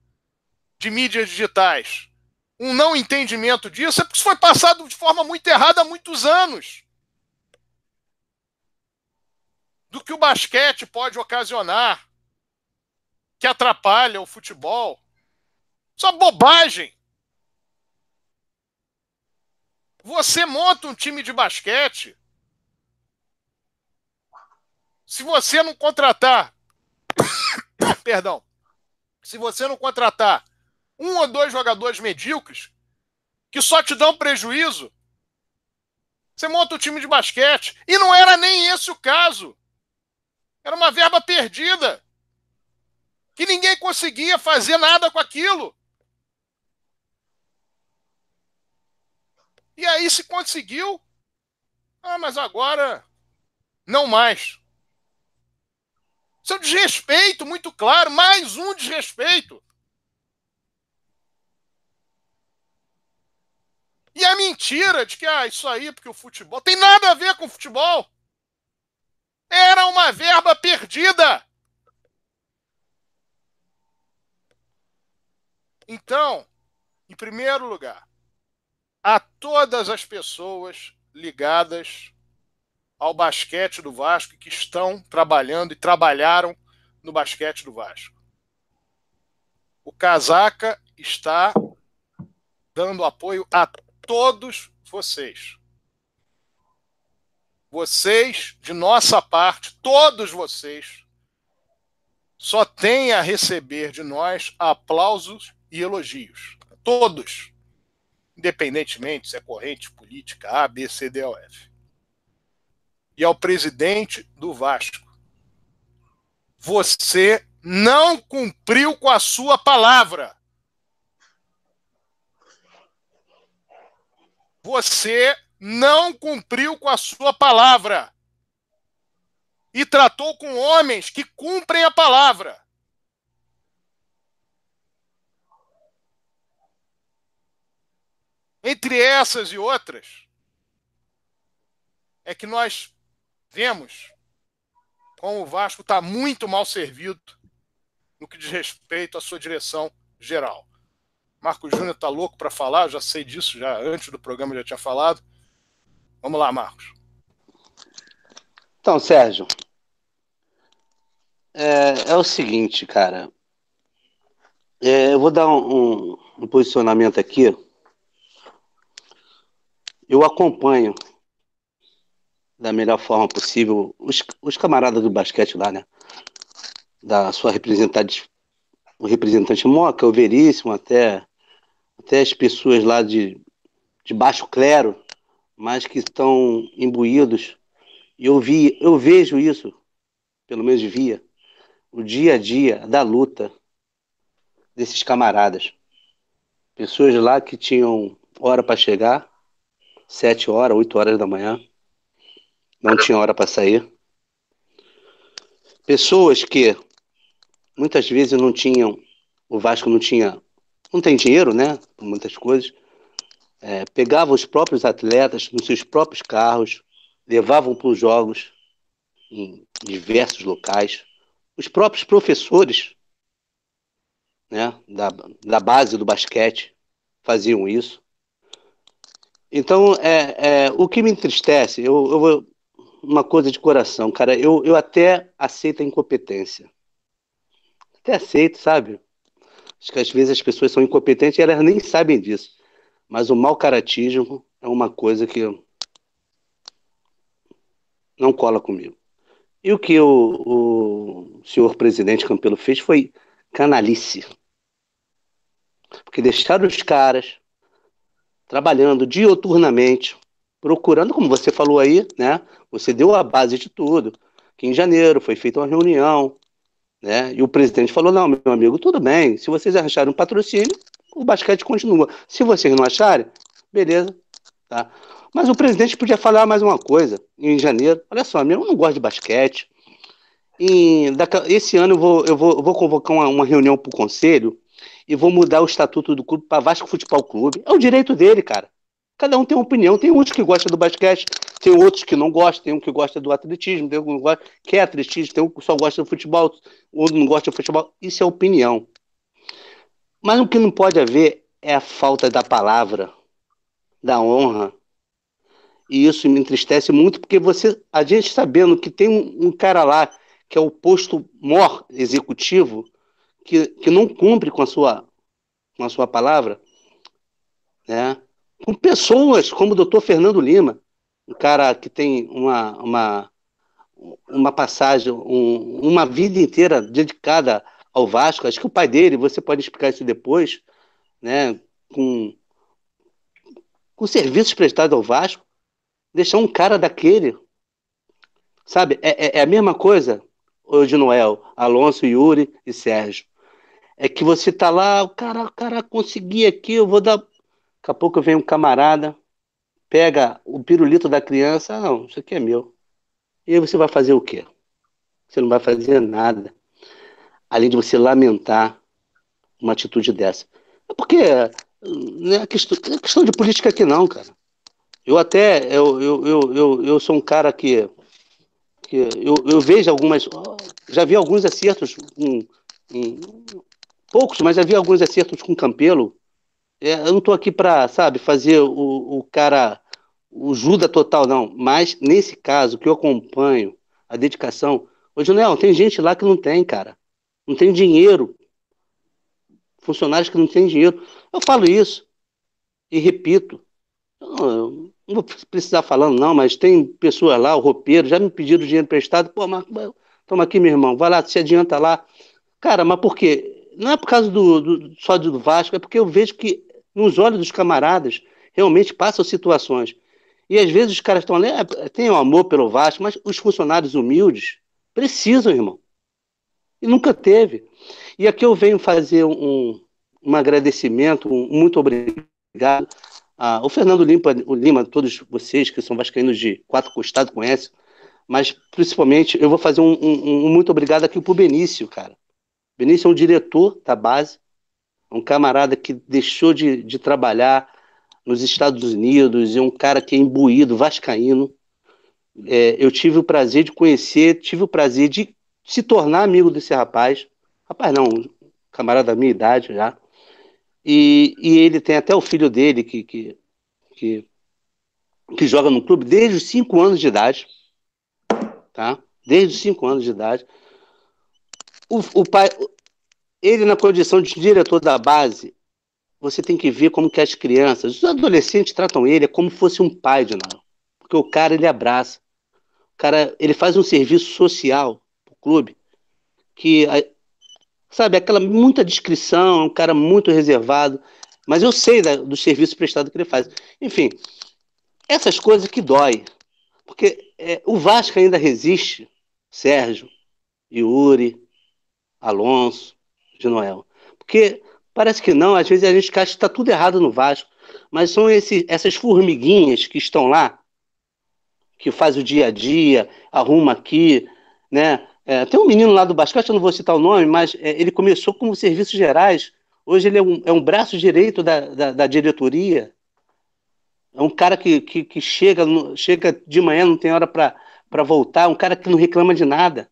de mídias digitais, um não entendimento disso, é porque isso foi passado de forma muito errada há muitos anos. Do que o basquete pode ocasionar, que atrapalha o futebol. Isso é bobagem. Você monta um time de basquete. Se você não contratar. Perdão. Se você não contratar um ou dois jogadores medíocres, que só te dão prejuízo, você monta um time de basquete. E não era nem esse o caso. Era uma verba perdida. Que ninguém conseguia fazer nada com aquilo. E aí se conseguiu. Ah, mas agora não mais. Isso é um desrespeito muito claro, mais um desrespeito. E a mentira de que ah, isso aí, porque o futebol tem nada a ver com o futebol. Era uma verba perdida. Então, em primeiro lugar, a todas as pessoas ligadas ao basquete do Vasco que estão trabalhando e trabalharam no basquete do Vasco. O Casaca está dando apoio a todos vocês. Vocês, de nossa parte, todos vocês, só têm a receber de nós aplausos e elogios. Todos independentemente se é corrente política A, B, C, D ou F. E ao presidente do Vasco. Você não cumpriu com a sua palavra. Você não cumpriu com a sua palavra. E tratou com homens que cumprem a palavra. Entre essas e outras, é que nós vemos como o Vasco está muito mal servido no que diz respeito à sua direção geral. Marcos Júnior está louco para falar, já sei disso, já antes do programa já tinha falado. Vamos lá, Marcos. Então, Sérgio, é, é o seguinte, cara. É, eu vou dar um, um, um posicionamento aqui eu acompanho da melhor forma possível os, os camaradas do basquete lá, né? Da sua representante, o representante Moca, o Veríssimo, até, até as pessoas lá de, de baixo clero, mas que estão imbuídos. E eu, vi, eu vejo isso, pelo menos via, o dia a dia da luta desses camaradas. Pessoas lá que tinham hora para chegar, sete horas, oito horas da manhã. Não tinha hora para sair. Pessoas que muitas vezes não tinham, o Vasco não tinha, não tem dinheiro, né? Por muitas coisas. É, pegavam os próprios atletas nos seus próprios carros, levavam para os jogos em diversos locais. Os próprios professores né, da, da base do basquete faziam isso. Então, é, é, o que me entristece, eu, eu vou. Uma coisa de coração, cara, eu, eu até aceito a incompetência. Até aceito, sabe? Acho que às vezes as pessoas são incompetentes e elas nem sabem disso. Mas o mau caratismo é uma coisa que não cola comigo. E o que o, o senhor presidente Campelo fez foi canalice. Porque deixaram os caras trabalhando dioturnamente, procurando, como você falou aí, né? Você deu a base de tudo. Que em janeiro foi feita uma reunião, né? E o presidente falou: não, meu amigo, tudo bem. Se vocês acharem um patrocínio, o basquete continua. Se vocês não acharem, beleza, tá? Mas o presidente podia falar mais uma coisa em janeiro. Olha só, eu não gosto de basquete. E esse ano eu vou, eu vou, eu vou convocar uma, uma reunião para o conselho e vou mudar o estatuto do clube para Vasco Futebol Clube. É o direito dele, cara. Cada um tem uma opinião. Tem uns que gostam do basquete, tem outros que não gostam, tem um que gosta do atletismo, tem um que gosta, quer atletismo, tem um que só gosta do futebol, outro não gosta do futebol. Isso é opinião. Mas o que não pode haver é a falta da palavra, da honra. E isso me entristece muito, porque você, a gente sabendo que tem um, um cara lá que é o posto mor executivo, que, que não cumpre com a sua, com a sua palavra, né? com pessoas como o doutor Fernando Lima, um cara que tem uma, uma, uma passagem, um, uma vida inteira dedicada ao Vasco. Acho que o pai dele, você pode explicar isso depois, né? Com, com serviços prestados ao Vasco, deixar um cara daquele, sabe? É, é, é a mesma coisa hoje, Noel, Alonso, Yuri e Sérgio. É que você tá lá, o cara, o cara consegui aqui, eu vou dar. Daqui a pouco vem um camarada, pega o pirulito da criança, ah, não, isso aqui é meu. E aí você vai fazer o quê? Você não vai fazer nada. Além de você lamentar uma atitude dessa. É porque não é questão, é questão de política aqui não, cara. Eu até, eu, eu, eu, eu, eu sou um cara que, que eu, eu vejo algumas, já vi alguns acertos, em, em, poucos, mas vi alguns acertos com Campelo. É, eu não estou aqui para, sabe, fazer o, o cara o Juda total, não. Mas, nesse caso, que eu acompanho, a dedicação. Ô, Junel, tem gente lá que não tem, cara. Não tem dinheiro. Funcionários que não têm dinheiro. Eu falo isso. E repito. Eu não vou precisar falando, não, mas tem pessoas lá, o roupeiro, já me pediram dinheiro prestado. Pô, mas, toma aqui, meu irmão. Vai lá, se adianta lá. Cara, mas por quê? Não é por causa do, do só do Vasco, é porque eu vejo que nos olhos dos camaradas realmente passam situações. E às vezes os caras estão ali, é, tem um amor pelo Vasco, mas os funcionários humildes precisam, irmão. E nunca teve. E aqui eu venho fazer um, um agradecimento, um muito obrigado ao Fernando Lima, o Lima, todos vocês que são vascaínos de quatro costados conhecem, mas principalmente eu vou fazer um, um, um muito obrigado aqui pro Benício, cara. Benício é um diretor da base, um camarada que deixou de, de trabalhar nos Estados Unidos, é um cara que é imbuído, vascaíno. É, eu tive o prazer de conhecer, tive o prazer de se tornar amigo desse rapaz. Rapaz, não, camarada da minha idade já. E, e ele tem até o filho dele que, que, que, que joga no clube desde os 5 anos de idade. Tá? Desde os 5 anos de idade. O, o pai, ele na condição de diretor da base, você tem que ver como que as crianças, os adolescentes tratam ele como fosse um pai de nada. Porque o cara, ele abraça. O cara, ele faz um serviço social pro clube que, sabe, aquela muita descrição, um cara muito reservado, mas eu sei da, do serviço prestado que ele faz. Enfim, essas coisas que dói. Porque é, o Vasco ainda resiste, Sérgio, Yuri, Alonso, de Noel. Porque Parece que não, às vezes a gente acha que está tudo errado no Vasco, mas são esse, essas formiguinhas que estão lá, que faz o dia a dia, arruma aqui, né? É, tem um menino lá do basquete, eu não vou citar o nome, mas é, ele começou como serviços gerais, hoje ele é um, é um braço direito da, da, da, diretoria, é um cara que, que, que chega, chega de manhã, não tem hora para voltar, um cara que não reclama de nada.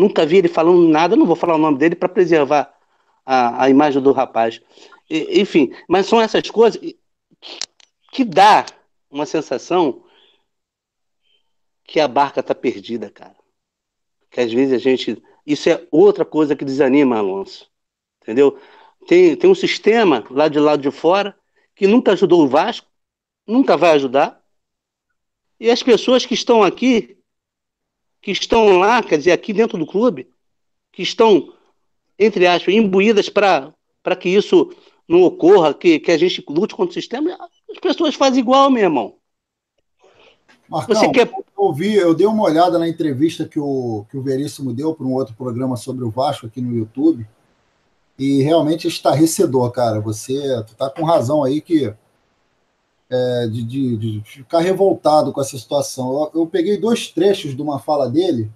Nunca vi ele falando nada, não vou falar o nome dele para preservar a, a imagem do rapaz. E, enfim, mas são essas coisas que dá uma sensação que a barca está perdida, cara. Que às vezes a gente. Isso é outra coisa que desanima, Alonso. Entendeu? Tem, tem um sistema lá de lado de fora que nunca ajudou o Vasco, nunca vai ajudar. E as pessoas que estão aqui, que estão lá, quer dizer, aqui dentro do clube, que estão entre aspas, imbuídas para que isso não ocorra, que, que a gente lute contra o sistema, as pessoas fazem igual, meu irmão. Marcão, Você quer... eu, ouvi, eu dei uma olhada na entrevista que o, que o Veríssimo deu para um outro programa sobre o Vasco aqui no YouTube, e realmente é estarrecedor, cara. Você tu tá com razão aí que é, de, de, de, ficar revoltado com essa situação. Eu, eu peguei dois trechos de uma fala dele.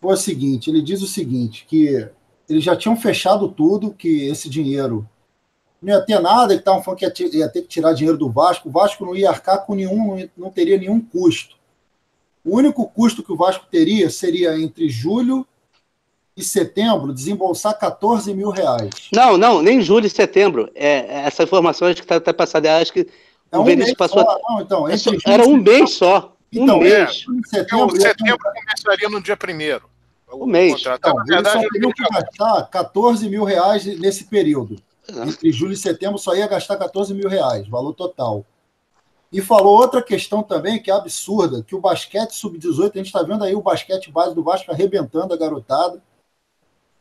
Foi o seguinte: ele diz o seguinte, que eles já tinham fechado tudo, que esse dinheiro não ia ter nada, que estavam falando que ia, ia ter que tirar dinheiro do Vasco, o Vasco não ia arcar com nenhum, não teria nenhum custo. O único custo que o Vasco teria seria entre julho e setembro desembolsar 14 mil reais. Não, não, nem julho e setembro. É, essa informação acho que está tá passada. Acho que é o um Vinícius passou. Só, não, então, era um mês só. Então, um mês. Setembro, setembro começaria no dia primeiro o mês. Então, eles só teriam que gastar 14 mil reais nesse período. Entre julho e setembro só ia gastar 14 mil reais, valor total. E falou outra questão também que é absurda, que o basquete sub-18, a gente está vendo aí o basquete base do Vasco arrebentando a garotada.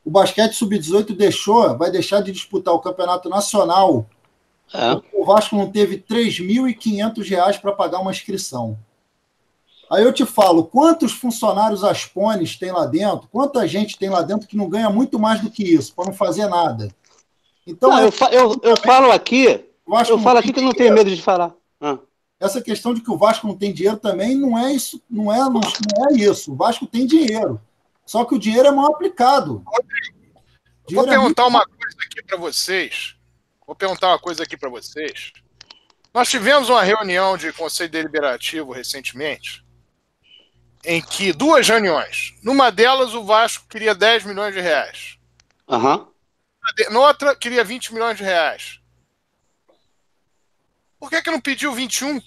O basquete sub-18 deixou, vai deixar de disputar o campeonato nacional. É. O Vasco não teve 3.500 reais para pagar uma inscrição. Aí eu te falo, quantos funcionários Aspones tem lá dentro? Quanta gente tem lá dentro que não ganha muito mais do que isso, para não fazer nada? Então, não, eu, eu, eu, falo aqui, eu falo aqui que eu não tenho medo de falar. Ah. Essa questão de que o Vasco não tem dinheiro também não é isso, não é, não, não é isso. O Vasco tem dinheiro. Só que o dinheiro é mal aplicado. Vou perguntar é muito... uma coisa aqui para vocês. Vou perguntar uma coisa aqui para vocês. Nós tivemos uma reunião de conselho deliberativo recentemente, em que duas reuniões. Numa delas, o Vasco queria 10 milhões de reais. Uhum. Noutra, queria 20 milhões de reais. Por que, que não pediu 21?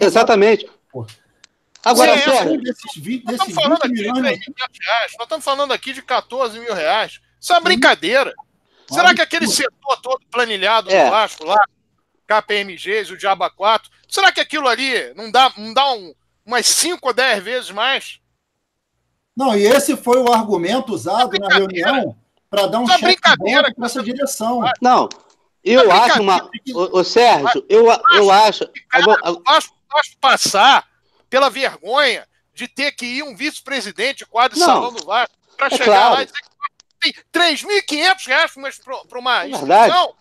Exatamente. Agora, Sim, Sérgio, desses 20, nós estamos falando aqui de reais, nós estamos falando aqui de 14 mil reais. Isso é uma brincadeira. Será que aquele setor todo planilhado é. do Vasco lá, KPMGs, o Diaba 4, será que aquilo ali não dá, não dá um, umas 5 ou 10 vezes mais? Não, e esse foi o argumento usado é na reunião para dar um é cheque para essa direção. Não, eu acho uma. O, o Sérgio, eu, eu acho. Cara, eu acho, acho passar pela vergonha de ter que ir um vice-presidente quadro de salão do Vasco para é chegar claro. lá e dizer que tem 3.500 reais para uma é inscrição.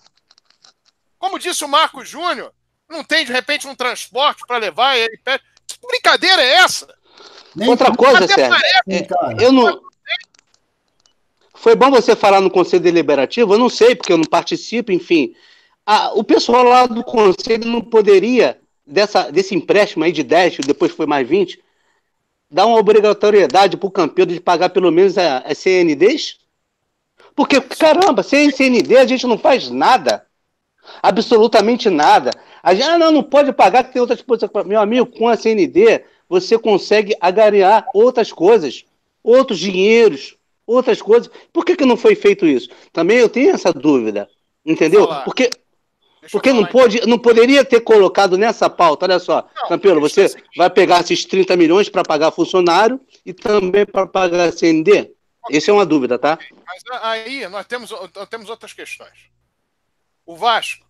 Como disse o Marco Júnior, não tem de repente um transporte para levar e ele pede. Que brincadeira é essa? Nem Outra coisa, Sérgio, é, eu não. Foi bom você falar no Conselho Deliberativo, eu não sei, porque eu não participo, enfim. Ah, o pessoal lá do Conselho não poderia, dessa, desse empréstimo aí de 10, depois foi mais 20, dar uma obrigatoriedade para o campeão de pagar pelo menos as CNDs? Porque, caramba, sem CND a gente não faz nada. Absolutamente nada. A gente, ah, não, não pode pagar que tem outras coisas. Meu amigo, com a CND, você consegue agariar outras coisas, outros dinheiros, outras coisas. Por que, que não foi feito isso? Também eu tenho essa dúvida, entendeu? Porque porque não, pode, não poderia ter colocado nessa pauta, olha só, não, Campelo, você vai pegar esses 30 milhões para pagar funcionário e também para pagar CND? Essa é uma dúvida, tá? Mas aí nós temos, temos outras questões. O Vasco,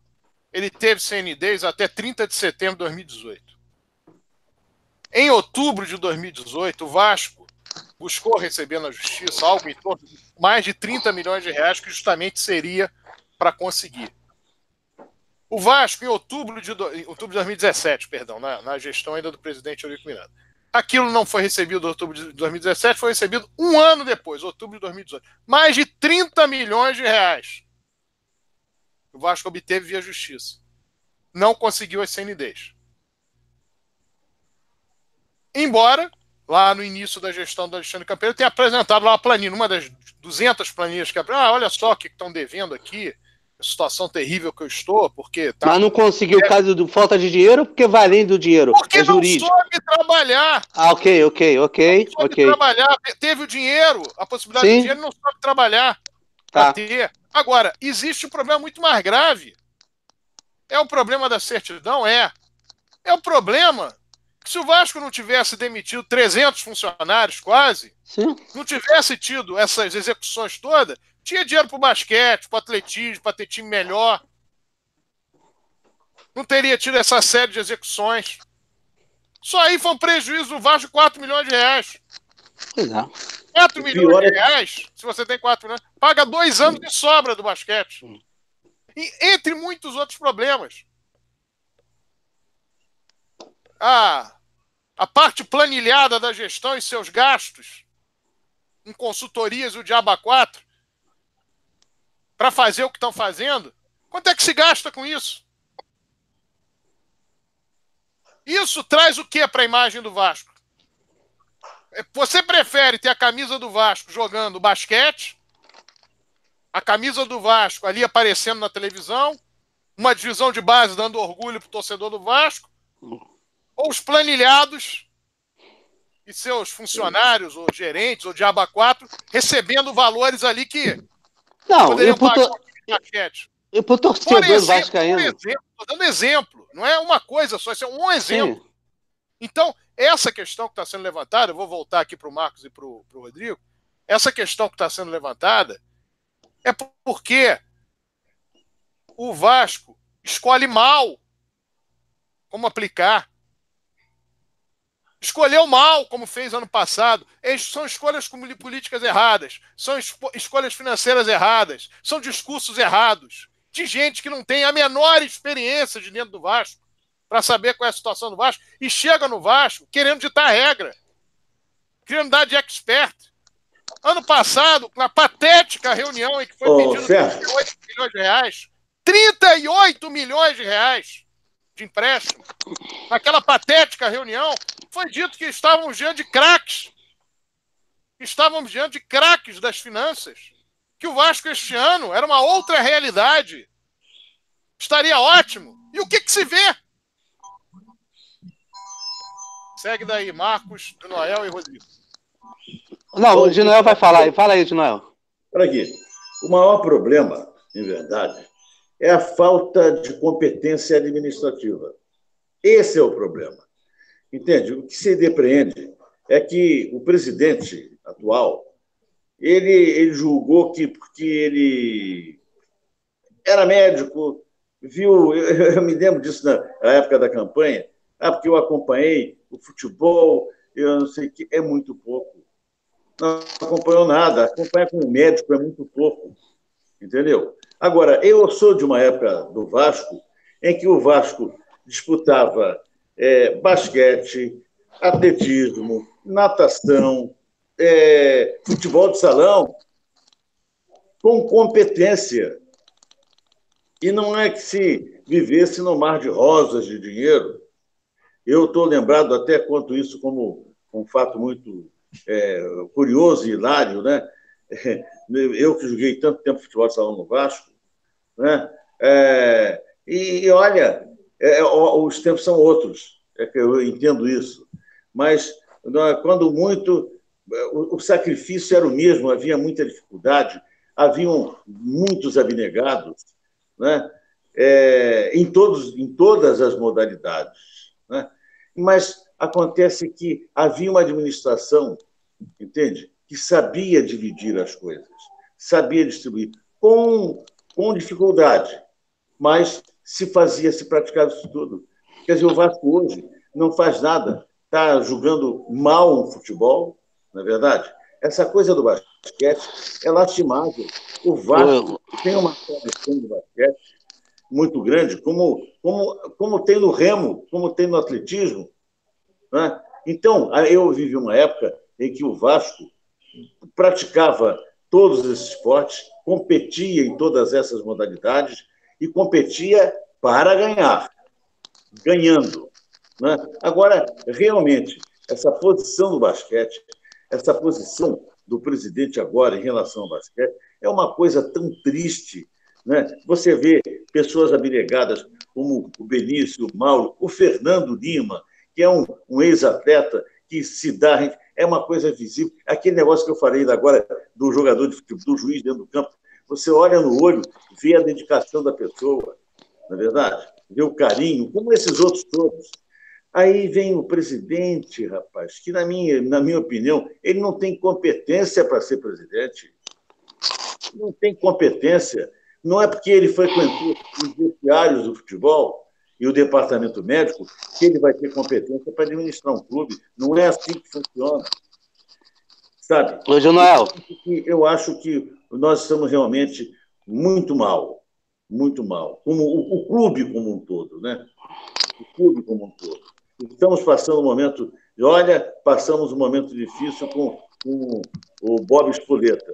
ele teve CNDs até 30 de setembro de 2018. Em outubro de 2018, o Vasco buscou receber na justiça algo em torno de mais de 30 milhões de reais, que justamente seria para conseguir. O Vasco, em outubro de, outubro de 2017, perdão, na, na, gestão ainda do presidente Eurico Miranda. Aquilo não foi recebido em outubro de 2017, foi recebido um ano depois, outubro de 2018. Mais de 30 milhões de reais. O Vasco obteve via justiça. Não conseguiu as CNDs. Embora lá no início da gestão do Alexandre Campeiro, tem apresentado lá uma planilha, uma das 200 planilhas que ah, olha só o que estão devendo aqui, situação terrível que eu estou, porque... Tá... Mas não conseguiu o caso de falta de dinheiro porque vai além do dinheiro, porque é jurídico. não soube trabalhar. Ah, ok, ok, ok. Não soube okay. trabalhar, teve o dinheiro, a possibilidade Sim. de dinheiro, não soube trabalhar tá. Agora, existe um problema muito mais grave. É o problema da certidão? É. É o problema se o Vasco não tivesse demitido 300 funcionários, quase, Sim. não tivesse tido essas execuções todas, tinha dinheiro para o basquete, para o atletismo, para ter time melhor. Não teria tido essa série de execuções. Só aí foi um prejuízo do Vasco de 4 milhões de reais. Pois é. 4 milhões de é reais, se você tem 4 milhões, paga dois anos de sobra do basquete. E, entre muitos outros problemas. Ah, a parte planilhada da gestão e seus gastos em consultorias e o Diaba 4 para fazer o que estão fazendo, quanto é que se gasta com isso? Isso traz o que para a imagem do Vasco? É, você prefere ter a camisa do Vasco jogando basquete, a camisa do Vasco ali aparecendo na televisão, uma divisão de base dando orgulho para o torcedor do Vasco, ou os planilhados e seus funcionários, ou gerentes, ou diaba 4, recebendo valores ali que não, poderiam pagar basquete. E pro torcedor exemplo, vascaíno. Estou dando exemplo. Não é uma coisa só, isso é um exemplo. Sim. Então, essa questão que está sendo levantada, eu vou voltar aqui para o Marcos e para o Rodrigo, essa questão que está sendo levantada é porque o Vasco escolhe mal como aplicar. Escolheu mal, como fez ano passado. São escolhas políticas erradas, são escolhas financeiras erradas, são discursos errados. De gente que não tem a menor experiência de dentro do Vasco para saber qual é a situação do Vasco. E chega no Vasco querendo ditar a regra, querendo dar de expert. Ano passado, na patética reunião em que foi oh, pedido 38 milhões de reais, 38 milhões de reais de empréstimo, naquela patética reunião, foi dito que estávamos diante de craques. Estávamos diante de craques das finanças. Que o Vasco este ano era uma outra realidade. Estaria ótimo. E o que, que se vê? Segue daí, Marcos, de Noel e Rodrigo. Não, o de Noel vai falar. Fala aí, de Noel. Olha aqui. O maior problema, em verdade, é a falta de competência administrativa. Esse é o problema. Entende? O que se depreende é que o presidente atual ele, ele julgou que porque ele era médico, viu, eu, eu me lembro disso na, na, época da campanha, ah, porque eu acompanhei o futebol, eu não sei o que, é muito pouco. Não acompanhou nada, acompanhar com o médico é muito pouco, entendeu? Agora, eu sou de uma época do Vasco em que o Vasco disputava é, basquete, atletismo, natação, é, futebol de salão com competência. E não é que se vivesse no mar de rosas de dinheiro. Eu estou lembrado até quanto isso como um fato muito é, curioso e hilário, né? Eu que joguei tanto tempo futebol de salão no Vasco, né? É, e, olha, é, os tempos são outros, é que eu entendo isso. Mas quando muito o, sacrifício era o mesmo, havia muita dificuldade, haviam muitos abnegados, né? É, em, todos, em todas as modalidades. Né? Mas acontece que havia uma administração, entende? Que sabia dividir as coisas, sabia distribuir, com, com dificuldade, mas se fazia, se praticava isso tudo. Quer dizer, o Vasco hoje não faz nada, está jogando mal um futebol, não é verdade? Essa coisa do basquete é lastimável. O Vasco tem uma tradição de basquete muito grande, como, como, como tem no remo, como tem no atletismo. Né? Então, eu vivi uma época em que o Vasco praticava todos esses esportes, competia em todas essas modalidades e competia para ganhar, ganhando. Né? Agora, realmente, essa posição do basquete essa posição do presidente agora em relação ao basquete é uma coisa tão triste. Né? Você vê pessoas abnegadas como o Benício, o Mauro, o Fernando Lima, que é um, um ex-atleta que se dá, é uma coisa visível. Aquele negócio que eu falei agora do jogador de futebol, do juiz dentro do campo, você olha no olho, vê a dedicação da pessoa, não é verdade? Vê o carinho, como esses outros todos. Aí vem o presidente, rapaz, que, na minha, na minha opinião, ele não tem competência para ser presidente. Não tem competência. Não é porque ele frequentou os vestiários do futebol e o departamento médico que ele vai ter competência para administrar um clube. Não é assim que funciona. Sabe? Ô, Jonael. Eu acho que nós estamos realmente muito mal. Muito mal. Como o, o clube como um todo, né? O clube como um todo. Estamos passando um momento, e olha, passamos um momento difícil com, com o Bob Espoleta,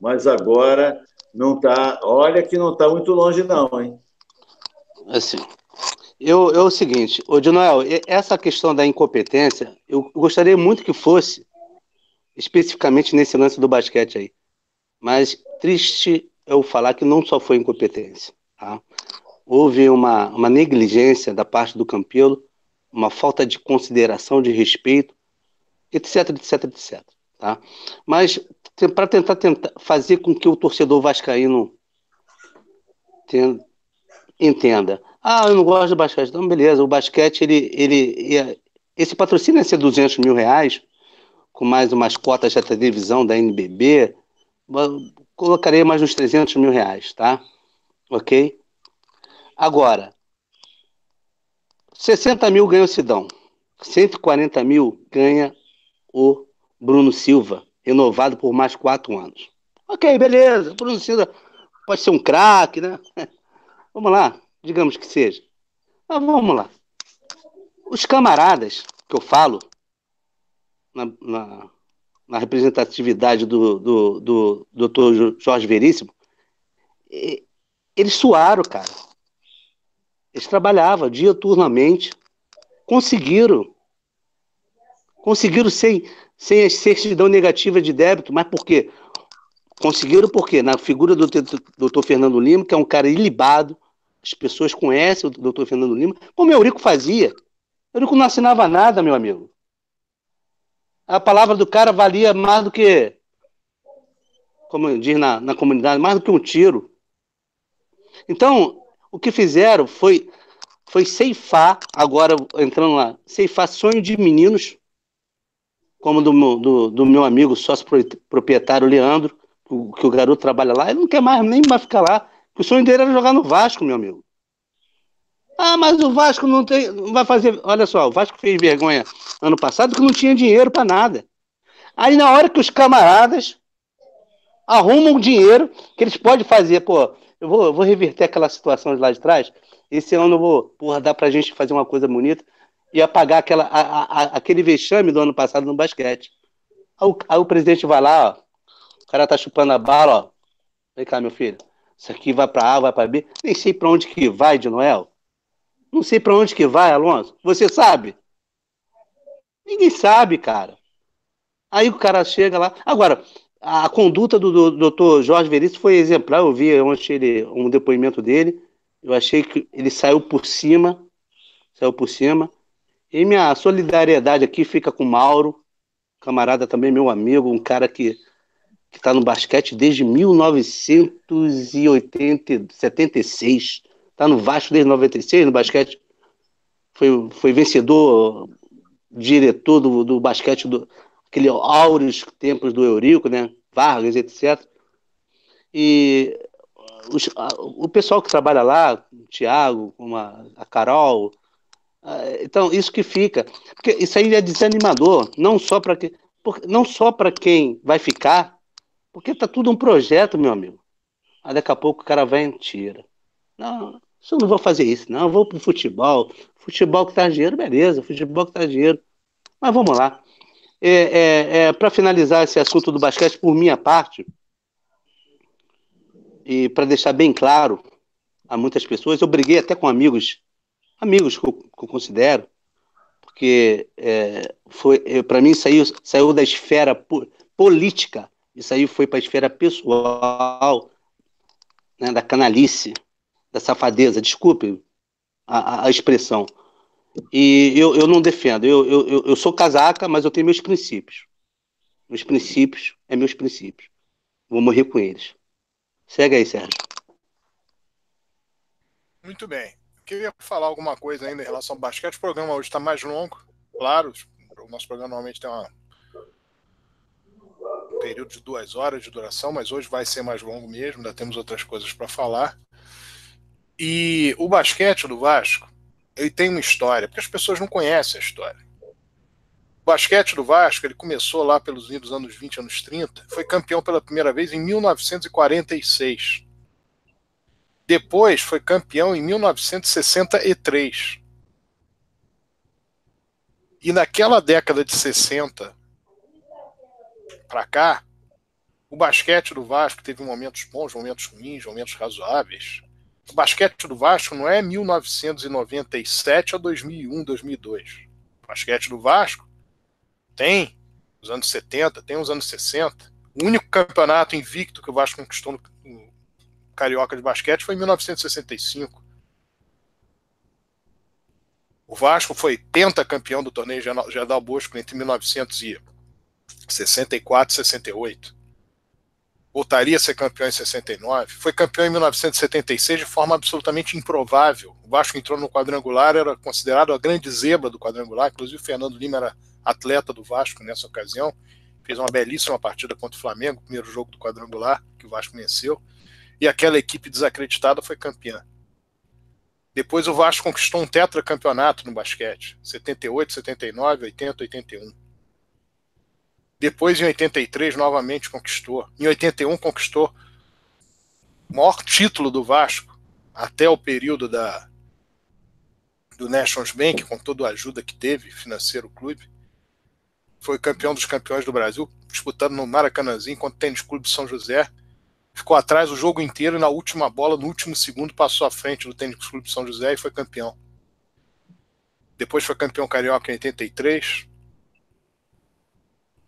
mas agora não está, olha que não está muito longe não, hein? Assim, eu, é o seguinte, ô Dinoel, essa questão da incompetência, eu gostaria muito que fosse especificamente nesse lance do basquete aí. Mas triste eu falar que não só foi incompetência. Tá? Houve uma, uma negligência da parte do Campelo uma falta de consideração, de respeito, etc, etc, etc. Tá? Mas para tentar, tentar fazer com que o torcedor vascaíno Entenda. Ah, eu não gosto do basquete. Então, beleza. O basquete, ele, ele, esse patrocínio ia ser 200 mil reais, com mais umas cotas da televisão da NBB. Colocarei mais uns 300 mil reais, tá? Ok? Agora, 60 mil ganha o Sidão. 140 mil ganha o Bruno Silva, renovado por mais quatro anos. Ok, beleza. Bruno Silva pode ser um craque, né? Vamos lá, digamos que seja. Mas vamos lá. Os camaradas que eu falo, na, na, na representatividade do, do, do, do Dr. Jorge Veríssimo, eles suaram, cara. Eles trabalhavam diuturnamente, conseguiram. Conseguiram sem, sem a certidão negativa de débito, mas por quê? Conseguiram porque na figura do doutor Fernando Lima, que é um cara ilibado, as pessoas conhecem o doutor Fernando Lima, como o Eurico fazia. O Eurico não assinava nada, meu amigo. A palavra do cara valia mais do que, como diz na, na comunidade, mais do que um tiro. Então, o que fizeram foi, foi ceifar, agora entrando lá, ceifar sonho de meninos, como do, do, do meu amigo sócio proprietário Leandro, que o garoto trabalha lá, ele não quer mais nem mais ficar lá. O sonho dele era jogar no Vasco, meu amigo. Ah, mas o Vasco não tem, não vai fazer. Olha só, o Vasco fez vergonha ano passado que não tinha dinheiro para nada. Aí na hora que os camaradas arrumam dinheiro que eles podem fazer, pô, eu vou, eu vou reverter aquela situação de lá de trás. Esse ano eu vou, porra, dar pra gente fazer uma coisa bonita e apagar aquela, a, a, aquele vexame do ano passado no basquete. Aí o, aí o presidente vai lá, ó, o cara tá chupando a bala, ó. Vem cá, meu filho. Isso aqui vai para A, vai para B. Nem sei para onde que vai, de Noel. Não sei para onde que vai, Alonso. Você sabe? Ninguém sabe, cara. Aí o cara chega lá. Agora, a conduta do, doutor Jorge Veríssimo foi exemplar. Eu vi ontem ele, um depoimento dele. Eu achei que ele saiu por cima. Saiu por cima. E minha solidariedade aqui fica com o Mauro, camarada também, meu amigo, um cara que que está no basquete desde 1976. Está no Vasco desde 96, no basquete. Foi, foi vencedor, diretor do, do basquete, do, aquele áureos tempos do Eurico, né? Vargas, etc. E os, a, o pessoal que trabalha lá, o Thiago, a, a Carol, então isso que fica, porque isso aí é desanimador, não só para que, não só para quem vai ficar, porque tá tudo um projeto, meu amigo. Aí daqui a pouco o cara vai e tira. Não, eu não vou fazer isso, não. Eu vou pro futebol. Futebol que tá dinheiro, beleza. Futebol que tá dinheiro. Mas vamos lá. É, é, é para finalizar esse assunto do basquete, por minha parte, e para deixar bem claro a muitas pessoas, eu briguei até com amigos, amigos que eu, que eu considero, porque é, foi é, para mim saiu, saiu da esfera política isso aí foi para a esfera pessoal, né, da canalice, da safadeza, desculpe a, a expressão. E eu, eu não defendo, eu, eu, eu sou casaca, mas eu tenho meus princípios. Meus princípios é meus princípios. Vou morrer com eles. Segue aí, Sérgio. Muito bem. Queria falar alguma coisa ainda em relação ao basquete. O programa hoje está mais longo, claro. O nosso programa normalmente tem uma período de duas horas de duração, mas hoje vai ser mais longo mesmo, ainda temos outras coisas para falar. E o basquete do Vasco, ele tem uma história, porque as pessoas não conhecem a história. O basquete do Vasco, ele começou lá pelos anos 20, anos 30, foi campeão pela primeira vez em 1946. Depois foi campeão em 1963. E naquela década de 60, para cá, o basquete do Vasco teve momentos bons, momentos ruins, momentos razoáveis. O basquete do Vasco não é 1997 a 2001, 2002. O basquete do Vasco tem os anos 70, tem os anos 60. O único campeonato invicto que o Vasco conquistou no, Carioca de basquete foi em 1965. O Vasco foi pentacampeão do torneio Geral Bosco entre 1900 e 64 e 68. voltaria a ser campeão em 69, foi campeão em 1976 de forma absolutamente improvável. O Vasco entrou no quadrangular, era considerado a grande zebra do quadrangular, inclusive o Fernando Lima era atleta do Vasco nessa ocasião, fez uma belíssima partida contra o Flamengo, primeiro jogo do quadrangular, que o Vasco venceu, e aquela equipe desacreditada foi campeã. Depois o Vasco conquistou um tetracampeonato no basquete, 78, 79, 80, 81. Depois, em 83, novamente conquistou. Em 81, conquistou o maior título do Vasco até o período da, do Nations Bank, com toda a ajuda que teve financeiro o clube. Foi campeão dos campeões do Brasil, disputando no Maracanãzinho contra o Tênis Clube São José. Ficou atrás o jogo inteiro e na última bola, no último segundo, passou à frente do Tênis Clube São José e foi campeão. Depois foi campeão carioca em 83,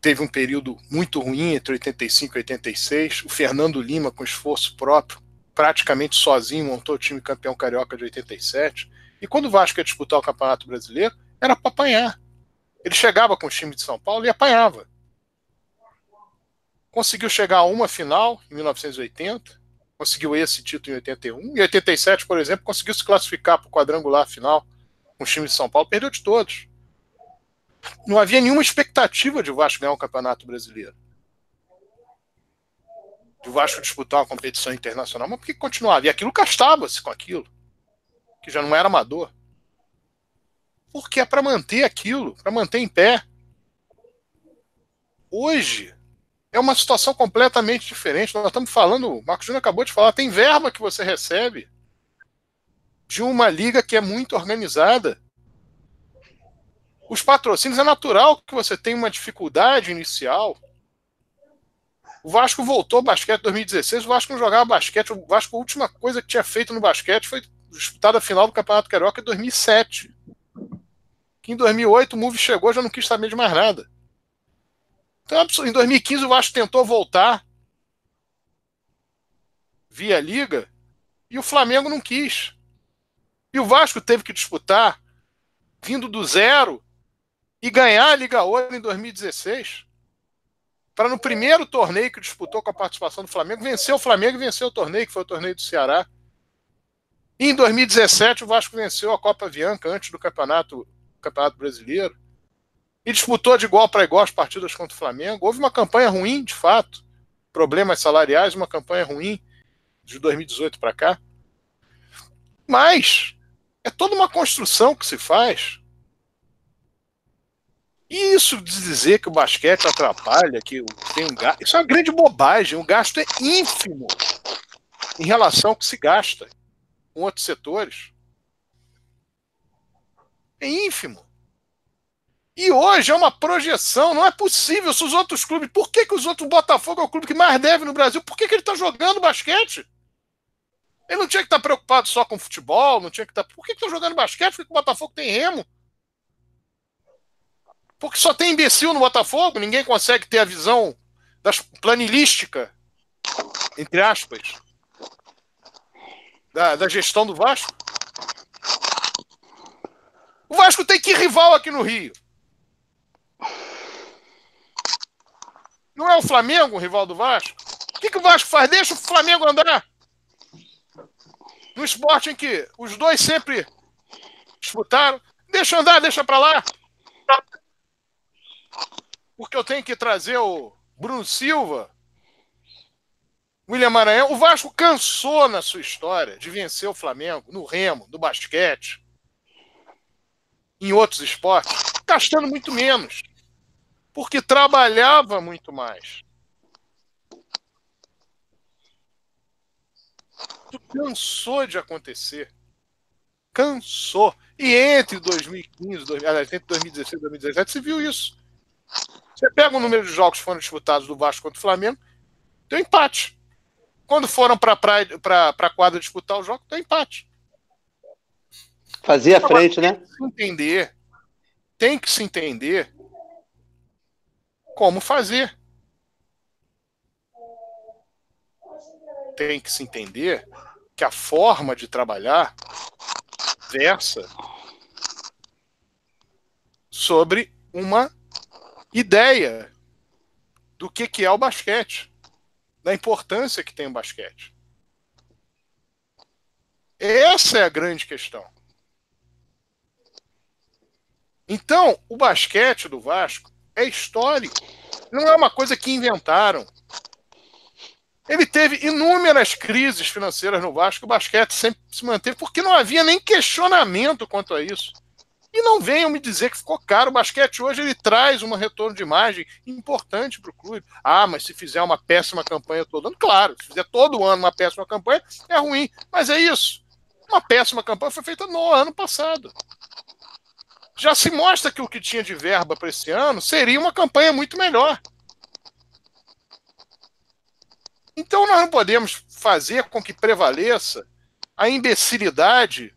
teve um período muito ruim entre 85 e 86. O Fernando Lima, com esforço próprio, praticamente sozinho, montou o time campeão carioca de 87. E quando o Vasco ia disputar o Campeonato Brasileiro, era para apanhar. Ele chegava com o time de São Paulo e apanhava. Conseguiu chegar a uma final em 1980, conseguiu esse título em 81. E 87, por exemplo, conseguiu se classificar para o quadrangular final com o time de São Paulo, perdeu de todos não havia nenhuma expectativa de Vasco ganhar o Campeonato Brasileiro. De Vasco disputar uma competição internacional, mas por que continuava? E aquilo gastava-se com aquilo, que já não era amador. Porque é para manter aquilo, para manter em pé. Hoje é uma situação completamente diferente. Nós estamos falando, o Marcos Júnior acabou de falar, tem verba que você recebe de uma liga que é muito organizada os patrocínios é natural que você tenha uma dificuldade inicial. O Vasco voltou ao basquete em 2016, o Vasco não jogava basquete. O Vasco, a última coisa que tinha feito no basquete foi disputada a final do Campeonato Carioca em 2007. Que em 2008 o Move chegou já não quis saber de mais nada. Então, em 2015 o Vasco tentou voltar via liga e o Flamengo não quis. E o Vasco teve que disputar vindo do zero e ganhar a Liga Ouro em 2016. Para no primeiro torneio que disputou com a participação do Flamengo, vencer o Flamengo e vencer o torneio, que foi o torneio do Ceará. E em 2017, o Vasco venceu a Copa Avianca antes do campeonato, campeonato brasileiro. E disputou de igual para igual as partidas contra o Flamengo. Houve uma campanha ruim, de fato. Problemas salariais, uma campanha ruim de 2018 para cá. Mas é toda uma construção que se faz isso de dizer que o basquete atrapalha, que tem um gasto, isso é uma grande bobagem. O gasto é ínfimo em relação ao que se gasta com outros setores. É ínfimo. E hoje é uma projeção, não é possível. Se os outros clubes. Por que, que os outros. Botafogo é o clube que mais deve no Brasil? Por que, que ele está jogando basquete? Ele não tinha que estar tá preocupado só com futebol, não tinha que estar. Tá, por que, que está jogando basquete? Por que, que o Botafogo tem remo? Porque só tem imbecil no Botafogo, ninguém consegue ter a visão das planilística, entre aspas, da, da gestão do Vasco. O Vasco tem que rival aqui no Rio. Não é o Flamengo o rival do Vasco? O que, que o Vasco faz? Deixa o Flamengo andar. No esporte em que os dois sempre disputaram. Deixa andar, deixa pra lá porque eu tenho que trazer o Bruno Silva, William Maranhão. O Vasco cansou na sua história de vencer o Flamengo no remo, no basquete, em outros esportes, gastando muito menos, porque trabalhava muito mais. Cansou de acontecer. Cansou. E entre 2015, entre 2016 e 2017, se viu isso. Você pega o número de jogos que foram disputados do Vasco contra o Flamengo, deu empate. Quando foram para a quadra disputar o jogo, deu empate. Fazia frente, né? Tem que se entender. Tem que se entender como fazer. Tem que se entender que a forma de trabalhar versa sobre uma ideia do que, que é o basquete. da importância que tem o basquete. Essa é a grande questão. Então, o basquete do Vasco é histórico. Não é uma coisa que inventaram. Ele teve inúmeras crises financeiras no Vasco, o basquete sempre se manteve, porque não havia nem questionamento quanto a isso. E não venham me dizer que ficou caro. O basquete hoje ele traz um retorno de imagem importante para o clube. Ah, mas se fizer uma péssima campanha todo ano, claro, se fizer todo ano uma péssima campanha, é ruim. Mas é isso. Uma péssima campanha foi feita no ano passado. Já se mostra que o que tinha de verba para esse ano seria uma campanha muito melhor. Então nós não podemos fazer com que prevaleça a imbecilidade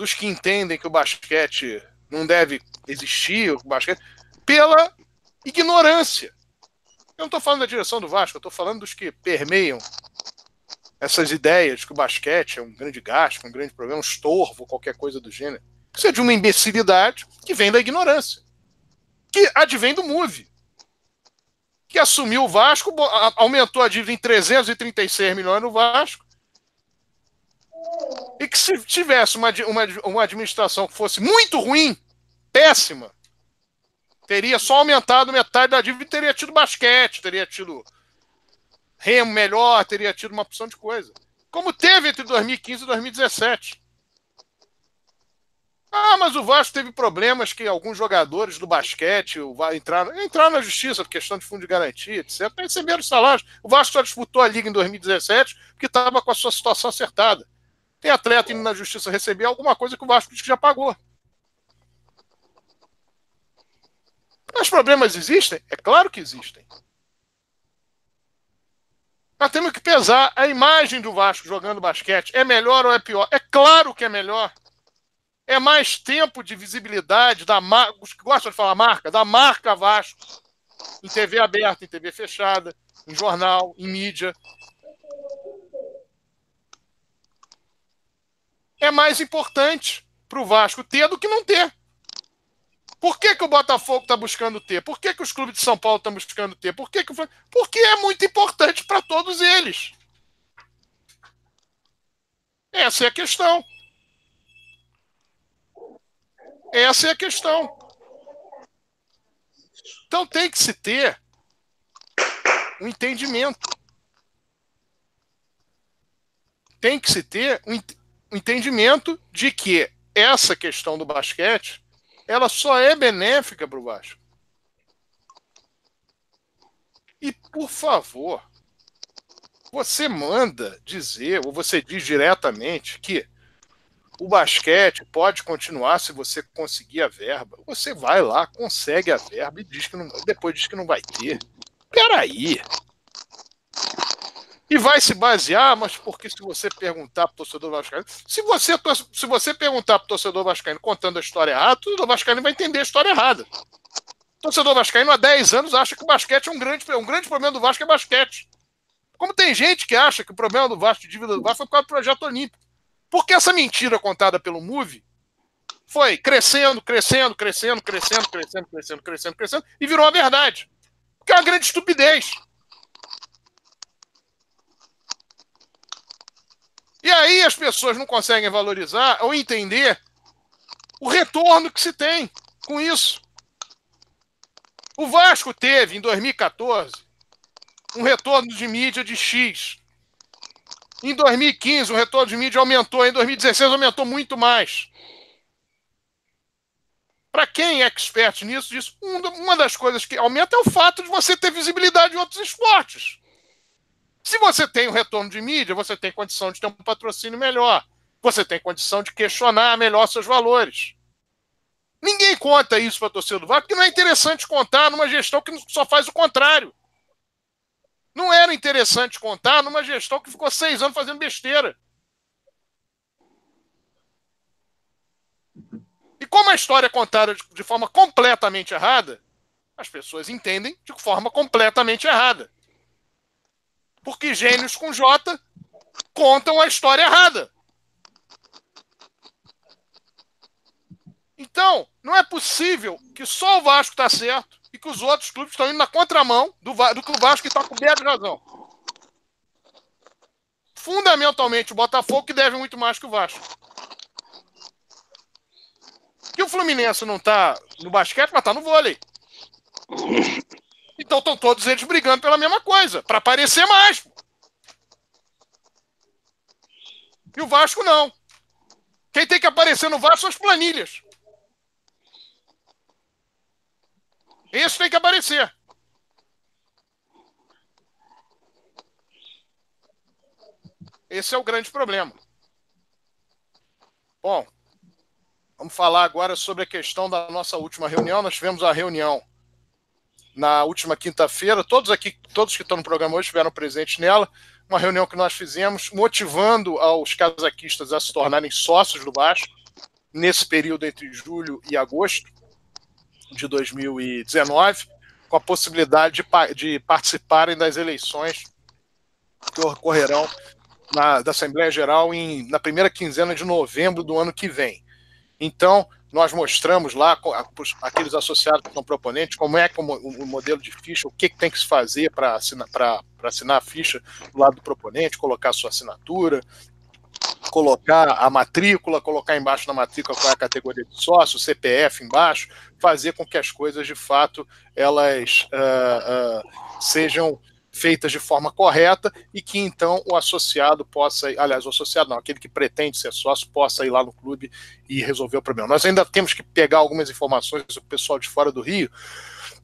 dos que entendem que o basquete não deve existir, o basquete, pela ignorância. Eu não estou falando da direção do Vasco, eu estou falando dos que permeiam essas ideias de que o basquete é um grande gasto, um grande problema, um estorvo, qualquer coisa do gênero. Isso é de uma imbecilidade que vem da ignorância, que advém do MOVE que assumiu o Vasco, aumentou a dívida em 336 milhões no Vasco. E que se tivesse uma, uma, uma administração que fosse muito ruim, péssima, teria só aumentado metade da dívida e teria tido basquete, teria tido remo melhor, teria tido uma opção de coisa. Como teve entre 2015 e 2017. Ah, mas o Vasco teve problemas que alguns jogadores do basquete entraram, entraram na justiça por questão de fundo de garantia, etc. Receberam salários. O Vasco só disputou a Liga em 2017 porque estava com a sua situação acertada. Tem atleta indo na justiça receber alguma coisa que o Vasco diz que já pagou. Mas problemas existem? É claro que existem. Nós temos que pesar a imagem do Vasco jogando basquete. É melhor ou é pior? É claro que é melhor é mais tempo de visibilidade da marca, os que gostam de falar marca, da marca Vasco, em TV aberta, em TV fechada, em jornal, em mídia. É mais importante para o Vasco ter do que não ter. Por que, que o Botafogo está buscando ter? Por que, que os clubes de São Paulo estão buscando ter? Por que, que o... Porque é muito importante para todos eles. Essa é a questão. Essa é a questão. Então tem que se ter um entendimento. Tem que se ter um entendimento de que essa questão do basquete ela só é benéfica para o Vasco. E, por favor, você manda dizer, ou você diz diretamente, que o basquete pode continuar se você conseguir a verba. Você vai lá, consegue a verba e diz que não, depois diz que não vai ter. Peraí. E vai se basear, mas porque se você perguntar para o torcedor vascaíno, se você, se você perguntar para o torcedor vascaíno contando a história errada, o torcedor vascaíno vai entender a história errada. O torcedor vascaíno há 10 anos acha que o basquete é um grande, um grande problema do Vasco é basquete. Como tem gente que acha que o problema do Vasco, de dívida do Vasco, foi por causa do projeto olímpico. Porque essa mentira contada pelo Move foi crescendo, crescendo, crescendo, crescendo, crescendo, crescendo, crescendo, crescendo, e virou uma verdade. Porque é uma grande estupidez. E aí as pessoas não conseguem valorizar ou entender o retorno que se tem com isso. O Vasco teve, em 2014, um retorno de mídia de X. Em 2015, o retorno de mídia aumentou. Em 2016, aumentou muito mais. Para quem é expert nisso, diz, uma das coisas que aumenta é o fato de você ter visibilidade em outros esportes. Se você tem o um retorno de mídia, você tem condição de ter um patrocínio melhor. Você tem condição de questionar melhor seus valores. Ninguém conta isso para a torcida do Vasco, porque não é interessante contar numa gestão que só faz o contrário. Não era interessante contar numa gestão que ficou seis anos fazendo besteira. E como a história é contada de, de forma completamente errada, as pessoas entendem de forma completamente errada. Porque gênios com J contam a história errada. Então, não é possível que só o Vasco está certo e que os outros clubes estão indo na contramão do, do que o Vasco está coberto de razão. fundamentalmente o Botafogo, que deve muito mais que o Vasco. Que o Fluminense não está no basquete, mas está no vôlei. Então estão todos eles brigando pela mesma coisa, para aparecer mais. E o Vasco não. Quem tem que aparecer no Vasco são as planilhas. Esse tem que aparecer. Esse é o grande problema. Bom, vamos falar agora sobre a questão da nossa última reunião. Nós tivemos a reunião na última quinta-feira. Todos aqui, todos que estão no programa hoje estiveram presentes nela. Uma reunião que nós fizemos motivando aos casaquistas a se tornarem sócios do Vasco nesse período entre julho e agosto de 2019, com a possibilidade de, de participarem das eleições que ocorrerão na, da Assembleia Geral em, na primeira quinzena de novembro do ano que vem. Então, nós mostramos lá aqueles associados que são proponentes como é como o modelo de ficha, o que, que tem que se fazer para assinar, assinar a ficha do lado do proponente, colocar sua assinatura, colocar a matrícula, colocar embaixo na matrícula qual é a categoria de sócio, CPF embaixo, fazer com que as coisas de fato elas uh, uh, sejam feitas de forma correta e que então o associado possa, aliás, o associado não, aquele que pretende ser sócio possa ir lá no clube e resolver o problema. Nós ainda temos que pegar algumas informações do pessoal de fora do Rio,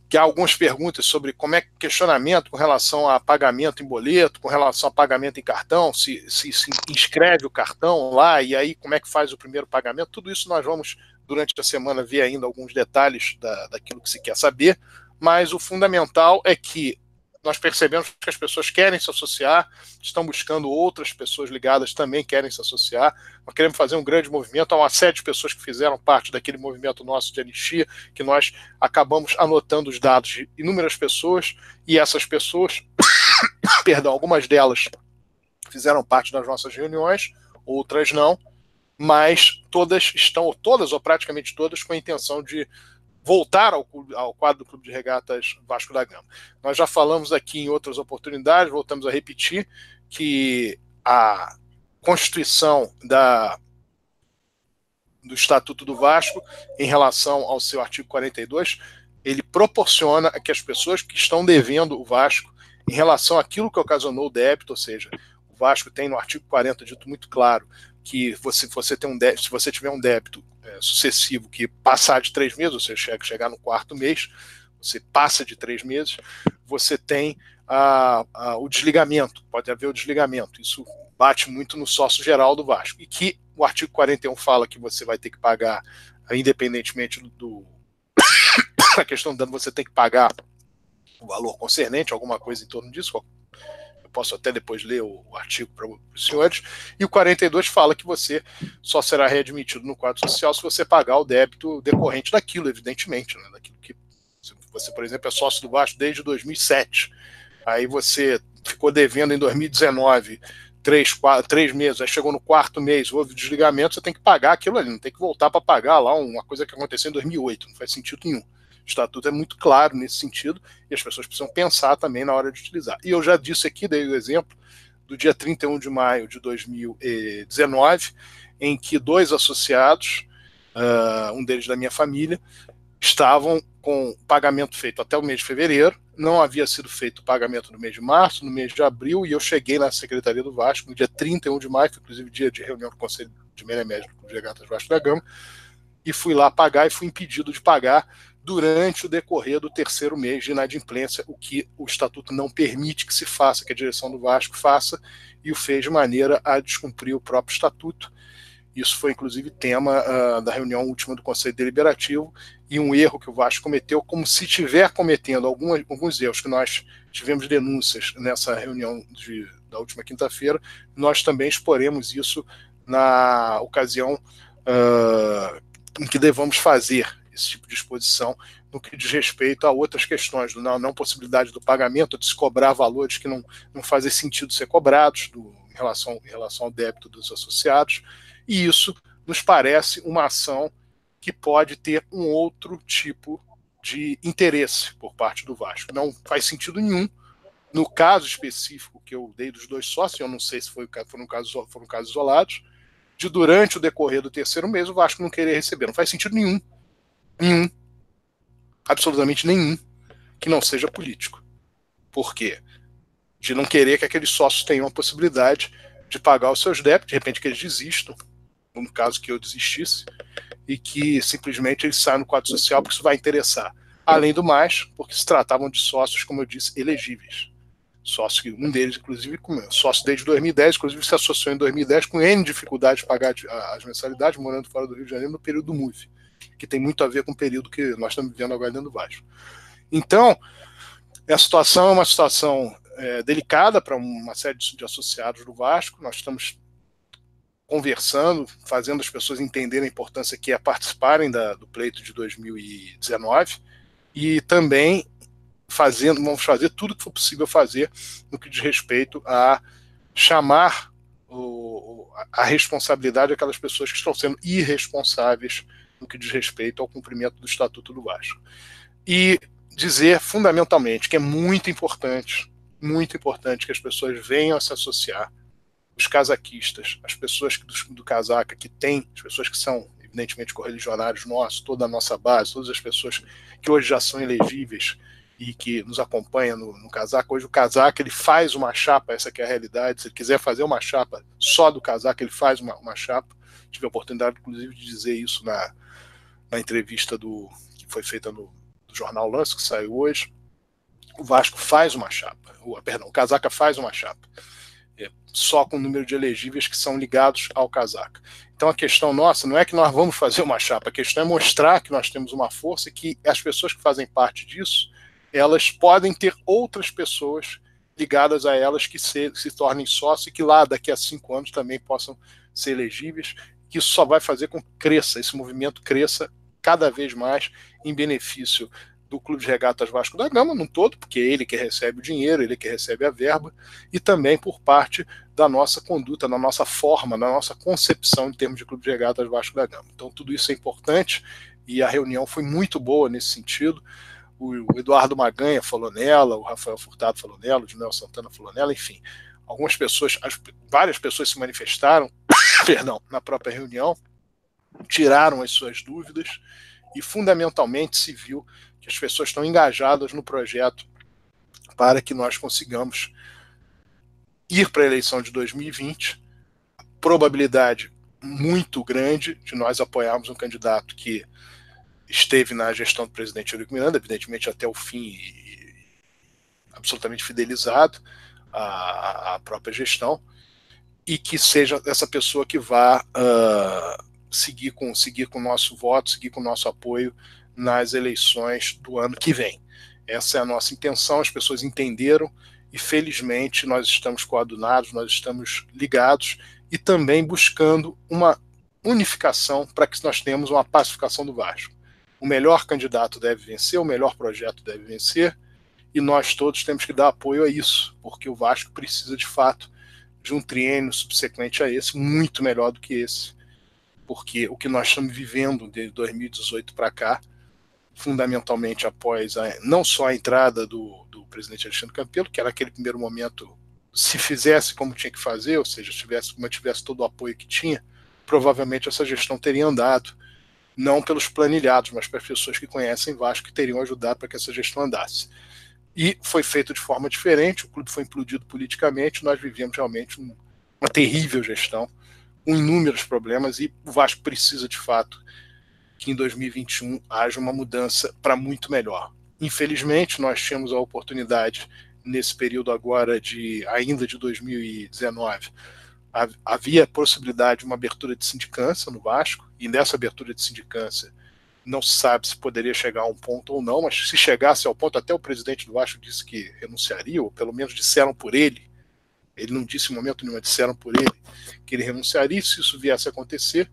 que há algumas perguntas sobre como é questionamento com relação a pagamento em boleto, com relação a pagamento em cartão, se, se, se inscreve o cartão lá e aí como é que faz o primeiro pagamento, tudo isso nós vamos durante a semana ver ainda alguns detalhes da, daquilo que se quer saber, mas o fundamental é que nós percebemos que as pessoas querem se associar, estão buscando outras pessoas ligadas também querem se associar. Nós queremos fazer um grande movimento. Há uma série de pessoas que fizeram parte daquele movimento nosso de anistia, que nós acabamos anotando os dados de inúmeras pessoas, e essas pessoas, perdão, algumas delas fizeram parte das nossas reuniões, outras não, mas todas estão, todas ou praticamente todas, com a intenção de voltar ao, ao, quadro do Clube de Regatas Vasco da Gama. Nós já falamos aqui em outras oportunidades, voltamos a repetir que a Constituição da, do Estatuto do Vasco, em relação ao seu artigo 42, ele proporciona que as pessoas que estão devendo o Vasco, em relação àquilo que ocasionou o débito, ou seja, o Vasco tem no artigo 40 dito muito claro que você, você tem um débito, se você tiver um débito é, sucessivo que passar de três meses, ou seja, chega, chegar no quarto mês, você passa de três meses, você tem a, a, o desligamento, pode haver o desligamento. Isso bate muito no sócio geral do Vasco. E que o artigo 41 fala que você vai ter que pagar, independentemente do. do a questão do dano, você tem que pagar o valor concernente, alguma coisa em torno disso, posso até depois ler o, artigo para os senhores, e o 42 fala que você só será readmitido no quadro social se você pagar o débito decorrente daquilo, evidentemente, né, daquilo que você, por exemplo, é sócio do Vasco desde 2007, aí você ficou devendo em 2019 três, quatro, três meses, aí chegou no quarto mês, houve desligamento, você tem que pagar aquilo ali, não tem que voltar para pagar lá uma coisa que aconteceu em 2008, não faz sentido nenhum. Estatuto é muito claro nesse sentido e as pessoas precisam pensar também na hora de utilizar. E eu já disse aqui, dei o exemplo do dia 31 de maio de 2019, em que dois associados, uh, um deles da minha família, estavam com pagamento feito até o mês de fevereiro, não havia sido feito o pagamento no mês de março, no mês de abril, e eu cheguei na Secretaria do Vasco no dia 31 de maio, inclusive dia de reunião do Conselho de Média Média do Regatas Vasco da Gama, e fui lá pagar e fui impedido de pagar durante o decorrer do terceiro mês de inadimplência, o que o estatuto não permite que se faça, que a direção do Vasco faça, e o fez de maneira a descumprir o próprio estatuto. Isso foi, inclusive, tema uh, da reunião última do Conselho Deliberativo e um erro que o Vasco cometeu, como se estiver cometendo algumas, alguns erros que nós tivemos denúncias nessa reunião de, da última quinta-feira, nós também exporemos isso na ocasião uh, em que devamos fazer esse tipo de exposição no que diz respeito a outras questões, não, não possibilidade do pagamento, de se cobrar valores que não, não fazem sentido ser cobrados do, em, relação, em relação ao débito dos associados, e isso nos parece uma ação que pode ter um outro tipo de interesse por parte do Vasco. Não faz sentido nenhum No caso específico que eu dei dos dois sócios, eu não sei se foi, foram, casos, foram casos isolados, de durante o decorrer do terceiro mês o Vasco não querer receber. Não faz sentido nenhum. Nenhum. Absolutamente nenhum que não seja político. Por quê? De não querer que aqueles sócios tenham a possibilidade de pagar os seus débitos, de repente que eles desistam, no caso que eu desistisse, e que simplesmente eles saiam no quadro social porque isso vai interessar. Além do mais, porque se tratavam de sócios, como eu disse, elegíveis. Sócio, um deles, inclusive, sócio desde 2010, inclusive se associou em 2010 com N dificuldade de pagar as mensalidades, morando fora do Rio de Janeiro no período do MUF, que tem muito a ver com o período que nós estamos vivendo agora dentro do Vasco. Então, a situação é uma situação é, delicada para uma série de, associados do Vasco. Nós estamos conversando, fazendo as pessoas entenderem a importância que é participarem da, do pleito de 2019 e também fazendo, vamos fazer tudo que for possível fazer no que diz respeito a chamar o, a responsabilidade daquelas pessoas que estão sendo irresponsáveis no que diz respeito ao cumprimento do Estatuto do Vasco. E dizer fundamentalmente que é muito importante, muito importante que as pessoas venham a se associar os casaquistas, as pessoas do, do casaca que tem, as pessoas que são evidentemente correligionários nossos, toda a nossa base, todas as pessoas que hoje já são elegíveis e que nos acompanham no, no casaca. Hoje o casaca ele faz uma chapa, essa é a realidade. Se ele quiser fazer uma chapa só do casaca, ele faz uma, uma chapa. Tive a oportunidade, inclusive, de dizer isso na, na entrevista do que foi feita no, jornal Lance, que saiu hoje. O Vasco faz uma chapa, o, perdão, o casaca faz uma chapa é, só com o número de elegíveis que são ligados ao casaca. Então a questão nossa não é que nós vamos fazer uma chapa, a questão é mostrar que nós temos uma força e que as pessoas que fazem parte disso, elas podem ter outras pessoas ligadas a elas que se, se tornem sócios e que lá daqui a cinco anos também possam ser elegíveis, que isso só vai fazer com que cresça, esse movimento cresça cada vez mais em benefício do Clube de Regatas Vasco da Gama, num todo, porque é ele que recebe o dinheiro, ele que recebe a verba, e também por parte da nossa conduta, da nossa forma, da nossa concepção em termos de Clube de Regatas Vasco da Gama. Então, tudo isso é importante e a reunião foi muito boa nesse sentido. O Eduardo Maganha falou nela, o Rafael Furtado falou nela, o Dinel Santana falou nela, enfim. Algumas pessoas, várias pessoas se manifestaram, perdão, na própria reunião, tiraram as suas dúvidas e fundamentalmente se viu que as pessoas estão engajadas no projeto para que nós consigamos ir para a eleição de 2020. A probabilidade muito grande de nós apoiarmos um candidato que esteve na gestão do presidente Eurico Miranda, evidentemente até o fim e absolutamente fidelizado à, própria gestão, e que seja essa pessoa que vá uh, seguir com seguir com o nosso voto, seguir com o nosso apoio nas eleições do ano que vem. Essa é a nossa intenção, as pessoas entenderam e felizmente nós estamos coadunados, nós estamos ligados e também buscando uma unificação para que nós tenhamos uma pacificação do Vasco. O melhor candidato deve vencer, o melhor projeto deve vencer e nós todos temos que dar apoio a isso, porque o Vasco precisa de fato de um triênio subsequente a esse muito melhor do que esse, porque o que nós estamos vivendo de 2018 para cá fundamentalmente após a, não só a entrada do, do presidente Alexandre Campelo, que era aquele primeiro momento, se fizesse como tinha que fazer, ou seja, tivesse, mantivesse todo o apoio que tinha, provavelmente essa gestão teria andado, não pelos planilhados, mas pelas pessoas que conhecem Vasco que teriam ajudado para que essa gestão andasse. E foi feito de forma diferente, o clube foi implodido politicamente, nós vivemos realmente uma terrível gestão, com inúmeros problemas, e o Vasco precisa, de fato, que em 2021 haja uma mudança para muito melhor. Infelizmente, nós tínhamos a oportunidade nesse período agora de ainda de 2019 havia possibilidade de uma abertura de sindicância no Vasco e nessa abertura de sindicância não se sabe se poderia chegar a um ponto ou não, mas se chegasse ao ponto, até o presidente do Vasco disse que renunciaria, ou pelo menos disseram por ele, ele não disse em momento nenhum, disseram por ele que ele renunciaria, se isso viesse a acontecer,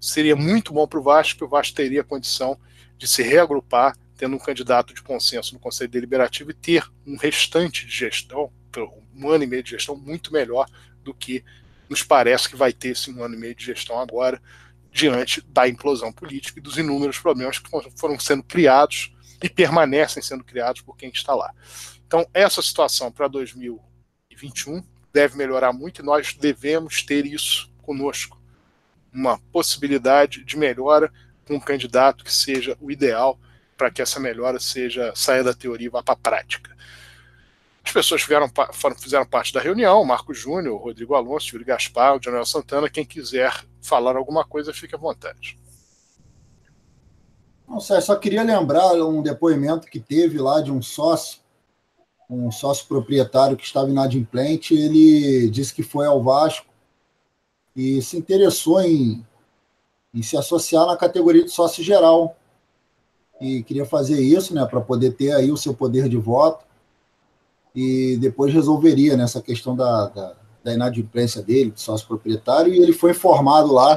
seria muito bom para o Vasco, que o Vasco teria condição de se reagrupar, tendo um candidato de consenso no Conselho Deliberativo e ter um restante de gestão, um ano e meio de gestão, muito melhor do que nos parece que vai ter esse um ano e meio de gestão agora, diante da implosão política e dos inúmeros problemas que foram sendo criados e permanecem sendo criados por quem está lá. Então, essa situação para 2021 deve melhorar muito e nós devemos ter isso conosco. Uma possibilidade de melhora com um candidato que seja o ideal para que essa melhora seja saia da teoria e vá para a prática. As pessoas fizeram, fizeram parte da reunião, Marco Júnior, Rodrigo Alonso, Júlio Gaspar, o Daniel Santana. Quem quiser falar alguma coisa, fique à vontade. Não sei, só queria lembrar um depoimento que teve lá de um sócio, um sócio proprietário que estava inadimplente. Ele disse que foi ao Vasco e se interessou em, em se associar na categoria de sócio geral. E queria fazer isso, né, para poder ter aí o seu poder de voto e depois resolveria nessa questão da, da, da inadimplência dele, de sócio proprietário, e ele foi informado lá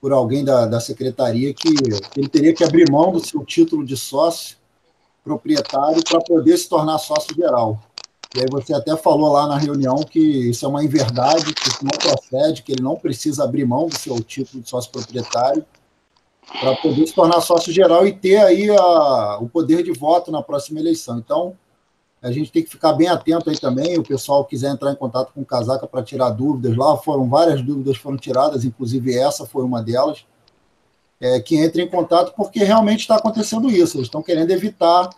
por alguém da, da secretaria que ele teria que abrir mão do seu título de sócio proprietário para poder se tornar sócio geral. E aí você até falou lá na reunião que isso é uma inverdade, que isso não procede, que ele não precisa abrir mão do seu título de sócio proprietário para poder se tornar sócio geral e ter aí a, o poder de voto na próxima eleição. Então, a gente tem que ficar bem atento aí também. O pessoal quiser entrar em contato com o Casaca para tirar dúvidas lá, foram várias dúvidas foram tiradas, inclusive essa foi uma delas. É, que entre em contato porque realmente está acontecendo isso. Eles estão querendo evitar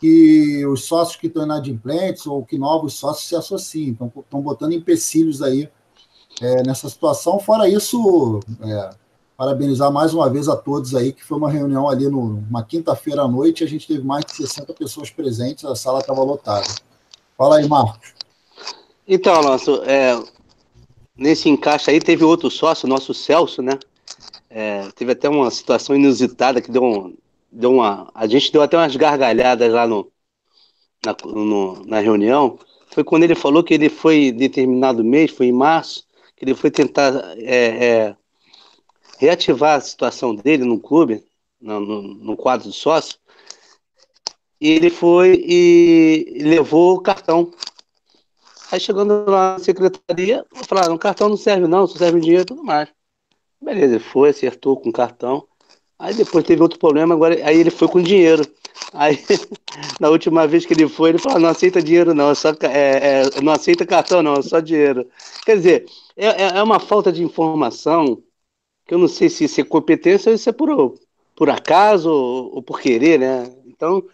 que os sócios que estão inadimplentes ou que novos sócios se associem. Então, estão botando empecilhos aí é, nessa situação. Fora isso, é, parabenizar mais uma vez a todos aí, que foi uma reunião ali numa quinta-feira à noite, a gente teve mais de 60 pessoas presentes, a sala estava lotada. Fala aí, Marcos. Então, Alonso, é, nesse encaixe aí teve outro sócio, nosso Celso, né? É, teve até uma situação inusitada que deu, um, deu uma. A gente deu até umas gargalhadas lá no, na, no, na reunião. Foi quando ele falou que ele foi determinado mês, foi em março, que ele foi tentar é, é reativar a situação dele no clube, no, no, no quadro de sócio, ele foi e levou o cartão. Aí chegando lá na secretaria, falaram, o cartão não serve não, só serve dinheiro e tudo mais. Beleza, ele foi, acertou com o cartão. Aí depois teve outro problema, agora aí ele foi com dinheiro. Aí, na última vez que ele foi, ele falou, não aceita dinheiro não, é só, é, é, não aceita cartão não, é só dinheiro. Quer dizer, é, é, é uma falta de informação que eu não sei se isso é competência ou isso é por, por acaso ou, ou por querer, né? Então,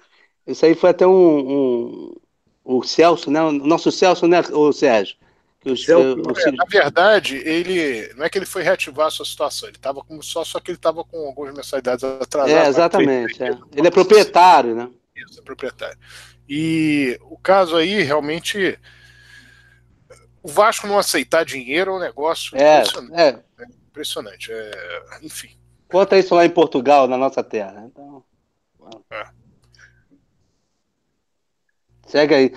isso aí foi até um, um o Celso, né? O nosso Celso, né, o Sérgio? Que os, Celso, é, na verdade, ele não é que ele foi reativar a sua situação, ele estava como só, só que ele estava com algumas mensalidades atrasadas. É, exatamente. É. Ele é proprietário, né? Isso, é proprietário. E o caso aí, realmente, o Vasco não aceitar dinheiro é um negócio é, é impressionante. É, enfim. Conta isso lá em Portugal, na nossa terra. Então, é. Segue aí.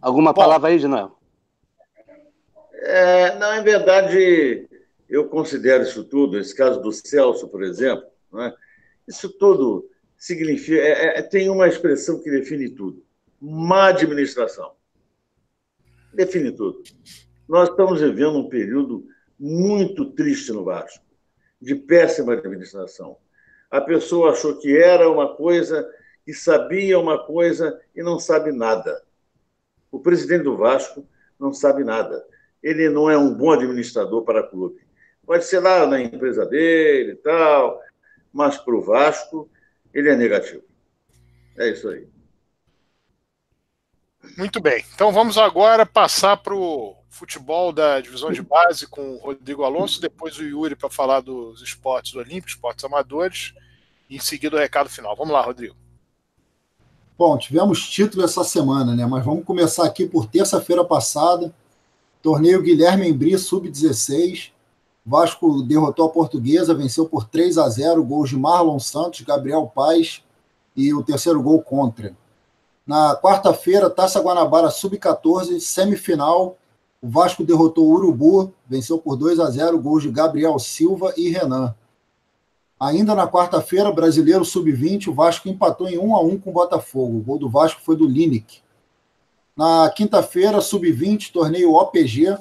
Alguma Bom, palavra aí, Genoel? É, não, em verdade, eu considero isso tudo, esse caso do Celso, por exemplo, é? isso tudo significa. É, é, tem uma expressão que define tudo: má administração. Define tudo. Nós estamos vivendo um período muito triste no Vasco, de péssima administração. A pessoa achou que era uma coisa, que sabia uma coisa e não sabe nada. O presidente do Vasco não sabe nada. Ele não é um bom administrador para o clube. Pode ser lá na empresa dele e tal, mas para o Vasco ele é negativo. É isso aí. Muito bem. Então vamos agora passar para o futebol da divisão de base com o Rodrigo Alonso, depois o Yuri para falar dos esportes olímpicos, esportes amadores, e em seguida o recado final. Vamos lá, Rodrigo. Bom, tivemos título essa semana, né? Mas vamos começar aqui por terça-feira passada. Torneio Guilherme Embri, sub-16. Vasco derrotou a Portuguesa, venceu por 3 a 0, gols de Marlon Santos, Gabriel Paz e o terceiro gol contra. Na quarta-feira, Taça Guanabara Sub-14, semifinal, o Vasco derrotou o Urubu, venceu por 2 a 0, gols de Gabriel Silva e Renan. Ainda na quarta-feira, Brasileiro Sub-20, o Vasco empatou em 1 a 1 com o Botafogo. O gol do Vasco foi do Lineker. Na quinta-feira, Sub-20, torneio OPG,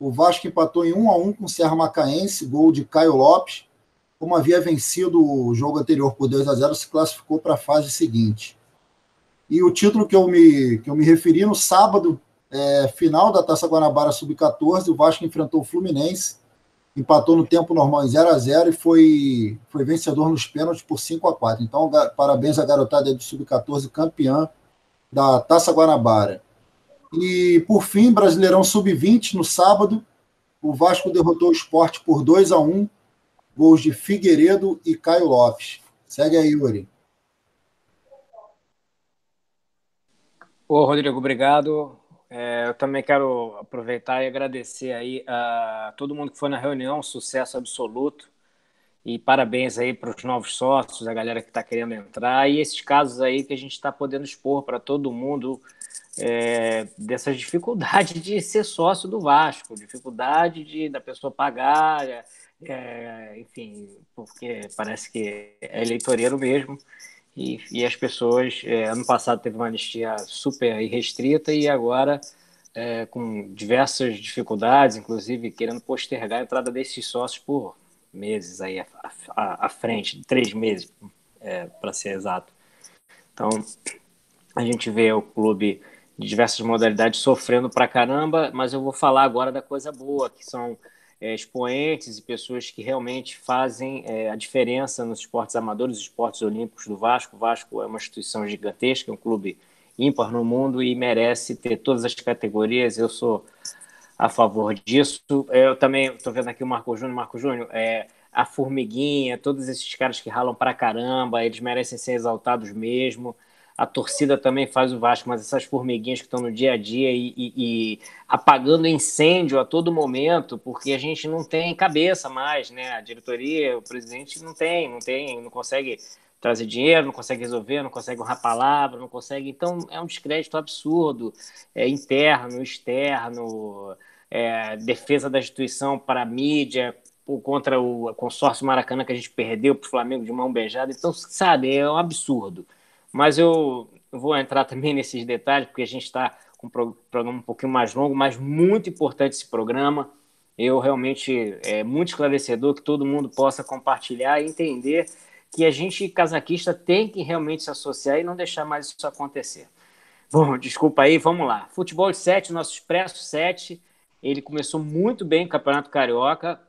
o Vasco empatou em 1 a 1 com o Serra Macaense, gol de Caio Lopes. Como havia vencido o jogo anterior por 2 a 0, se classificou para a fase seguinte. E o título que eu me, que eu me referi no sábado, é, final da Taça Guanabara Sub-14, o Vasco enfrentou o Fluminense, empatou no tempo normal em 0 a 0 e foi, foi vencedor nos pênaltis por 5 a 4 Então, parabéns à garotada do Sub-14, campeã da Taça Guanabara. E, por fim, Brasileirão Sub-20, no sábado, o Vasco derrotou o esporte por 2 a 1 gols de Figueiredo e Caio Lopes. Segue aí, Yuri. Ô, Rodrigo, obrigado. É, eu também quero aproveitar e agradecer aí a todo mundo que foi na reunião, sucesso absoluto. E parabéns aí para os novos sócios, a galera que está querendo entrar, e esses casos aí que a gente está podendo expor para todo mundo é, dessas dificuldades de ser sócio do Vasco, dificuldade de da pessoa pagar, é, enfim, porque parece que é eleitoreiro mesmo. E, e as pessoas, é, ano passado teve uma anistia super irrestrita e agora é, com diversas dificuldades, inclusive querendo postergar a entrada desses sócios por meses aí à, à, à frente, três meses, é, para ser exato. Então, a gente vê o clube de diversas modalidades sofrendo pra caramba, mas eu vou falar agora da coisa boa, que são é, expoentes e pessoas que realmente fazem é, a diferença nos esportes amadores, esportes olímpicos do Vasco. O Vasco é uma instituição gigantesca, é um clube ímpar no mundo e merece ter todas as categorias. Eu sou a favor disso. Eu também estou vendo aqui o Marco Júnior. Marco Júnior, é, a Formiguinha, todos esses caras que ralam pra caramba, eles merecem ser exaltados mesmo a torcida também faz o Vasco, mas essas formiguinhas que estão no dia a dia e, e, e, apagando incêndio a todo momento, porque a gente não tem cabeça mais, né? A diretoria, o presidente não tem, não tem, não consegue trazer dinheiro, não consegue resolver, não consegue honrar palavra, não consegue. Então é um descrédito absurdo, é, interno, externo, é, defesa da instituição para a mídia, contra o consórcio Maracanã que a gente perdeu para o Flamengo de mão beijada. Então, sabe, é um absurdo. Mas eu vou entrar também nesses detalhes, porque a gente está com um programa um pouquinho mais longo, mas muito importante esse programa. Eu realmente é muito esclarecedor que todo mundo possa compartilhar e entender que a gente, casaquista, tem que realmente se associar e não deixar mais isso acontecer. Bom, desculpa aí, vamos lá. Futebol de 7, nosso Expresso 7, ele começou muito bem o Campeonato Carioca,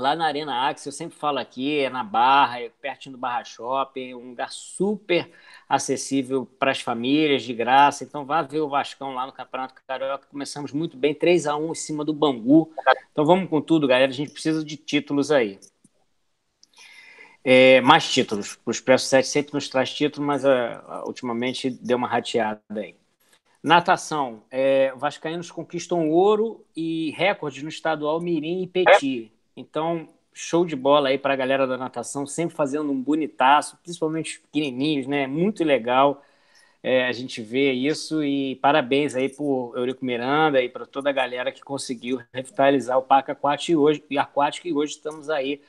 lá na Arena Axis, eu sempre falo aqui, é na Barra, é pertinho do Barra Shopping, um lugar super acessível para as famílias, de graça. Então vá ver o Vascão lá no Campeonato Carioca. Começamos muito bem, 3 a 1 em cima do Bangu. Então vamos com tudo, galera. A gente precisa de títulos aí. É, mais títulos. O Expresso 7 sempre nos traz títulos, mas uh, ultimamente deu uma rateada aí. Natação. É, Vascaínos conquistam ouro e recordes no estadual Mirim e Petit. Então, show de bola aí para a galera da natação, sempre fazendo um bonitaço, principalmente os pequenininhos, né? Muito legal é, a gente ver isso e parabéns aí por Eurico Miranda e para toda a galera que conseguiu revitalizar o Parque Aquático e hoje, e aquático, e hoje estamos aí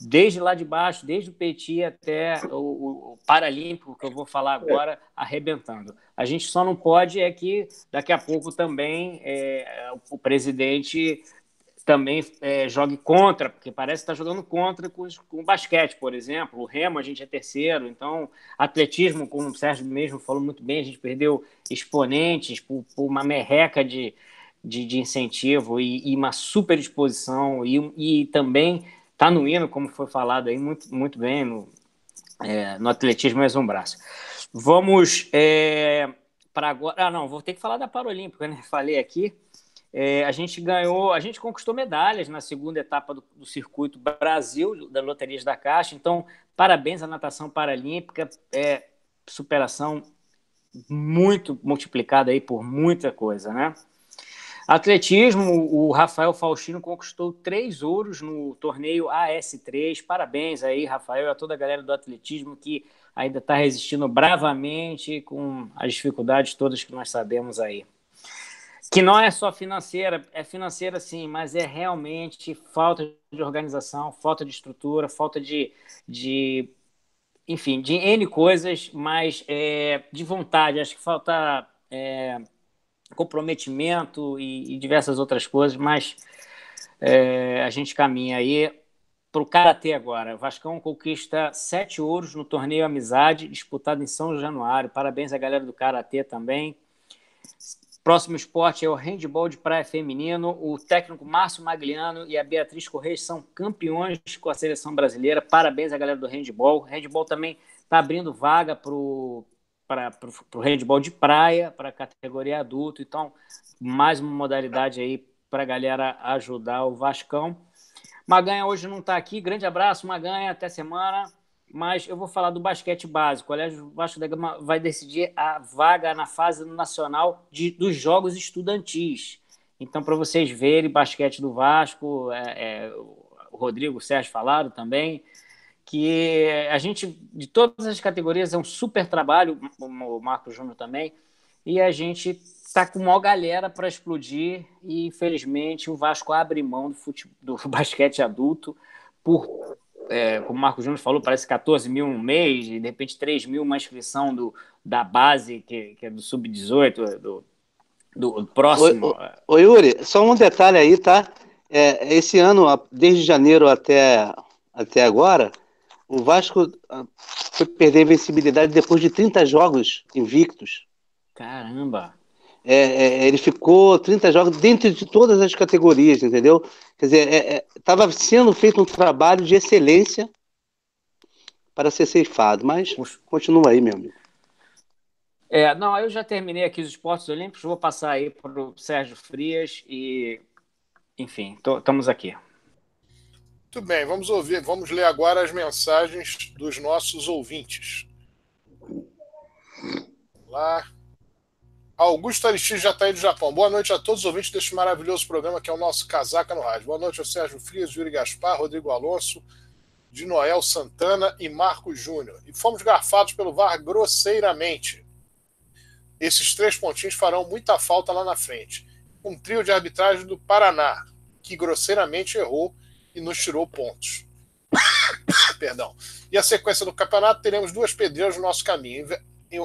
desde lá de baixo, desde o Petit até o, o, Paralímpico, que eu vou falar agora, arrebentando. A gente só não pode é que daqui a pouco também é, o presidente também é, jogue contra, porque parece que está jogando contra com, o basquete, por exemplo. O remo a gente é terceiro, então atletismo, como o Sérgio mesmo falou muito bem, a gente perdeu exponentes por, por uma merreca de, de, de incentivo e, e, uma super exposição e, e também está no hino, como foi falado aí muito, muito bem, no, é, no atletismo mais um braço. Vamos é, para agora. Ah, não, vou ter que falar da Paralímpica, né? Falei aqui. É, a gente ganhou, a gente conquistou medalhas na segunda etapa do, do, circuito Brasil, da Loterias da Caixa. Então, parabéns à natação paralímpica, é, superação muito multiplicada aí por muita coisa, né? Atletismo, o Rafael Faustino conquistou três ouros no torneio AS3. Parabéns aí, Rafael, e a toda a galera do atletismo que ainda está resistindo bravamente com as dificuldades todas que nós sabemos aí que não é só financeira, é financeira sim, mas é realmente falta de organização, falta de estrutura, falta de, de enfim, de N coisas, mas é, de vontade. Acho que falta é, comprometimento e, e, diversas outras coisas, mas é, a gente caminha aí. para o Karatê agora. Vascão conquista sete ouros no torneio Amizade, disputado em São Januário. Parabéns à galera do Karatê também. Próximo esporte é o handball de praia feminino. O técnico Márcio Magliano e a Beatriz Correia são campeões com a seleção brasileira. Parabéns à galera do handball. O handball também está abrindo vaga para o handball de praia, para a categoria adulto. Então, mais uma modalidade aí para a galera ajudar o Vascão. Maganha hoje não está aqui. Grande abraço, Maganha. Até semana mas eu vou falar do basquete básico. O Colégio Vasco da Gama vai decidir a vaga na fase nacional de, dos jogos estudantis. Então, para vocês verem, basquete do Vasco, é, é, o Rodrigo, o Sérgio falaram também, que a gente, de todas as categorias, é um super trabalho, o Marco Júnior também, e a gente está com uma galera para explodir, e infelizmente o Vasco abre mão do, futebol, do basquete adulto por é, como o Marco Júnior falou, parece 14 mil um mês, e de repente 3 mil uma inscrição do, da base, que, que é do sub-18, do, do próximo. Ô, Yuri, só um detalhe aí, tá? É, esse ano, desde janeiro até, até agora, o Vasco ah, foi perder a invencibilidade depois de 30 jogos invictos. Caramba! É, é, ele ficou 30 jogos dentro de todas as categorias, entendeu? Quer dizer, estava é, é sendo feito um trabalho de excelência para ser ceifado, mas continua aí, meu amigo. É, não, eu já terminei aqui os esportes olímpicos, vou passar aí para o Sérgio Frias e, enfim, estamos aqui. Muito bem, vamos ouvir, vamos ler agora as mensagens dos nossos ouvintes. Lá. Augusto Aristides já está aí do Japão. Boa noite a todos os ouvintes deste maravilhoso programa que é o nosso Casaca no Rádio. Boa noite ao Sérgio Frias, Yuri Gaspar, Rodrigo Alonso, de Noel Santana e Marcos Júnior. E fomos garfados pelo VAR grosseiramente. Esses três pontinhos farão muita falta lá na frente. Um trio de arbitragem do Paraná, que grosseiramente errou e nos tirou pontos. Perdão. E a sequência do campeonato teremos duas pedreiras no nosso caminho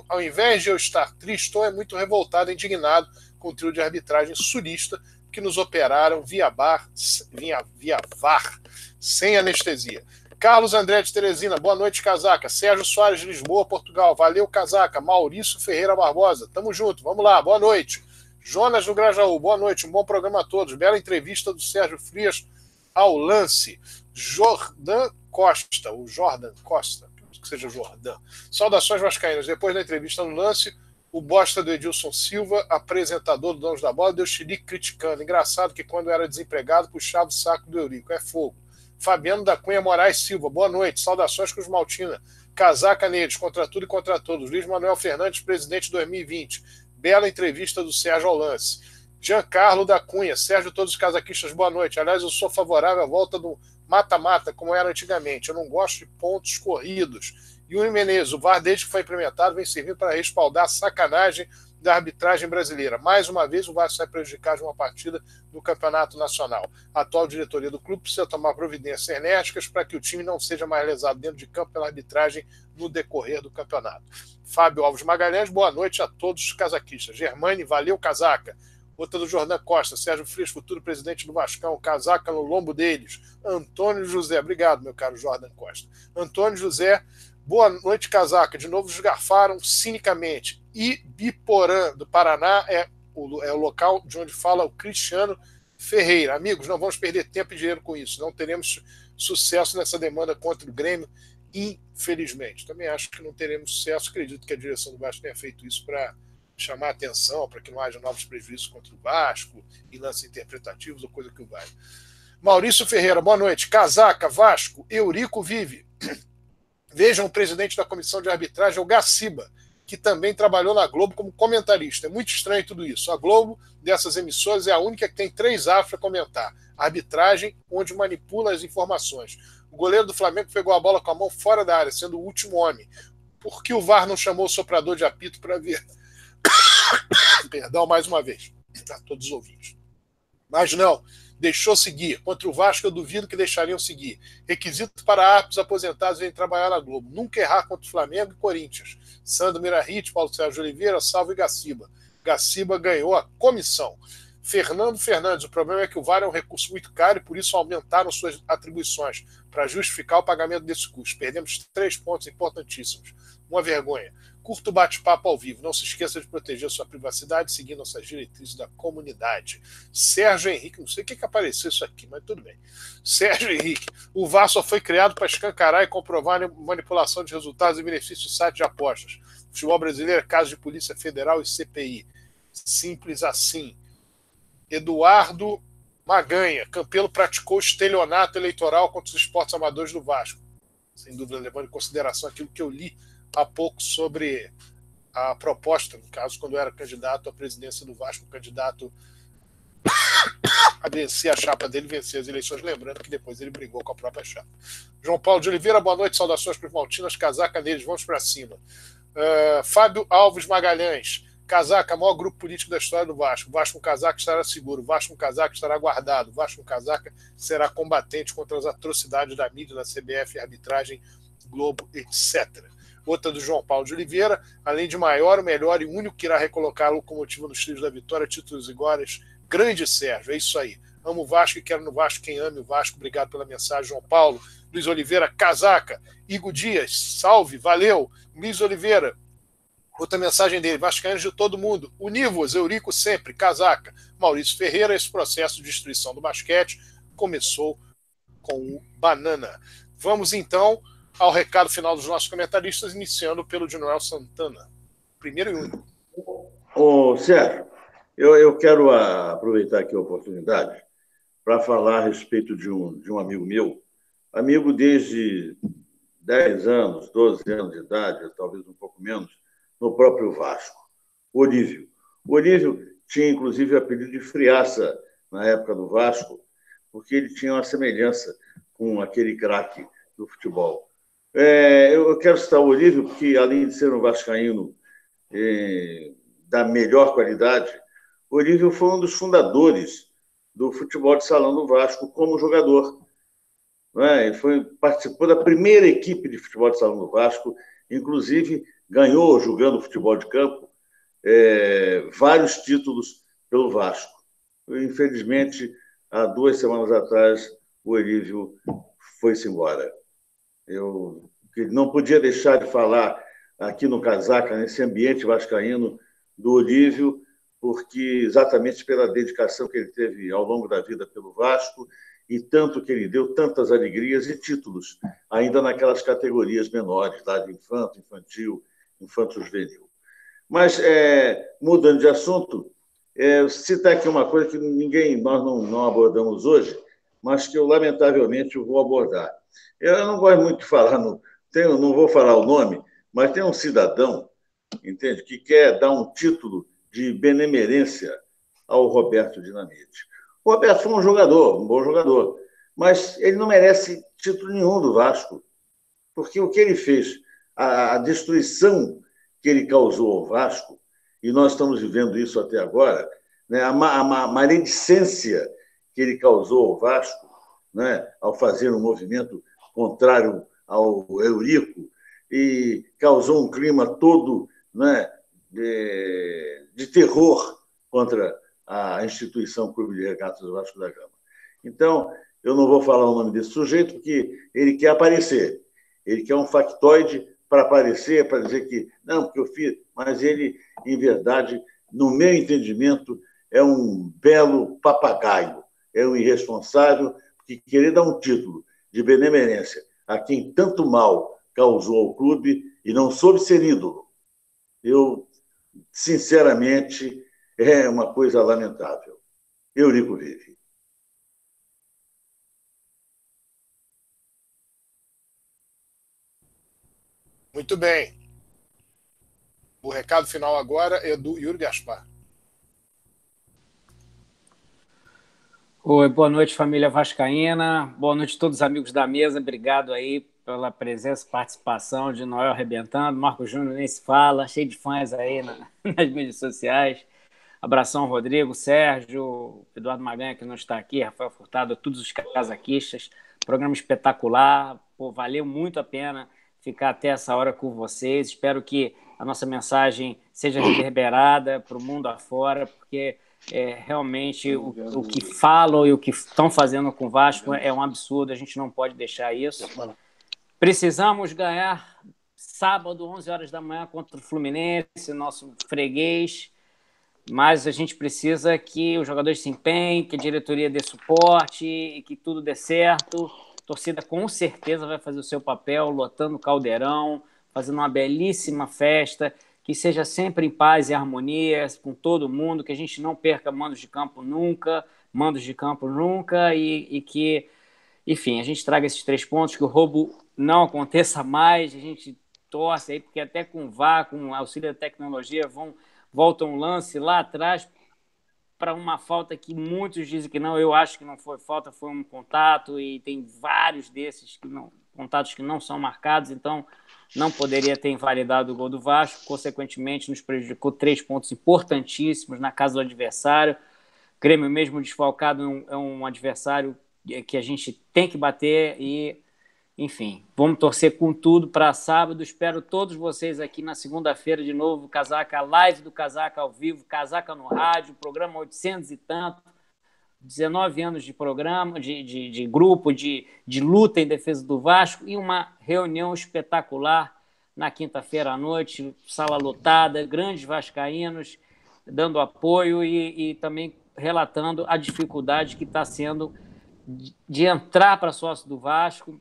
ao invés de eu estar triste, estou é muito revoltado, indignado com o trio de arbitragem sulista que nos operaram via bar, via, via VAR, sem anestesia. Carlos André de Teresina, boa noite, Casaca. Sérgio Soares de Lisboa, Portugal. Valeu, Casaca. Maurício Ferreira Barbosa, tamo junto, vamos lá, boa noite. Jonas do Grajaú, boa noite, um bom programa a todos. Bela entrevista do Sérgio Frias ao lance. Jordan Costa, o Jordan Costa, que seja Jordão. Saudações Vascaínas. Depois da entrevista no lance, o bosta do Edilson Silva, apresentador do Donos da Bola, deu xilique criticando. Engraçado que quando era desempregado, puxava o saco do Eurico. É fogo. Fabiano da Cunha Moraes Silva, boa noite. Saudações com os Maltina. Casaca neles, contra tudo e contra todos. Luiz Manuel Fernandes, presidente 2020. Bela entrevista do Sérgio ao lance. Giancarlo da Cunha, Sérgio, todos os casaquistas, boa noite. Aliás, eu sou favorável à volta do mata-mata, como era antigamente. Eu não gosto de pontos corridos. Yuri Menezes, o VAR, desde que foi implementado, vem servindo para respaldar a sacanagem da arbitragem brasileira. Mais uma vez, o VAR sai prejudicado de uma partida no Campeonato Nacional. A atual diretoria do clube precisa tomar providências enérgicas para que o time não seja mais lesado dentro de campo pela arbitragem no decorrer do campeonato. Fábio Alves Magalhães, boa noite a todos os casaquistas. Germane, valeu, casaca. Outra do Jordan Costa, Sérgio Frias, futuro presidente do Vascão, casaca no lombo deles. Antônio José, obrigado, meu caro Jordan Costa. Antônio José, boa noite, casaca. De novo, esgarfaram cinicamente. E Biporã, do Paraná, é o, é o local de onde fala o Cristiano Ferreira. Amigos, não vamos perder tempo e dinheiro com isso. Não teremos sucesso nessa demanda contra o Grêmio, infelizmente. Também acho que não teremos sucesso. Acredito que a direção do Vasco tenha feito isso para chamar atenção para que não haja novos prejuízos contra o Vasco e lances interpretativos ou coisa que o valha. Maurício Ferreira, boa noite. Casaca, Vasco, Eurico vive. Vejam o presidente da comissão de arbitragem, o Gaciba, que também trabalhou na Globo como comentarista. É muito estranho tudo isso. A Globo, dessas emissoras, é a única que tem três afros para comentar. arbitragem, onde manipula as informações. O goleiro do Flamengo pegou a bola com a mão fora da área, sendo o último homem. Por que o VAR não chamou o soprador de apito para ver Perdão mais uma vez a todos os ouvintes. Mas não, deixou seguir. Contra o Vasco, eu duvido que deixariam seguir. Requisito para árbitros aposentados em trabalhar na Globo. Nunca errar contra o Flamengo e Corinthians. Sandro Mirahit, Paulo Sérgio Oliveira, Salvo e Gaciba. Gaciba ganhou a comissão. Fernando Fernandes, o problema é que o VAR é um recurso muito caro e por isso aumentaram suas atribuições para justificar o pagamento desse custo. Perdemos três pontos importantíssimos. Uma vergonha. Curto bate-papo ao vivo. Não se esqueça de proteger sua privacidade seguindo nossas diretrizes da comunidade. Sérgio Henrique, não sei o que, que apareceu isso aqui, mas tudo bem. Sérgio Henrique, o VAR só foi criado para escancarar e comprovar manipulação de resultados e benefícios de sites de apostas. Futebol brasileiro caso de Polícia Federal e CPI. Simples assim. Eduardo Maganha, Campelo praticou estelionato eleitoral contra os esportes amadores do Vasco. Sem dúvida, levando em consideração aquilo que eu li há pouco sobre a proposta, no caso, quando era candidato à presidência do Vasco, candidato a vencer a chapa dele, vencer as eleições, lembrando que depois ele brigou com a própria chapa. João Paulo de Oliveira, boa noite, saudações para os Maltinas, casaca neles, vamos para cima. Uh, Fábio Alves Magalhães, casaca, maior grupo político da história do Vasco. Vasco com casaca estará seguro, Vasco com casaca estará guardado, Vasco com casaca será combatente contra as atrocidades da mídia, da CBF, arbitragem, Globo, etc outra do João Paulo de Oliveira, além de maior, o melhor e único que irá recolocar a locomotiva nos trilhos da vitória, títulos iguais. Grande Sérgio, é isso aí. Amo o Vasco e quero no Vasco quem ame o Vasco. Obrigado pela mensagem, João Paulo. Luiz Oliveira, casaca. Igor Dias, salve, valeu. Luiz Oliveira, outra mensagem dele, Vascaínos de todo mundo. Univos, Eurico sempre, casaca. Maurício Ferreira, esse processo de destruição do basquete começou com o Banana. Vamos então ao recado final dos nossos comentaristas, iniciando pelo de Noel Santana. Primeiro e único. Ô, Sérgio, eu, eu quero aproveitar aqui a oportunidade para falar a respeito de um, de um amigo meu, amigo desde 10 anos, 12 anos de idade, talvez um pouco menos, no próprio Vasco, Olívio. O Olívio tinha, inclusive, o apelido de Friaça na época do Vasco, porque ele tinha uma semelhança com aquele craque do futebol. É, eu quero citar o Olívio, porque, além de ser um vascaíno é, da melhor qualidade, o Olívio foi um dos fundadores do futebol de salão do Vasco como jogador. É? Ele foi, participou da primeira equipe de futebol de salão do Vasco, inclusive ganhou, jogando futebol de campo, é, vários títulos pelo Vasco. Infelizmente, há duas semanas atrás, o Olívio foi-se embora. Eu não podia deixar de falar aqui no Casaca, nesse ambiente vascaíno, do Olívio, porque exatamente pela dedicação que ele teve ao longo da vida pelo Vasco e tanto que ele deu tantas alegrias e títulos, ainda naquelas categorias menores, lá de infanto, infantil, infanto-juvenil. Mas, é, mudando de assunto, é, citar aqui uma coisa que ninguém, nós não, não abordamos hoje, mas que eu, lamentavelmente, vou abordar. Eu não gosto muito de falar, no, tenho, não vou falar o nome, mas tem um cidadão, entende, que quer dar um título de benemerência ao Roberto Dinamite. O Roberto foi um jogador, um bom jogador, mas ele não merece título nenhum do Vasco, porque o que ele fez, a, a destruição que ele causou ao Vasco, e nós estamos vivendo isso até agora, né, a, a, a maledicência que ele causou ao Vasco, né, ao fazer um movimento contrário ao Eurico, e causou um clima todo né, de, de terror contra a instituição Clube de Regatas do Vasco da Gama. Então, eu não vou falar o nome desse sujeito, porque ele quer aparecer. Ele quer um factoide para aparecer, para dizer que, não, porque eu fiz, mas ele, em verdade, no meu entendimento, é um belo papagaio, é um irresponsável, que querer dar um título de benemerência a quem tanto mal causou ao clube e não soube ser ídolo. Eu, sinceramente, é uma coisa lamentável. Eurico vive. Muito bem. O recado final agora é do Yuri Gaspar. Oi, boa noite, família Vascaína. Boa noite a todos os amigos da mesa. Obrigado aí pela presença participação de Noel Arrebentando. Marco Júnior nem se fala, cheio de fãs aí na, nas mídias sociais. Abração, Rodrigo, Sérgio, Eduardo Maganha, que não está aqui, Rafael Furtado, todos os casaquistas. Programa espetacular. Pô, valeu muito a pena ficar até essa hora com vocês. Espero que a nossa mensagem seja reverberada para o mundo afora, porque é, realmente o, o que falam e o que estão fazendo com o Vasco é um absurdo, a gente não pode deixar isso. Precisamos ganhar sábado, 11 horas da manhã, contra o Fluminense, nosso freguês. Mas a gente precisa que os jogadores se empenhem, que a diretoria dê suporte e que tudo dê certo. A torcida com certeza vai fazer o seu papel, lotando o caldeirão, fazendo uma belíssima festa, que seja sempre em paz e harmonia com todo mundo, que a gente não perca mandos de campo nunca, mandos de campo nunca, e, e que, enfim, a gente traga esses três pontos, que o roubo não aconteça mais, a gente torce aí, porque até com VAR, com auxílio da tecnologia, vão, volta um lance lá atrás para uma falta que muitos dizem que não, eu acho que não foi falta, foi um contato e tem vários desses que não, contatos que não são marcados, então não poderia ter invalidado o gol do Vasco, consequentemente nos prejudicou três pontos importantíssimos na casa do adversário. O Grêmio mesmo desfalcado é um, é um adversário que a gente tem que bater e enfim, vamos torcer com tudo para sábado. Espero todos vocês aqui na segunda-feira de novo. Casaca, live do Casaca ao vivo, Casaca no rádio, programa 800 e tanto. 19 anos de programa, de, de, de grupo, de, de luta em defesa do Vasco e uma reunião espetacular na quinta-feira à noite, sala lotada, grandes vascaínos dando apoio e, e também relatando a dificuldade que está sendo de, de entrar para sócio do Vasco,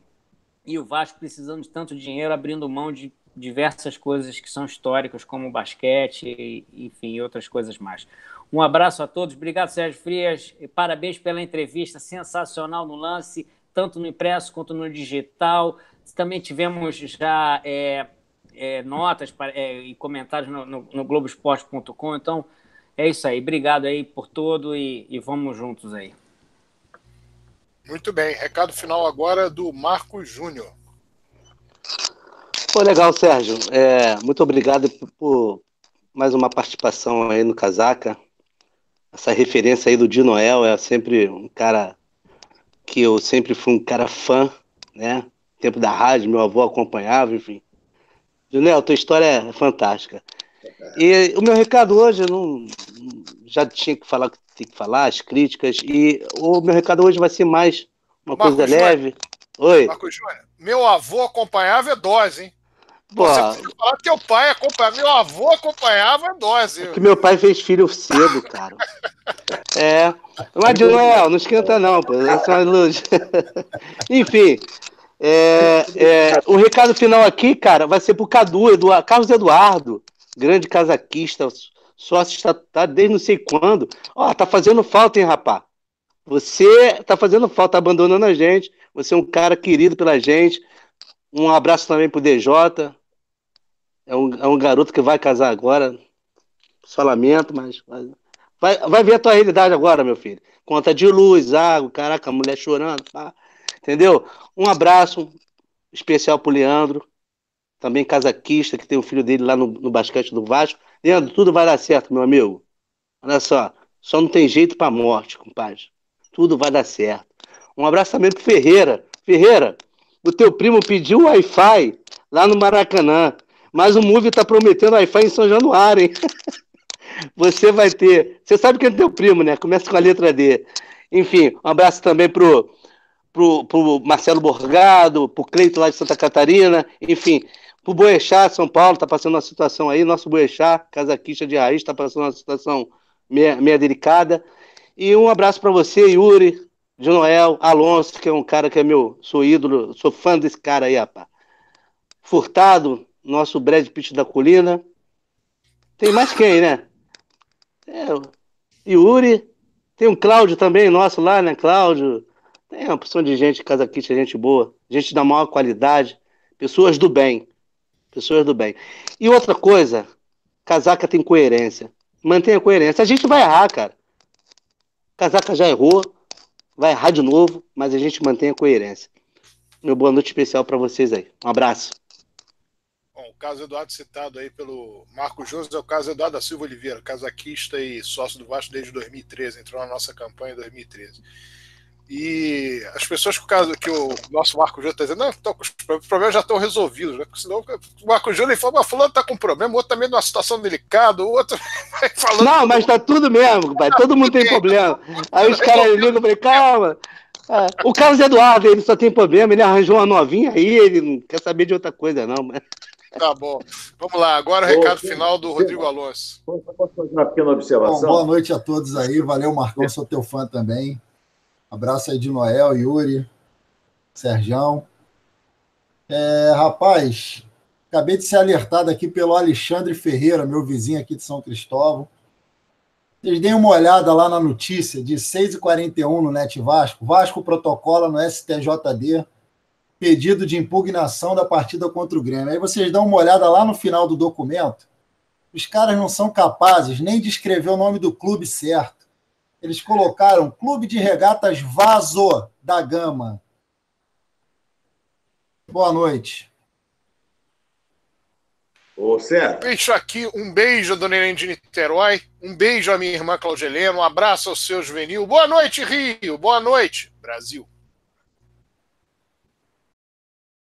e o Vasco precisando de tanto dinheiro, abrindo mão de diversas coisas que são históricas, como basquete, e, enfim, outras coisas mais. Um abraço a todos, obrigado Sérgio Frias, e parabéns pela entrevista sensacional no lance, tanto no impresso quanto no digital. Também tivemos já é, é, notas é, e comentários no, no, no Globoesporte.com, então é isso aí, obrigado aí por tudo e, e vamos juntos aí. Muito bem. Recado final agora do Marcos Júnior. Pô, legal, Sérgio. É, muito obrigado por mais uma participação aí no Casaca. Essa referência aí do Di Noel é sempre um cara que eu sempre fui um cara fã, né? Tempo da rádio, meu avô acompanhava, enfim. Junel, tua história é fantástica. E o meu recado hoje, eu não, já tinha que falar tem que falar, as críticas. E o meu recado hoje vai ser mais uma Marcos coisa Júnior, leve. Oi. Marcos Júnior, meu avô acompanhava é dose, hein? Você falar que teu pai acompanhava, meu avô acompanhava é dose. É que meu pai fez filho cedo, cara. é. Mas, Joel, não esquenta não, pô. Essa é uma luz. Enfim. É, é, o recado final aqui, cara, vai ser pro Cadu, Eduardo, Carlos Eduardo, grande casaquista, sócio está tá desde não sei quando. Ó, tá fazendo falta, hein, rapá? Você tá fazendo falta, tá abandonando a gente. Você é um cara querido pela gente. Um abraço também pro DJ. É um, é um garoto que vai casar agora. Só lamento, mas. Vai, vai ver a tua realidade agora, meu filho. Conta de luz, água, caraca, a mulher chorando. Pá. Entendeu? Um abraço especial pro Leandro, também casaquista, que tem o filho dele lá no, no basquete do Vasco. Leandro, tudo vai dar certo, meu amigo. Olha só, só não tem jeito para morte, compadre. Tudo vai dar certo. Um abraço também pro Ferreira. Ferreira, o teu primo pediu Wi-Fi lá no Maracanã, mas o Move tá prometendo Wi-Fi em São Januário, hein? Você vai ter. Você sabe que é teu primo, né? Começa com a letra D. Enfim, um abraço também pro, pro, pro Marcelo Borgado, pro Cleito lá de Santa Catarina. Enfim, o Boechat, São Paulo, está passando uma situação aí. Nosso Boechat, casaquista de raiz, está passando uma situação meia, meia delicada. E um abraço para você, Yuri, de Noel, Alonso, que é um cara que é meu, sou ídolo, sou fã desse cara aí, rapaz. Furtado, nosso Brad Pitt da colina. Tem mais quem, né? É, Yuri, tem um Cláudio também, nosso lá, né? Cláudio. Tem uma porção de gente, casaquista, gente boa, gente da maior qualidade, pessoas do bem. Pessoas do bem. E outra coisa, casaca tem coerência. Mantenha a coerência. A gente vai errar, cara. Casaca já errou, vai errar de novo, mas a gente mantém a coerência. Meu boa noite especial para vocês aí. Um abraço. Bom, o caso Eduardo citado aí pelo Marco José é o caso Eduardo da Silva Oliveira, casaquista e sócio do Vasco desde 2013, entrou na nossa campanha em 2013. E as pessoas que o, que o nosso Marco Júnior está dizendo, não, tô, os problemas já estão resolvidos, né? Porque senão o Marco Júnior fala, mas fulano está com problema, o outro também numa situação delicada, o outro. Falando não, mas tá tudo mesmo, pai. Todo mundo tem problema. Aí os caras ligam e falei, calma. É, o Carlos Eduardo, ele só tem problema, ele arranjou uma novinha aí, ele não quer saber de outra coisa, não. Mas... Tá bom. Vamos lá, agora o recado final do Rodrigo Alonso. Posso fazer uma pequena observação? Bom, boa noite a todos aí, valeu, Marcão, sou teu fã também. Abraço aí de Noel, Yuri, Serjão. É, rapaz, acabei de ser alertado aqui pelo Alexandre Ferreira, meu vizinho aqui de São Cristóvão. Vocês deem uma olhada lá na notícia de 6h41 no Net Vasco. Vasco protocola no STJD pedido de impugnação da partida contra o Grêmio. Aí vocês dão uma olhada lá no final do documento. Os caras não são capazes nem de escrever o nome do clube certo. Eles colocaram Clube de Regatas Vaso da Gama. Boa noite. Ô, Sérgio. Deixo aqui um beijo a Dona Helena de Niterói, um beijo à minha irmã Claudelena, um abraço ao seu juvenil. Boa noite, Rio. Boa noite, Brasil.